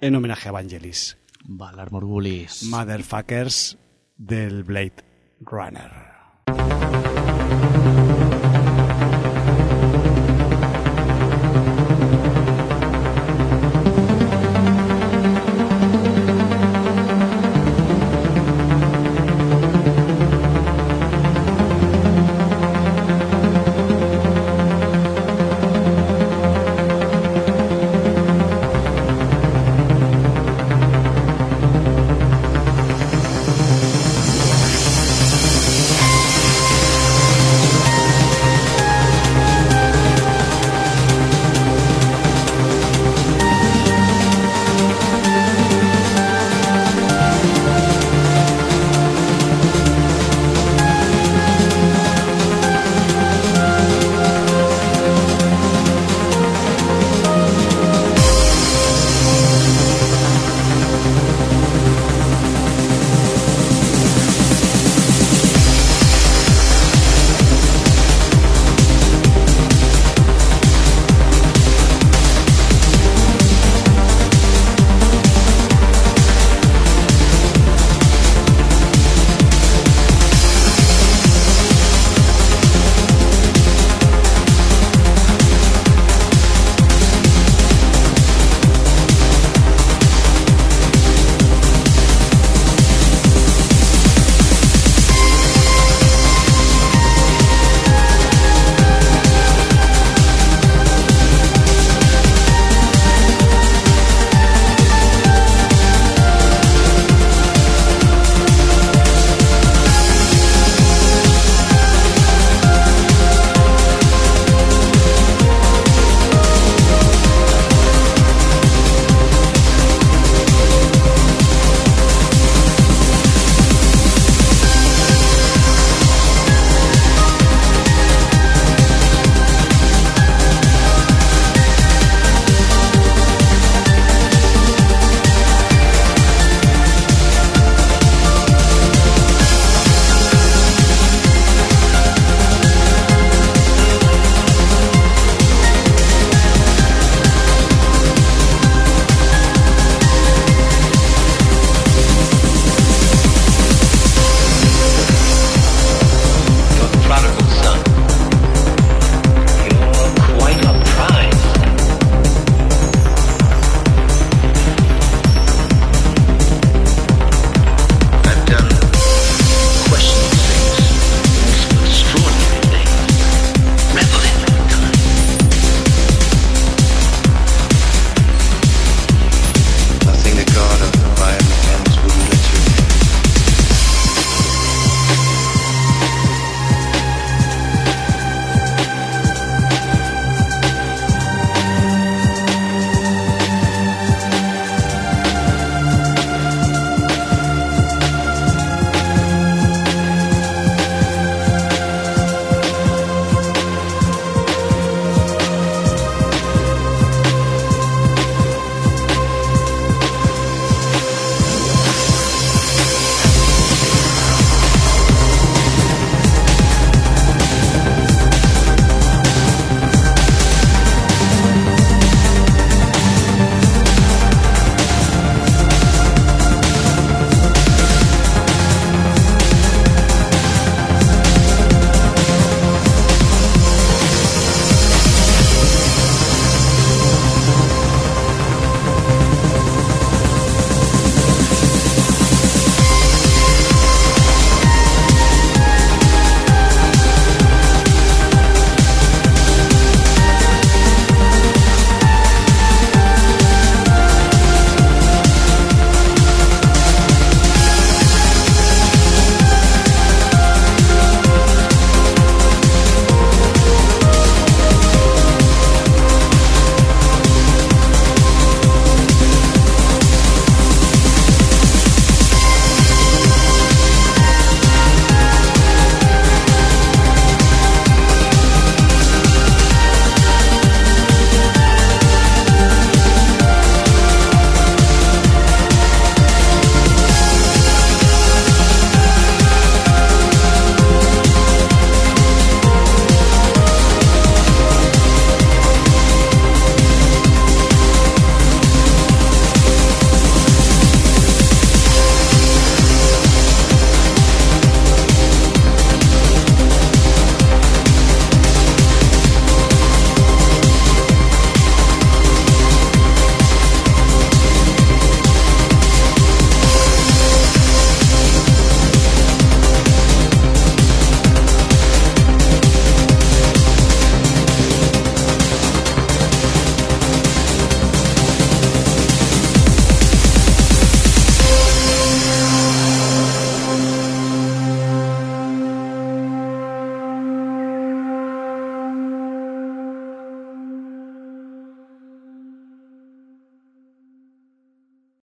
en homenaje a Vangelis. Valar Morgulis. Motherfuckers del Blade Runner.